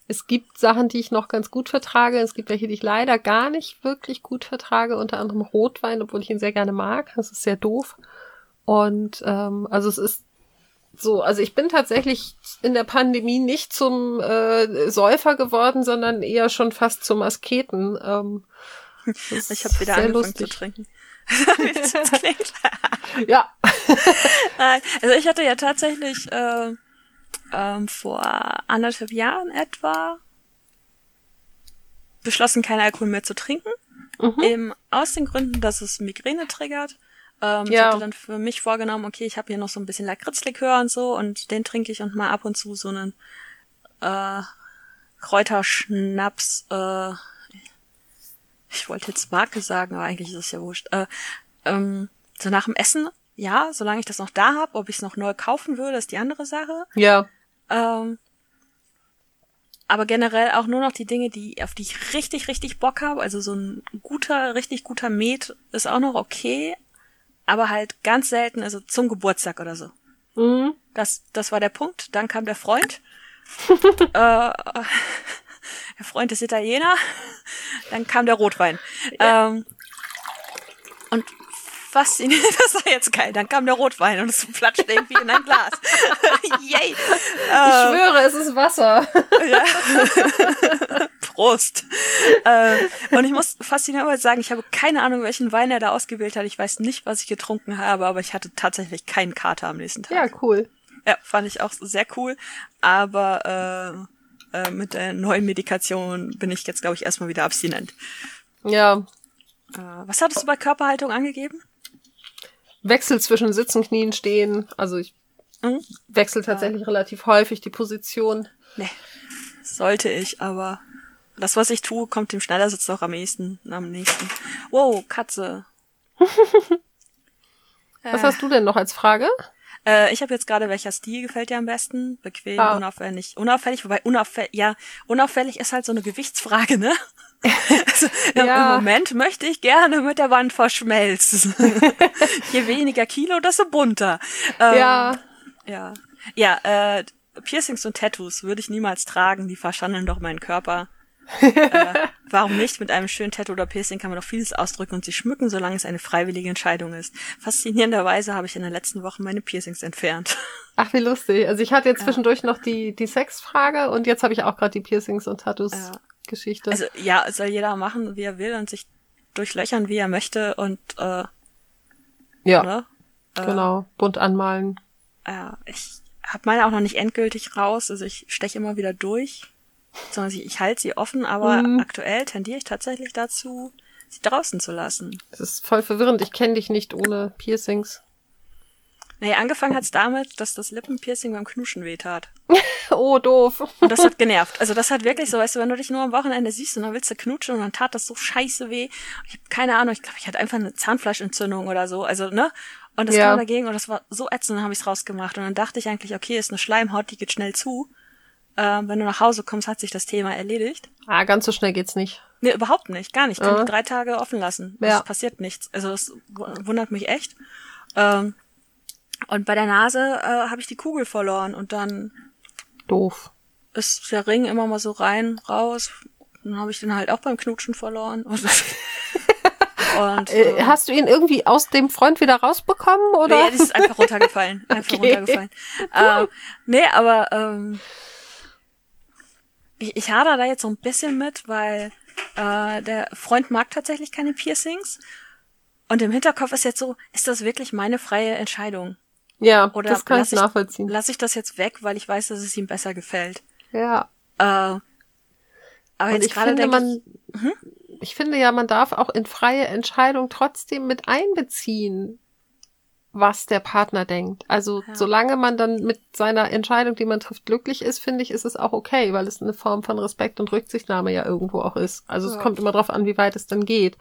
Es gibt Sachen, die ich noch ganz gut vertrage. Es gibt welche, die ich leider gar nicht wirklich gut vertrage, unter anderem Rotwein, obwohl ich ihn sehr gerne mag. Das ist sehr doof. Und ähm, also es ist so, also ich bin tatsächlich in der Pandemie nicht zum äh, Säufer geworden, sondern eher schon fast zum Asketen. Ähm, Ich habe wieder angefangen zu lustig. trinken. Wie das klingt. Ja, Nein, also ich hatte ja tatsächlich äh, ähm, vor anderthalb Jahren etwa beschlossen, keinen Alkohol mehr zu trinken. Mhm. Eben aus den Gründen, dass es Migräne triggert. Ähm, Ich Ja. hatte dann für mich vorgenommen, okay, ich habe hier noch so ein bisschen Lakritzlikör und so und den trinke ich und mal ab und zu so einen äh, Kräuterschnaps. Äh, ich wollte jetzt Marke sagen, aber eigentlich ist es ja wurscht. Äh, ähm, so nach dem Essen, ja, solange ich das noch da habe, ob ich es noch neu kaufen würde, ist die andere Sache. ja, Ähm, aber generell auch nur noch die Dinge, die, auf die ich richtig, richtig Bock habe. Also so ein guter, richtig guter Met ist auch noch okay. Aber halt ganz selten, also zum Geburtstag oder so. mhm. Das, das war der Punkt. Dann kam der Freund. äh, der Freund ist Italiener. Dann kam der Rotwein. Ähm, und faszinierend, das war jetzt geil. Dann kam der Rotwein und es platscht irgendwie in ein Glas. Yay! Ich Ähm, schwöre, es ist Wasser. ja. Prost. äh, und ich muss faszinierend sagen, ich habe keine Ahnung, welchen Wein er da ausgewählt hat. Ich weiß nicht, was ich getrunken habe, aber ich hatte tatsächlich keinen Kater am nächsten Tag. Ja, cool. Ja, fand ich auch sehr cool. Aber äh, äh, mit der neuen Medikation bin ich jetzt, glaube ich, erstmal wieder abstinent. Ja, Äh, was hattest du bei Körperhaltung angegeben? Wechsel zwischen Sitzen, Knien, Stehen. Also ich Hm? wechsle tatsächlich relativ häufig die Position. Nee, sollte ich, aber das, was ich tue, kommt dem Schneidersitz noch am nächsten, am nächsten. Wow, Katze. Was hast du denn noch als Frage? Äh, ich habe jetzt gerade, welcher Stil gefällt dir am besten? Bequem, Ah. unauffällig. Unauffällig, wobei unauffällig, ja, unauffällig ist halt so eine Gewichtsfrage, ne? also, im- Ja. Im Moment möchte ich gerne mit der Wand verschmelzen. Je weniger Kilo, desto bunter. Ähm, ja, Ja. Ja, äh, Piercings und Tattoos würde ich niemals tragen, die verschandeln doch meinen Körper. Äh, warum nicht? Mit einem schönen Tattoo oder Piercing kann man doch vieles ausdrücken und sich schmücken, solange es eine freiwillige Entscheidung ist. Faszinierenderweise habe ich in den letzten Wochen meine Piercings entfernt. ach wie lustig. Also ich hatte jetzt zwischendurch noch die, die Sexfrage und jetzt habe ich auch gerade die Piercings und Tattoos Ja. Geschichte. Also ja, soll jeder machen, wie er will und sich durchlöchern, wie er möchte und äh, ja, ne? Äh, Genau, bunt anmalen. Äh, ich habe meine auch noch nicht endgültig raus, also ich steche immer wieder durch. Sondern ich, ich halte sie offen, aber Mhm. aktuell tendiere ich tatsächlich dazu, sie draußen zu lassen. Das ist voll verwirrend. Ich kenne dich nicht ohne Piercings. Nee, angefangen hat's damit, dass das Lippenpiercing beim Knuschen wehtat. Oh, doof. Und das hat genervt. Also das hat wirklich so, weißt du, wenn du dich nur am Wochenende siehst und dann willst du knutschen und dann tat das so scheiße weh. Ich habe keine Ahnung, ich glaube, ich hatte einfach eine Zahnfleischentzündung oder so. Also, ne? Und das Ja. kam dagegen und das war so ätzend, dann habe ich's rausgemacht. Und dann dachte ich eigentlich, okay, ist eine Schleimhaut, die geht schnell zu. Ähm, wenn du nach Hause kommst, hat sich das Thema erledigt. Ah, ganz so schnell geht's nicht. Nee, überhaupt nicht, gar nicht. Kann Ja. ich drei Tage offen lassen. Ja. Es passiert nichts. Also es wu- wundert mich echt. Ähm, und bei der Nase äh, habe ich die Kugel verloren und dann Doof. ist der Ring immer mal so rein, raus. Dann habe ich den halt auch beim Knutschen verloren. Und, und Äh, äh, hast du ihn irgendwie aus dem Freund wieder rausbekommen, oder? Nee, das ist einfach runtergefallen. Einfach Okay. runtergefallen. Ähm, nee, aber ähm, ich, ich hader da jetzt so ein bisschen mit, weil äh, der Freund mag tatsächlich keine Piercings. Und im Hinterkopf ist jetzt so, ist das wirklich meine freie Entscheidung? ja, Oder das kann ich ich- nachvollziehen. Lass ich das jetzt weg, weil ich weiß, dass es ihm besser gefällt? Ja. Äh, aber Und jetzt ich gerade finde, denke ich, man, ich finde ja, man darf auch in freie Entscheidung trotzdem mit einbeziehen, was der Partner denkt. Also, Ja. solange man dann mit seiner Entscheidung, die man trifft, glücklich ist, finde ich, ist es auch okay, weil es eine Form von Respekt und Rücksichtnahme ja irgendwo auch ist. Also, es Ja. kommt immer drauf an, wie weit es dann geht.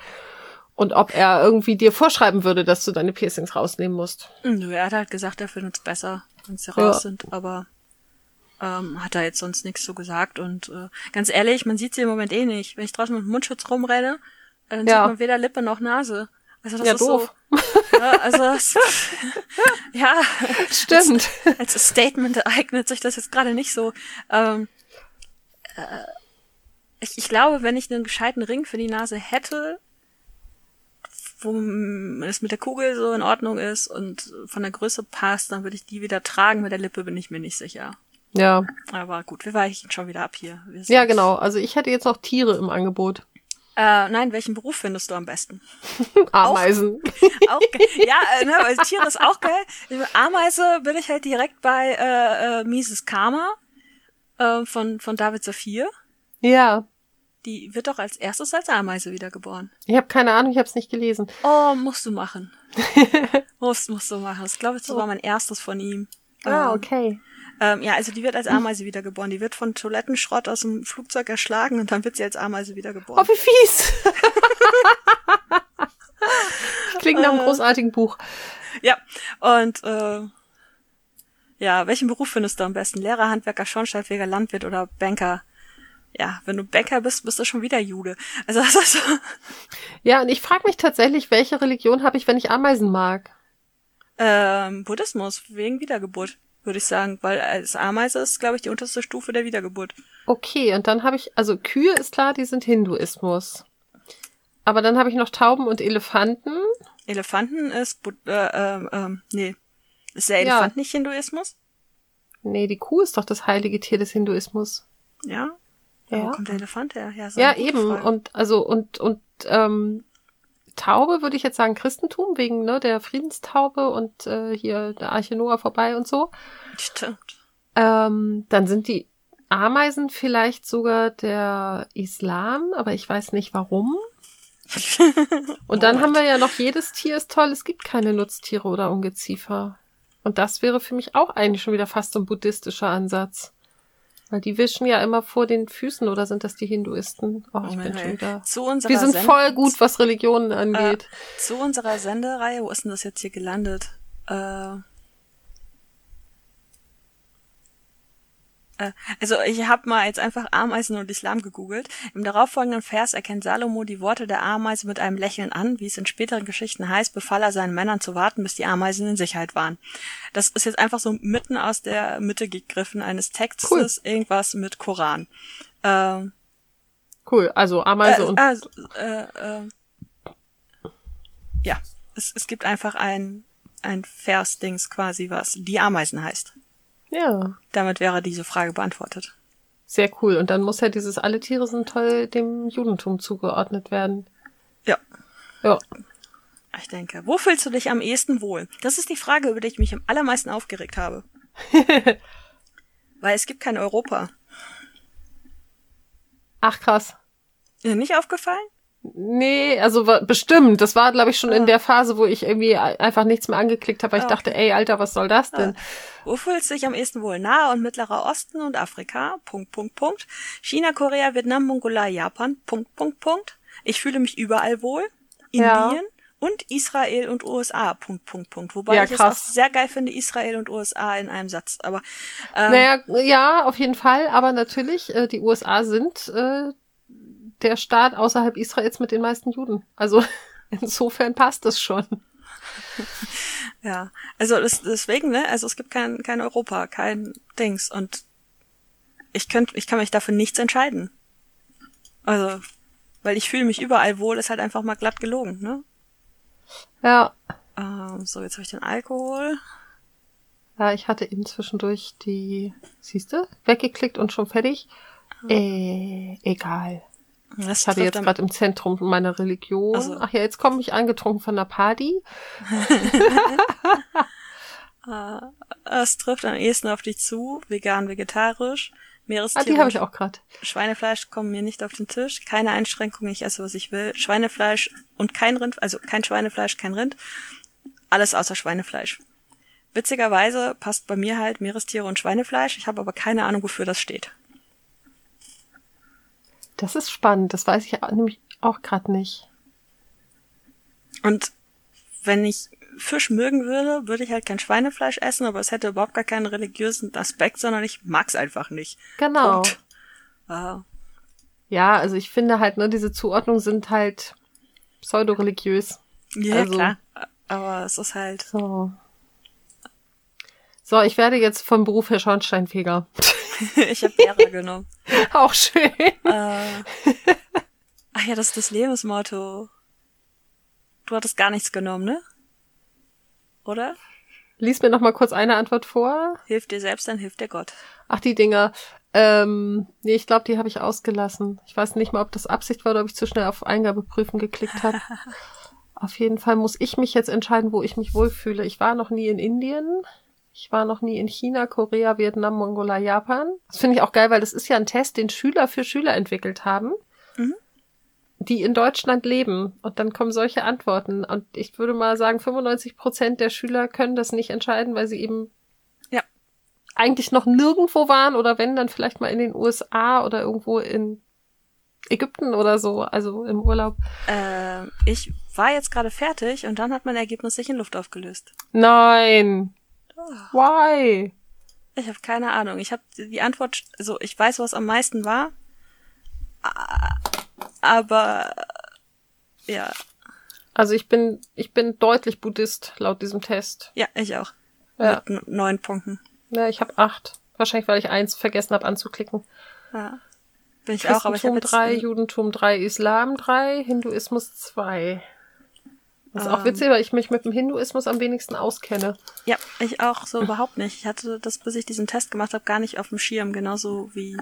Und ob er irgendwie dir vorschreiben würde, dass du deine Piercings rausnehmen musst. Nö, er hat halt gesagt, er findet es besser, wenn sie Ja. raus sind, aber ähm, hat er jetzt sonst nichts so gesagt. Und äh, ganz ehrlich, man sieht sie im Moment eh nicht. Wenn ich draußen mit dem Mundschutz rumrenne, äh, dann Ja. sieht man weder Lippe noch Nase. Also das Ja, ist doof. so. Ja, also das, ja, Stimmt. als Statement eignet sich das jetzt gerade nicht so. Ähm, äh, ich, ich glaube, wenn ich einen gescheiten Ring für die Nase hätte, wo es mit der Kugel so in Ordnung ist und von der Größe passt, dann würde ich die wieder tragen. Mit der Lippe bin ich mir nicht sicher. Ja. Aber gut, wir weichen schon wieder ab hier. Ja, genau. Also ich hätte jetzt noch Tiere im Angebot. Äh, nein, welchen Beruf findest du am besten? Ameisen. Auch geil. Ja, äh, ne, weil Tiere ist auch geil. Ameise bin ich halt direkt bei äh, äh, Mises Karma äh, von, von David Saphir. Ja. Die wird doch als erstes als Ameise wiedergeboren. Ich habe keine Ahnung, ich habe es nicht gelesen. Oh, musst du machen. musst, musst du machen. Ich glaube, das war mein erstes von ihm. Ah, Ähm, okay. Ähm, ja, also die wird als Ameise wiedergeboren. Die wird von Toilettenschrott aus dem Flugzeug erschlagen und dann wird sie als Ameise Oh, wiedergeboren. wie fies. Klingt nach einem großartigen Buch. Ja, und äh, ja, welchen Beruf findest du am besten? Lehrer, Handwerker, Schornsteinfeger, Landwirt oder Banker? Ja, wenn du Banker bist, bist du schon wieder Jude. Also das ist so. Ja, und ich frage mich tatsächlich, welche Religion habe ich, wenn ich Ameisen mag? Ähm, Buddhismus, wegen Wiedergeburt, würde ich sagen. Weil als Ameise ist, glaube ich, die unterste Stufe der Wiedergeburt. Okay, und dann habe ich, also Kühe ist klar, die sind Hinduismus. Aber dann habe ich noch Tauben und Elefanten. Elefanten ist, äh, ähm, ähm, nee. Ist der Ja. Elefant nicht Hinduismus? Nee, die Kuh ist doch das heilige Tier des Hinduismus. Ja. Ja. Wo kommt der Elefant her? Ja, so Ja, eben. Frage. Und also und und ähm, Taube würde ich jetzt sagen Christentum wegen ne der Friedenstaube und äh, hier der Arche Noah vorbei und so. Stimmt. Ähm, dann sind die Ameisen vielleicht sogar der Islam, aber ich weiß nicht warum. Und dann haben wir ja noch jedes Tier ist toll, es gibt keine Nutztiere oder Ungeziefer. Und das wäre für mich auch eigentlich schon wieder fast so ein buddhistischer Ansatz. Weil die wischen ja immer vor den Füßen oder sind das die Hinduisten? Oh, ich bin Moment, schon wieder. Zu unserer Wir sind Send- voll gut, was Religionen angeht. Zu unserer Sendereihe, wo ist denn das jetzt hier gelandet? Äh, also ich habe mal jetzt einfach Ameisen und Islam gegoogelt. Im darauffolgenden Vers erkennt Salomo die Worte der Ameise mit einem Lächeln an. Wie es in späteren Geschichten heißt, befahl er seinen Männern zu warten, bis die Ameisen in Sicherheit waren. Das ist jetzt einfach so mitten aus der Mitte gegriffen eines Textes, Cool. irgendwas mit Koran. Ähm, Cool, also Ameise äh, und ah, äh, äh, ja, es, es gibt einfach ein, ein Vers-Dings quasi, was die Ameisen heißt. Ja, Damit wäre diese Frage beantwortet. sehr cool. Und dann muss ja dieses alle Tiere sind toll dem Judentum zugeordnet werden. Ja. Ja. Ich nachdenke. Wo fühlst du dich am ehesten wohl? Das ist die Frage, über die ich mich am allermeisten aufgeregt habe. Weil es gibt kein Europa. Ach krass. Ist dir nicht aufgefallen? Nee, also bestimmt. Das war, glaube ich, schon Ah. in der Phase, wo ich irgendwie einfach nichts mehr angeklickt habe, weil ich Ah, dachte, ey, Alter, was soll das denn? Wo fühlst du dich am ehesten wohl? Nahe und Mittlerer Osten und Afrika. Punkt, Punkt, Punkt. China, Korea, Vietnam, Mongolei, Japan. Punkt, Punkt, Punkt. Ich fühle mich überall wohl. Ja. Indien und Israel und USA. Punkt, Punkt, Punkt. Wobei Ja, ich es auch sehr geil finde, Israel und USA in einem Satz. Aber ähm, Naja, ja, auf jeden Fall. Aber natürlich, äh, die USA sind äh, der Staat außerhalb Israels mit den meisten Juden. Also insofern passt es schon. Ja, also das, deswegen, ne, also es gibt kein, kein Europa, kein Dings und ich könnte, ich kann mich dafür nichts entscheiden. Also, weil ich fühle mich überall wohl, ist halt einfach mal glatt gelogen, ne? Ja. Ähm, so, jetzt habe ich den Alkohol. Ja, ich hatte eben zwischendurch die, siehste, weggeklickt und schon fertig. Äh, egal. Das Ich hatte jetzt gerade im Zentrum meiner Religion. Ach so. Ach ja, jetzt komme ich angetrunken von der Party. äh, es trifft am ehesten auf dich zu, vegan, vegetarisch. Ah, Meerestiere die habe ich auch gerade. Schweinefleisch kommen mir nicht auf den Tisch. Keine Einschränkung, ich esse, was ich will. Schweinefleisch und kein Rind, also kein Schweinefleisch, kein Rind. Alles außer Schweinefleisch. Witzigerweise passt bei mir halt Meerestiere und Schweinefleisch. Ich habe aber keine Ahnung, wofür das steht. Das ist spannend. Das weiß ich nämlich auch gerade nicht. Und wenn ich Fisch mögen würde, würde ich halt kein Schweinefleisch essen, aber es hätte überhaupt gar keinen religiösen Aspekt, sondern ich mag's einfach nicht. Genau. Ah, Ja, also ich finde halt, ne, diese Zuordnungen sind halt pseudo-religiös. ja, Also- klar. Aber es ist halt. So. So, ich werde jetzt vom Beruf her Schornsteinfeger. ich habe Ehre genommen. auch schön. Äh, ach ja, das ist das Lebensmotto. Du hattest gar nichts genommen, ne? Oder? Lies mir noch mal kurz eine Antwort vor. Hilf dir selbst, dann hilft dir Gott. Ach, die Dinger. Ähm, nee, ich glaube, die habe ich ausgelassen. Ich weiß nicht mal, ob das Absicht war oder ob ich zu schnell auf Eingabeprüfen geklickt habe. auf jeden Fall muss ich mich jetzt entscheiden, wo ich mich wohlfühle. Ich war noch nie in Indien. Ich war noch nie in China, Korea, Vietnam, Mongolei, Japan. Das finde ich auch geil, weil das ist ja ein Test, den Schüler für Schüler entwickelt haben, Mhm. die in Deutschland leben. Und dann kommen solche Antworten. Und ich würde mal sagen, 95 Prozent der Schüler können das nicht entscheiden, weil sie eben Ja. eigentlich noch nirgendwo waren oder wenn, dann vielleicht mal in den USA oder irgendwo in Ägypten oder so, also im Urlaub. Ähm, ich war jetzt gerade fertig und dann hat mein Ergebnis sich in Luft aufgelöst. Nein. Why? Ich habe keine Ahnung. Ich habe die Antwort, also ich weiß, was am meisten war. Ah, Aber ja, Also ich bin, ich bin deutlich Buddhist laut diesem Test. ja, ich auch. Ja, Mit neun Punkten. ja ich habe acht. Wahrscheinlich, weil ich eins vergessen habe anzuklicken. Ja. Bin ich auch, aber ich habe Christentum drei, Judentum drei, Islam drei, Hinduismus zwei. Das ist auch Ähm. witzig, weil ich mich mit dem Hinduismus am wenigsten auskenne. Ja, ich auch so überhaupt nicht. Ich hatte das, bis ich diesen Test gemacht habe, gar nicht auf dem Schirm, genauso wie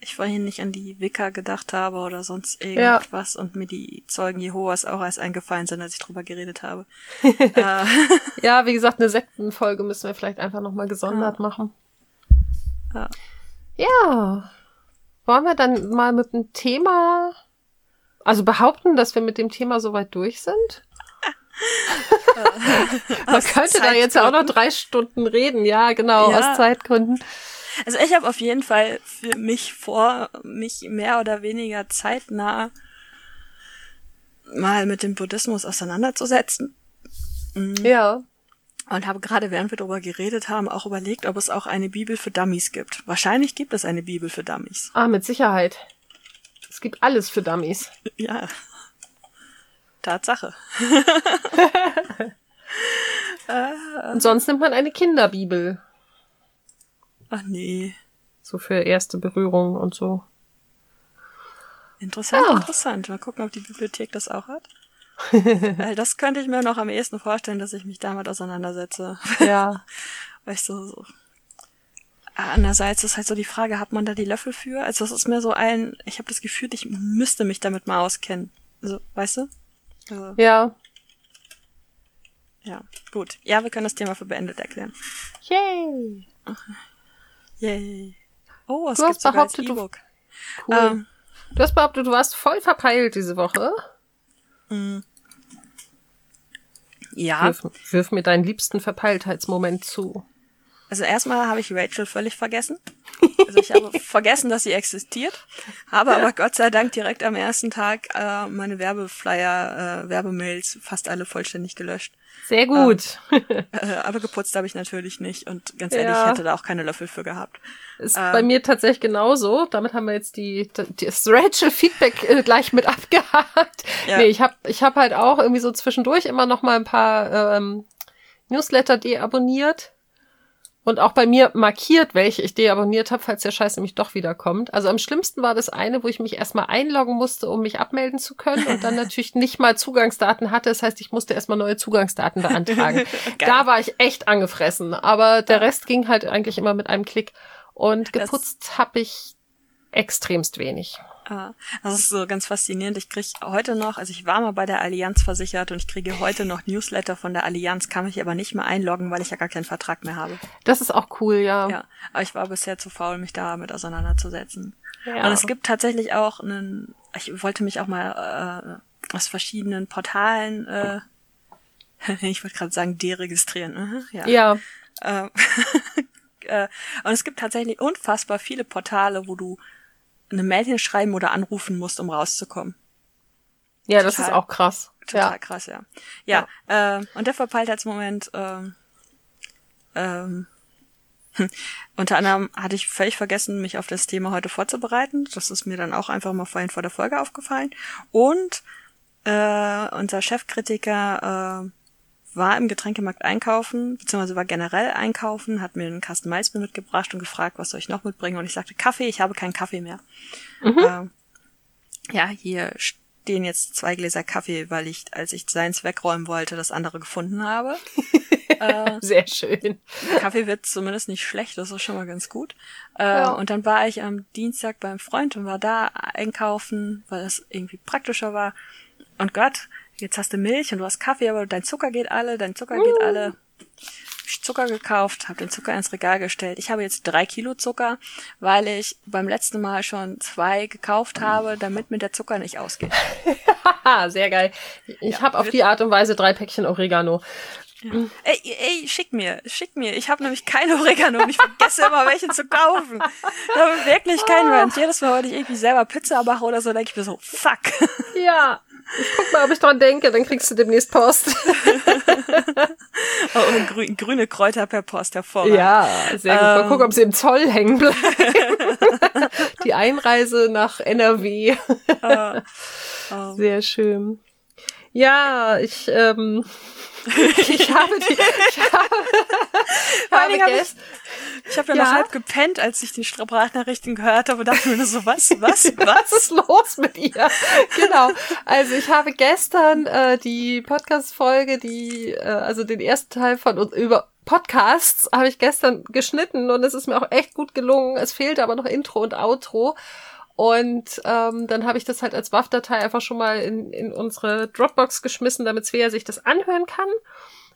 ich vorhin nicht an die Wicca gedacht habe oder sonst irgendwas und mir die Zeugen Jehovas auch erst eingefallen sind, als ich drüber geredet habe. äh, Ja, wie gesagt, eine Sektenfolge müssen wir vielleicht einfach nochmal gesondert machen. Ja. Ja. Wollen wir dann mal mit dem Thema, also behaupten, dass wir mit dem Thema soweit durch sind? Man könnte da jetzt auch noch drei Stunden reden, ja, genau, Ja. aus Zeitgründen. Also ich habe auf jeden Fall für mich vor, mich mehr oder weniger zeitnah mal mit dem Buddhismus auseinanderzusetzen. Mhm. Ja. Und habe gerade, während wir darüber geredet haben, auch überlegt, ob es auch eine Bibel für Dummies gibt. Wahrscheinlich gibt es eine Bibel für Dummies. Ah, mit Sicherheit. Es gibt alles für Dummies. Ja. Tatsache. Und sonst nimmt man eine Kinderbibel. Ach nee. So für erste Berührung und so. Interessant, Ja. interessant. Mal gucken, ob die Bibliothek das auch hat. Weil das könnte ich mir noch am ehesten vorstellen, dass ich mich damit auseinandersetze. Ja. Weißt du, so. Andererseits ist halt so die Frage, hat man da die Löffel für? Also das ist mir so ein, ich habe das Gefühl, ich müsste mich damit mal auskennen. Also, weißt du? Also, Ja. Ja, gut. Ja, wir können das Thema für beendet erklären. Yay! Yay. Oh, es Du gibt hast sogar als behauptet, du- E-Book. Cool. Ähm, du hast behauptet, du warst voll verpeilt diese Woche. ja, Wirf, wirf mir deinen liebsten Verpeiltheitsmoment zu. Also erstmal habe ich Rachel völlig vergessen. Also ich habe vergessen, dass sie existiert, habe aber Gott sei Dank direkt am ersten Tag äh, meine Werbeflyer, äh, Werbemails fast alle vollständig gelöscht. Sehr gut. Äh, aber geputzt habe ich natürlich nicht und ganz ehrlich, Ja. ich hätte da auch keine Löffel für gehabt. Ist Ähm. bei mir tatsächlich genauso. Damit haben wir jetzt die, die das Rachel-Feedback äh, gleich mit abgehakt. Ja. Nee, ich habe ich hab halt auch irgendwie so zwischendurch immer noch mal ein paar ähm, Newsletter deabonniert. Und auch bei mir markiert, welche ich deabonniert habe, falls der Scheiß nämlich doch wieder kommt. Also am schlimmsten war das eine, wo ich mich erstmal einloggen musste, um mich abmelden zu können und dann natürlich nicht mal Zugangsdaten hatte. Das heißt, ich musste erstmal neue Zugangsdaten beantragen. da war ich echt angefressen. Aber der Rest ging halt eigentlich immer mit einem Klick. Und geputzt habe ich extremst wenig. Ah, Das ist so ganz faszinierend. Ich kriege heute noch, also ich war mal bei der Allianz versichert und ich kriege heute noch Newsletter von der Allianz, kann mich aber nicht mehr einloggen, weil ich ja gar keinen Vertrag mehr habe. Das ist auch cool, ja. Ja, aber ich war bisher zu faul, mich damit auseinanderzusetzen. Ja. Und es gibt tatsächlich auch einen, ich wollte mich auch mal äh, aus verschiedenen Portalen, äh, ich wollte gerade sagen, deregistrieren. Ja. Ja, Ähm, äh, und es gibt tatsächlich unfassbar viele Portale, wo du eine Mail hinschreiben oder anrufen musst, um rauszukommen. ja, das Total. ist auch krass. Total Ja. krass, ja. Ja, äh, und der Verpeiltheitsmoment, ähm, ähm, hm, unter anderem hatte ich völlig vergessen, mich auf das Thema heute vorzubereiten. Das ist mir dann auch einfach mal vorhin vor der Folge aufgefallen. Und äh, unser Chefkritiker äh, war im Getränkemarkt einkaufen, beziehungsweise war generell einkaufen, hat mir einen Kasten Malzbier mitgebracht und gefragt, was soll ich noch mitbringen? Und ich sagte, Kaffee, ich habe keinen Kaffee mehr. Ähm, ja, hier stehen jetzt zwei Gläser Kaffee, weil ich, als ich seins wegräumen wollte, das andere gefunden habe. Sehr schön. Kaffee wird zumindest nicht schlecht, das ist schon mal ganz gut. Äh, Ja. Und dann war ich am Dienstag beim Freund und war da einkaufen, weil das irgendwie praktischer war. Und Gott, jetzt hast du Milch und du hast Kaffee, aber dein Zucker geht alle, dein Zucker geht alle. Ich Zucker gekauft, habe den Zucker ins Regal gestellt. Ich habe jetzt drei Kilo Zucker, weil ich beim letzten Mal schon zwei gekauft habe, damit mir der Zucker nicht ausgeht. Haha, sehr geil. Ich habe auf die Art und Weise drei Päckchen Oregano. Ey, ey, schick mir, schick mir. Ich habe nämlich keine Oregano und ich vergesse immer welche zu kaufen. Ich habe wirklich keinen mehr. Und jedes Mal, wenn ich irgendwie selber Pizza mache oder so, denke ich mir so, fuck. Ja. Ich guck mal, ob ich dran denke, dann kriegst du demnächst Post. Oh, und grü grüne Kräuter per Post hervorragend. Ja, sehr gut. Mal Ähm. gucken, ob sie im Zoll hängen bleiben. Die Einreise nach NRW. Ähm, Sehr schön. Ja, ich, ähm, ich habe die, ich habe, Vor allen habe Dingen hab ich, ich habe ja, Ja. noch halb gepennt, als ich die Sprachnachrichten gehört habe und dachte mir nur so, was, was, Was ist los mit ihr? genau. Also ich habe gestern äh, die Podcast-Folge, die, äh, also den ersten Teil von uns über Podcasts habe ich gestern geschnitten und es ist mir auch echt gut gelungen. Es fehlt aber noch Intro und Outro. Und ähm, dann habe ich das halt als WAV-Datei einfach schon mal in, in unsere Dropbox geschmissen, damit Svea sich das anhören kann.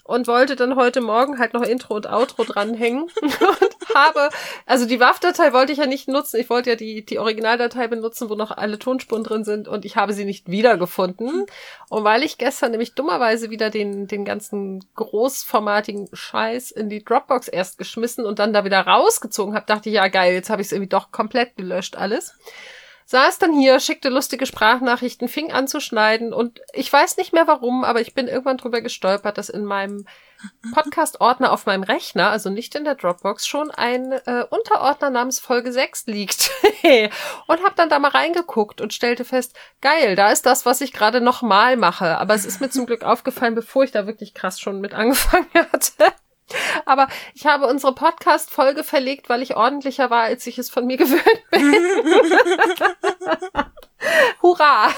Und wollte dann heute Morgen halt noch Intro und Outro dranhängen. und habe, also die WAV-Datei wollte ich ja nicht nutzen. Ich wollte ja die, die Originaldatei benutzen, wo noch alle Tonspuren drin sind. Und ich habe sie nicht wiedergefunden. Und weil ich gestern nämlich dummerweise wieder den, den ganzen großformatigen Scheiß in die Dropbox erst geschmissen und dann da wieder rausgezogen habe, dachte ich, ja geil, jetzt habe ich es irgendwie doch komplett gelöscht alles saß dann hier, schickte lustige Sprachnachrichten, fing an zu schneiden und ich weiß nicht mehr warum, aber ich bin irgendwann drüber gestolpert, dass in meinem Podcast-Ordner auf meinem Rechner, also nicht in der Dropbox, schon ein äh, Unterordner namens Folge 6 liegt. und habe dann da mal reingeguckt und stellte fest, geil, da ist das, was ich gerade nochmal mache. Aber es ist mir zum Glück aufgefallen, bevor ich da wirklich krass schon mit angefangen hatte. Aber ich habe unsere Podcast-Folge verlegt, weil ich ordentlicher war, als ich es von mir gewöhnt bin. Hurra!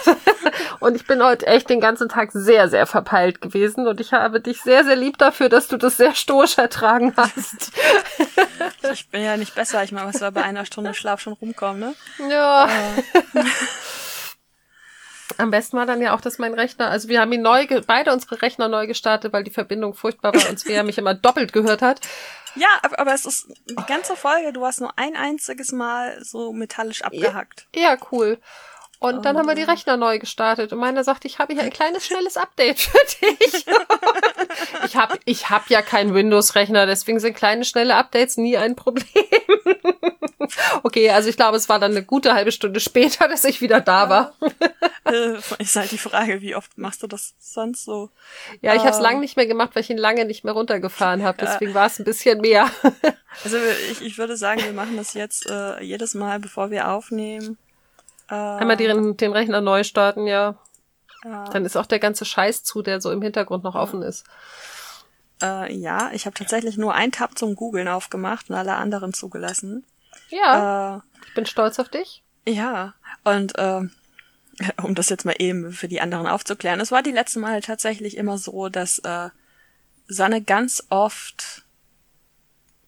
Und ich bin heute echt den ganzen Tag sehr, sehr verpeilt gewesen und ich habe dich sehr, sehr lieb dafür, dass du das sehr stoisch ertragen hast. Ich bin ja nicht besser. Ich meine, was soll bei einer Stunde Schlaf schon rumkommen, ne? Ja. Am besten war dann ja auch, dass mein Rechner, also wir haben ihn neu, beide unsere Rechner neu gestartet, weil die Verbindung furchtbar war und Svea mich immer doppelt gehört hat. Ja, aber, aber es ist die ganze Folge, du hast nur ein einziges Mal so metallisch abgehackt. Ja, cool. Und dann haben wir die oh. Rechner neu gestartet und meiner sagte, ich habe hier ein kleines, schnelles Update für dich. ich habe ich hab ja keinen Windows-Rechner, deswegen sind kleine, schnelle Updates nie ein Problem. okay, also ich glaube, es war dann eine gute halbe Stunde später, dass ich wieder da war. Äh, ist halt die Frage, wie oft machst du das sonst so? Ja, ich habe es lange nicht mehr gemacht, weil ich ihn lange nicht mehr runtergefahren habe. Deswegen war es ein bisschen mehr. also ich, ich würde sagen, wir machen das jetzt äh, jedes Mal, bevor wir aufnehmen äh, Einmal den, den Rechner neu starten, ja. Dann ist auch der ganze Scheiß zu, der so im Hintergrund noch offen ist. Äh, ja, ich habe tatsächlich nur einen Tab zum Googlen aufgemacht und alle anderen zugelassen. Ja. Äh, ich bin stolz auf dich. Ja. Und äh, um das jetzt mal eben für die anderen aufzuklären, es war die letzten Male tatsächlich immer so, dass äh, Sanne ganz oft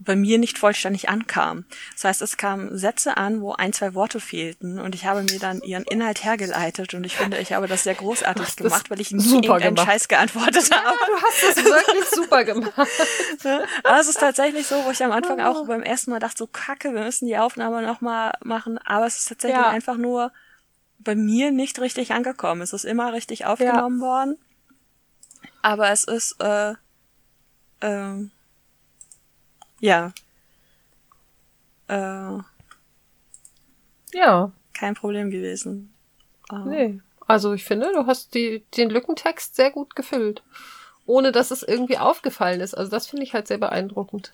bei mir nicht vollständig ankam. Das heißt, es kamen Sätze an, wo ein, zwei Worte fehlten und ich habe mir dann ihren Inhalt hergeleitet und ich finde, ich habe das sehr großartig gemacht, weil ich nie irgendeinen gemacht. Scheiß geantwortet habe. Ja, du hast es wirklich super gemacht. aber es ist tatsächlich so, wo ich am Anfang auch beim ersten Mal dachte, so kacke, wir müssen die Aufnahme nochmal machen, aber es ist tatsächlich ja. einfach nur bei mir nicht richtig angekommen. Es ist immer richtig aufgenommen ja. worden, aber es ist, äh, ähm, ja. Äh, ja. Kein Problem gewesen. Äh, nee. Also ich finde, du hast die, den Lückentext sehr gut gefüllt. Ohne dass es irgendwie aufgefallen ist. Also das finde ich halt sehr beeindruckend.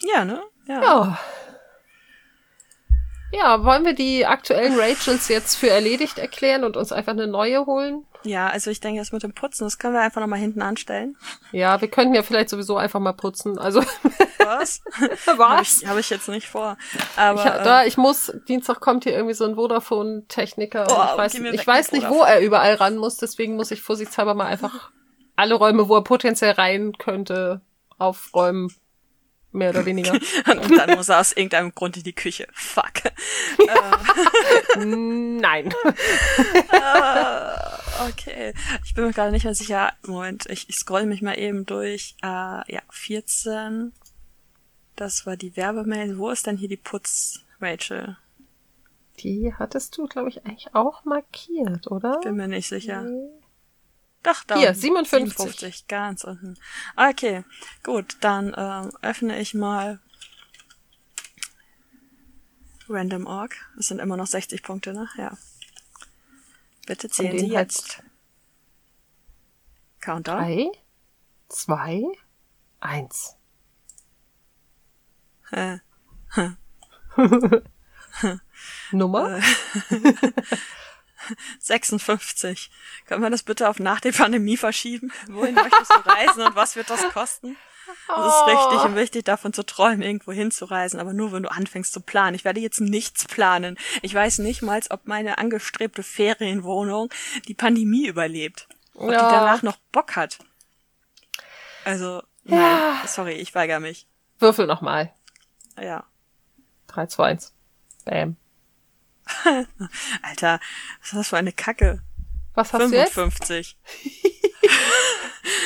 Ja, ne? Ja. ja. Ja, wollen wir die aktuellen Rachels jetzt für erledigt erklären und uns einfach eine neue holen? Ja, also ich denke, das mit dem Putzen, das können wir einfach nochmal hinten anstellen. Ja, wir könnten ja vielleicht sowieso einfach mal putzen. Also Was? Was? Habe ich, hab ich jetzt nicht vor. Aber, ich, da, ähm, ich muss, Dienstag kommt hier irgendwie so ein Vodafone-Techniker. Oh, ich weiß, ich weiß nicht, wo er überall ran muss, deswegen muss ich vorsichtshalber mal einfach alle Räume, wo er potenziell rein könnte, aufräumen mehr oder weniger. und dann muss er aus irgendeinem Grund in die Küche. Fuck. Nein. uh, okay. Ich bin mir gerade nicht mehr sicher. Moment, ich, ich scroll mich mal eben durch. Uh, ja, 14. Das war die Werbemail. Wo ist denn hier die Putz, Rachel? Die hattest du, glaube ich, eigentlich auch markiert, oder? Bin mir nicht sicher. Nee. Doch, da. Hier, 57. 57, ganz unten. Okay, gut, dann ähm, öffne ich mal Random.org. Es sind immer noch 60 Punkte, ne? Ja. Bitte zählen Sie jetzt. Countdown. 3, 2, 1. Nummer? Äh. 56. Können wir das bitte auf nach der Pandemie verschieben? Wohin möchtest du reisen und was wird das kosten? Es ist richtig und wichtig, davon zu träumen, irgendwo hinzureisen, aber nur wenn du anfängst zu planen. Ich werde jetzt nichts planen. Ich weiß nicht mal, ob meine angestrebte Ferienwohnung die Pandemie überlebt. Ob ja. die danach noch Bock hat. Also, nein, ja. sorry, ich weigere mich. Würfel nochmal. Ja. 3, 2, 1. Bam. Alter, was ist das für eine Kacke? Was hast 55. du jetzt?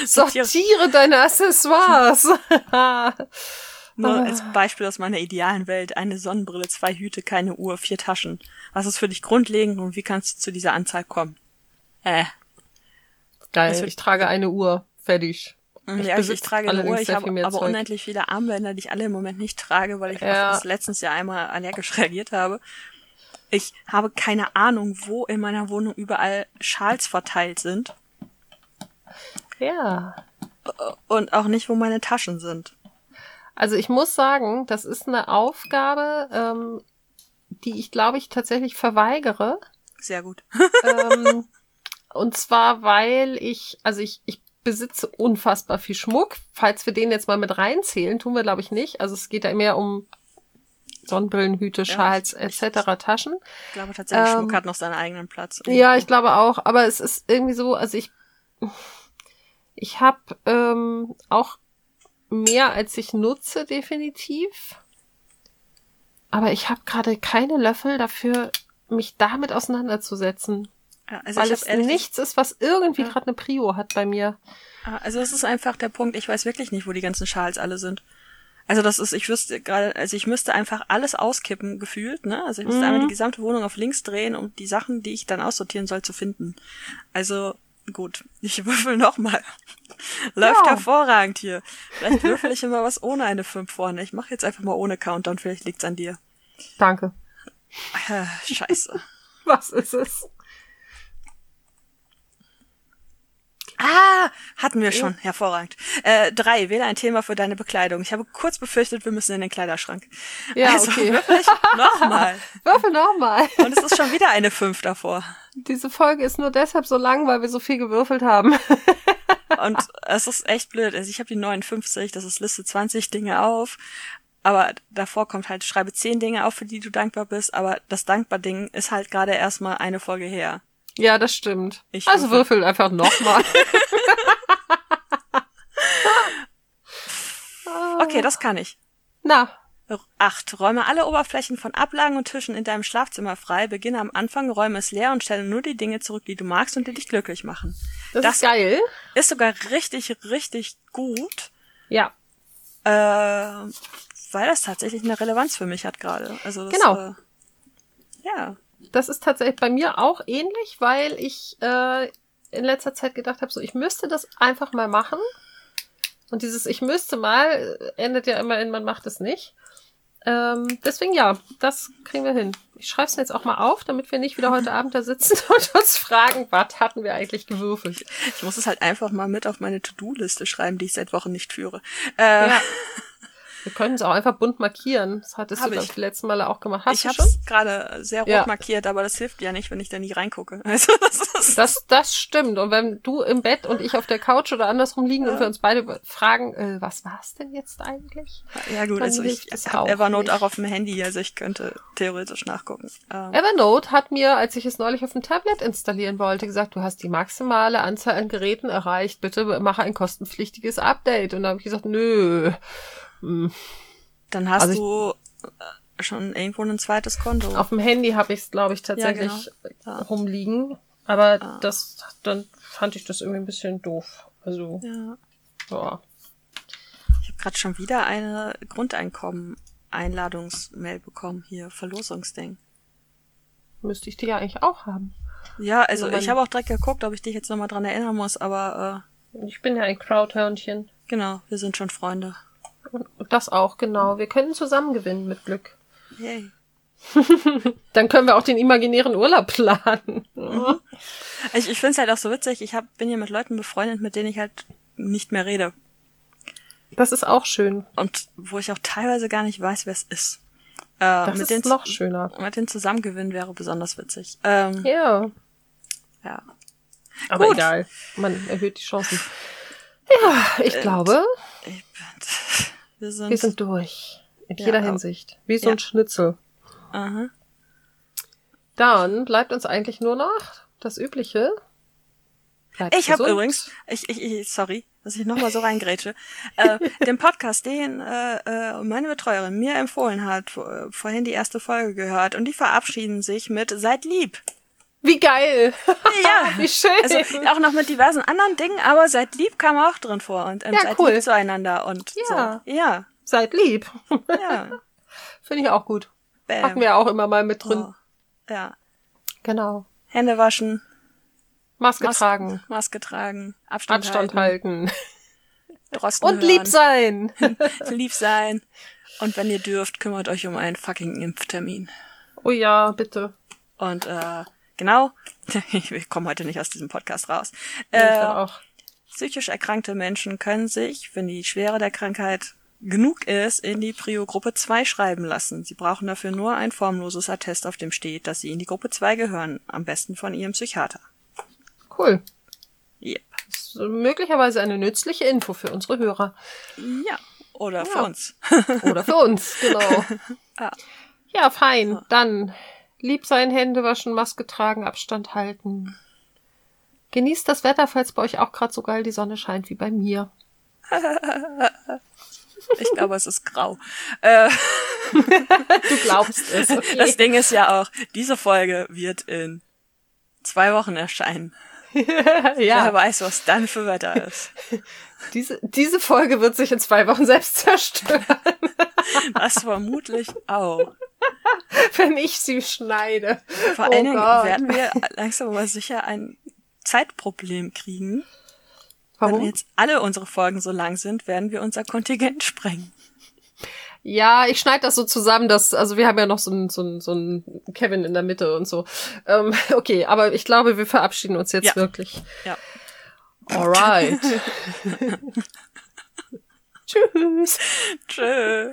Sortiere deine Accessoires. Nur ah. als Beispiel aus meiner idealen Welt. Eine Sonnenbrille, zwei Hüte, keine Uhr, vier Taschen. Was ist für dich grundlegend und wie kannst du zu dieser Anzahl kommen? Äh. Geil, ich trage eine Uhr. Fertig. Ich, ja, ich, ich trage eine Uhr, ich habe aber Zeug. unendlich viele Armbänder, die ich alle im Moment nicht trage, weil ich ja. das letztens ja einmal allergisch reagiert habe. Ich habe keine Ahnung, wo in meiner Wohnung überall Schals verteilt sind. Ja. Und auch nicht, wo meine Taschen sind. Also ich muss sagen, das ist eine Aufgabe, ähm, die ich glaube ich tatsächlich verweigere. Sehr gut. ähm, und zwar, weil ich, also ich, ich besitze unfassbar viel Schmuck. Falls wir den jetzt mal mit reinzählen, tun wir glaube ich nicht. Also es geht da mehr um Sonnenbrillen, Hüte, Schals ja, etc. Taschen. Ich glaube tatsächlich, ähm, Schmuck hat noch seinen eigenen Platz. Irgendwo. Ja, ich glaube auch. Aber es ist irgendwie so, also ich ich habe ähm, auch mehr als ich nutze definitiv. Aber ich habe gerade keine Löffel dafür, mich damit auseinanderzusetzen. Ja, also weil es ehrlich- nichts ist, was irgendwie Ja. gerade eine Prio hat bei mir. Ah, Also es ist einfach der Punkt, ich weiß wirklich nicht, wo die ganzen Schals alle sind. Also das ist, ich wüsste gerade, also ich müsste einfach alles auskippen, gefühlt, ne? Also ich müsste Mhm. einmal die gesamte Wohnung auf links drehen, um die Sachen, die ich dann aussortieren soll, zu finden. Also gut, ich würfel nochmal. Läuft Ja. hervorragend hier. Vielleicht würfel ich immer was ohne eine 5 vorne. Ich mache jetzt einfach mal ohne Countdown, vielleicht liegt's an dir. Danke. Äh, Scheiße. Was ist es? Ah, hatten wir schon. Hervorragend. Äh, drei, wähle ein Thema für deine Bekleidung. Ich habe kurz befürchtet, wir müssen in den Kleiderschrank. Ja, also okay. würfel nochmal. Würfel nochmal. Und es ist schon wieder eine 5 davor. Diese Folge ist nur deshalb so lang, weil wir so viel gewürfelt haben. Und es ist echt blöd. Also ich habe die 59, das ist Liste 20 Dinge auf. Aber davor kommt halt, schreibe 10 Dinge auf, für die du dankbar bist. Aber das Dankbar-Ding ist halt gerade erstmal eine Folge her. Ja, das stimmt. Ich also würfel. einfach nochmal. Okay, das kann ich. Na, 8. Räume alle Oberflächen von Ablagen und Tischen in deinem Schlafzimmer frei. Beginne am Anfang, räume es leer und stelle nur die Dinge zurück, die du magst und die dich glücklich machen. das, Das- ist geil. Ist sogar richtig, richtig gut. Ja. Äh, weil das tatsächlich eine Relevanz für mich hat gerade. Also das, Genau. Äh, ja. Das ist tatsächlich bei mir auch ähnlich, weil ich äh, in letzter Zeit gedacht habe, so ich müsste das einfach mal machen. Und dieses Ich müsste mal endet ja immer in man macht es nicht. Ähm, deswegen ja, das kriegen wir hin. Ich schreibe es jetzt auch mal auf, damit wir nicht wieder heute Abend da sitzen und uns fragen, was hatten wir eigentlich gewürfelt. Ich muss es halt einfach mal mit auf meine To-Do-Liste schreiben, die ich seit Wochen nicht führe. Äh, Ja. Wir können es auch einfach bunt markieren. Das hattest Hab du, glaube ich. die letzten Male auch gemacht. Hast ich habe es gerade sehr rot Ja. markiert, aber das hilft ja nicht, wenn ich da nie reingucke. Also das Das, das stimmt. Und wenn du im Bett und ich auf der Couch oder andersrum liegen und wir uns beide fragen, äh, was war's denn jetzt eigentlich? ja gut. Dann Also ich es habe Evernote nicht. auch auf dem Handy, also ich könnte theoretisch nachgucken. Ähm, Evernote hat mir, als ich es neulich auf dem Tablet installieren wollte, gesagt, du hast die maximale Anzahl an Geräten erreicht. Bitte mache ein kostenpflichtiges Update. Und da habe ich gesagt, nö. Hm. dann hast also du äh, schon irgendwo ein zweites Konto. Auf dem Handy habe ich es, glaube ich, tatsächlich Ja. rumliegen. Aber das, dann fand ich das irgendwie ein bisschen doof. Also, ja. ja. Ich habe gerade schon wieder eine Grundeinkommen-Einladungsmail bekommen hier, Verlosungsding. Müsste ich die ja eigentlich auch haben. Ja, also Also ich habe auch direkt geguckt, ob ich dich jetzt nochmal dran erinnern muss, aber Ich bin ja ein Crowdhörnchen. äh, genau, wir sind schon Freunde. Und das auch, genau. Wir können zusammen gewinnen mit Glück. Yay. Dann können wir auch den imaginären Urlaub planen. Ich, ich finde es halt auch so witzig, ich hab, bin hier mit Leuten befreundet, mit denen ich halt nicht mehr rede. Das ist auch schön. Und wo ich auch teilweise gar nicht weiß, wer es ist. Äh, Das mit ist denen noch schöner. Mit denen zusammengewinnen wäre besonders witzig. Ähm, Ja. ja. Aber Gut. egal. Man erhöht die Chancen. Ja, ich glaube, Ich, wir sind. wir sind durch. In Ja, jeder Hinsicht. Wie so ja. ein Schnitzel. aha. Dann bleibt uns eigentlich nur noch das Übliche. Bleibt Ich habe übrigens, ich, ich, ich, sorry, dass ich nochmal so reingrätsche, äh, den Podcast, den äh, äh, meine Betreuerin mir empfohlen hat, äh, vorhin die erste Folge gehört und die verabschieden sich mit Seid lieb. Wie geil! Ja, Wie schön! Also auch noch mit diversen anderen Dingen, aber Seid lieb kam auch drin vor und ähm, Ja, seid cool. lieb zueinander und Ja. so. Ja, Seid lieb. ja. Finde ich auch gut. Bam. Hatten wir auch immer mal mit drin. Oh. Ja. Genau. Hände waschen, Maske Mas tragen. Maske tragen, Abstand, Abstand halten, halten. Und lieb sein. lieb sein. Und wenn ihr dürft, kümmert euch um einen fucking Impftermin. Oh ja, bitte. Und äh, genau, wir kommen heute nicht aus diesem Podcast raus. ich Äh, auch. psychisch erkrankte Menschen können sich, wenn die Schwere der Krankheit genug ist, in die Prio-Gruppe 2 schreiben lassen. Sie brauchen dafür nur ein formloses Attest, auf dem steht, dass sie in die Gruppe 2 gehören, am besten von ihrem Psychiater. Cool. Yep. Ist möglicherweise eine nützliche Info für unsere Hörer. Ja, oder für Ja. uns. Oder für uns, genau. Ja. Ja, fein. Dann lieb sein, Hände waschen, Maske tragen, Abstand halten. Genießt das Wetter, falls bei euch auch gerade so geil die Sonne scheint wie bei mir. Ich glaube, es ist grau. Äh, Du glaubst es. Okay. das Ding ist ja auch, diese Folge wird in zwei Wochen erscheinen. ja. Wer weiß, was dann für Wetter ist. Diese, diese Folge wird sich in zwei Wochen selbst zerstören. Das vermutlich auch. Wenn ich sie schneide. Vor Oh allen Dingen Gott. werden wir langsam aber sicher ein Zeitproblem kriegen. Wenn Warum? jetzt alle unsere Folgen so lang sind, werden wir unser Kontingent sprengen. Ja, ich schneide das so zusammen, dass, also wir haben ja noch so einen so einen- so einen Kevin in der Mitte und so. Ähm, okay, aber ich glaube, wir verabschieden uns jetzt Ja. wirklich. Ja. Alright. Tschüss. Tschö.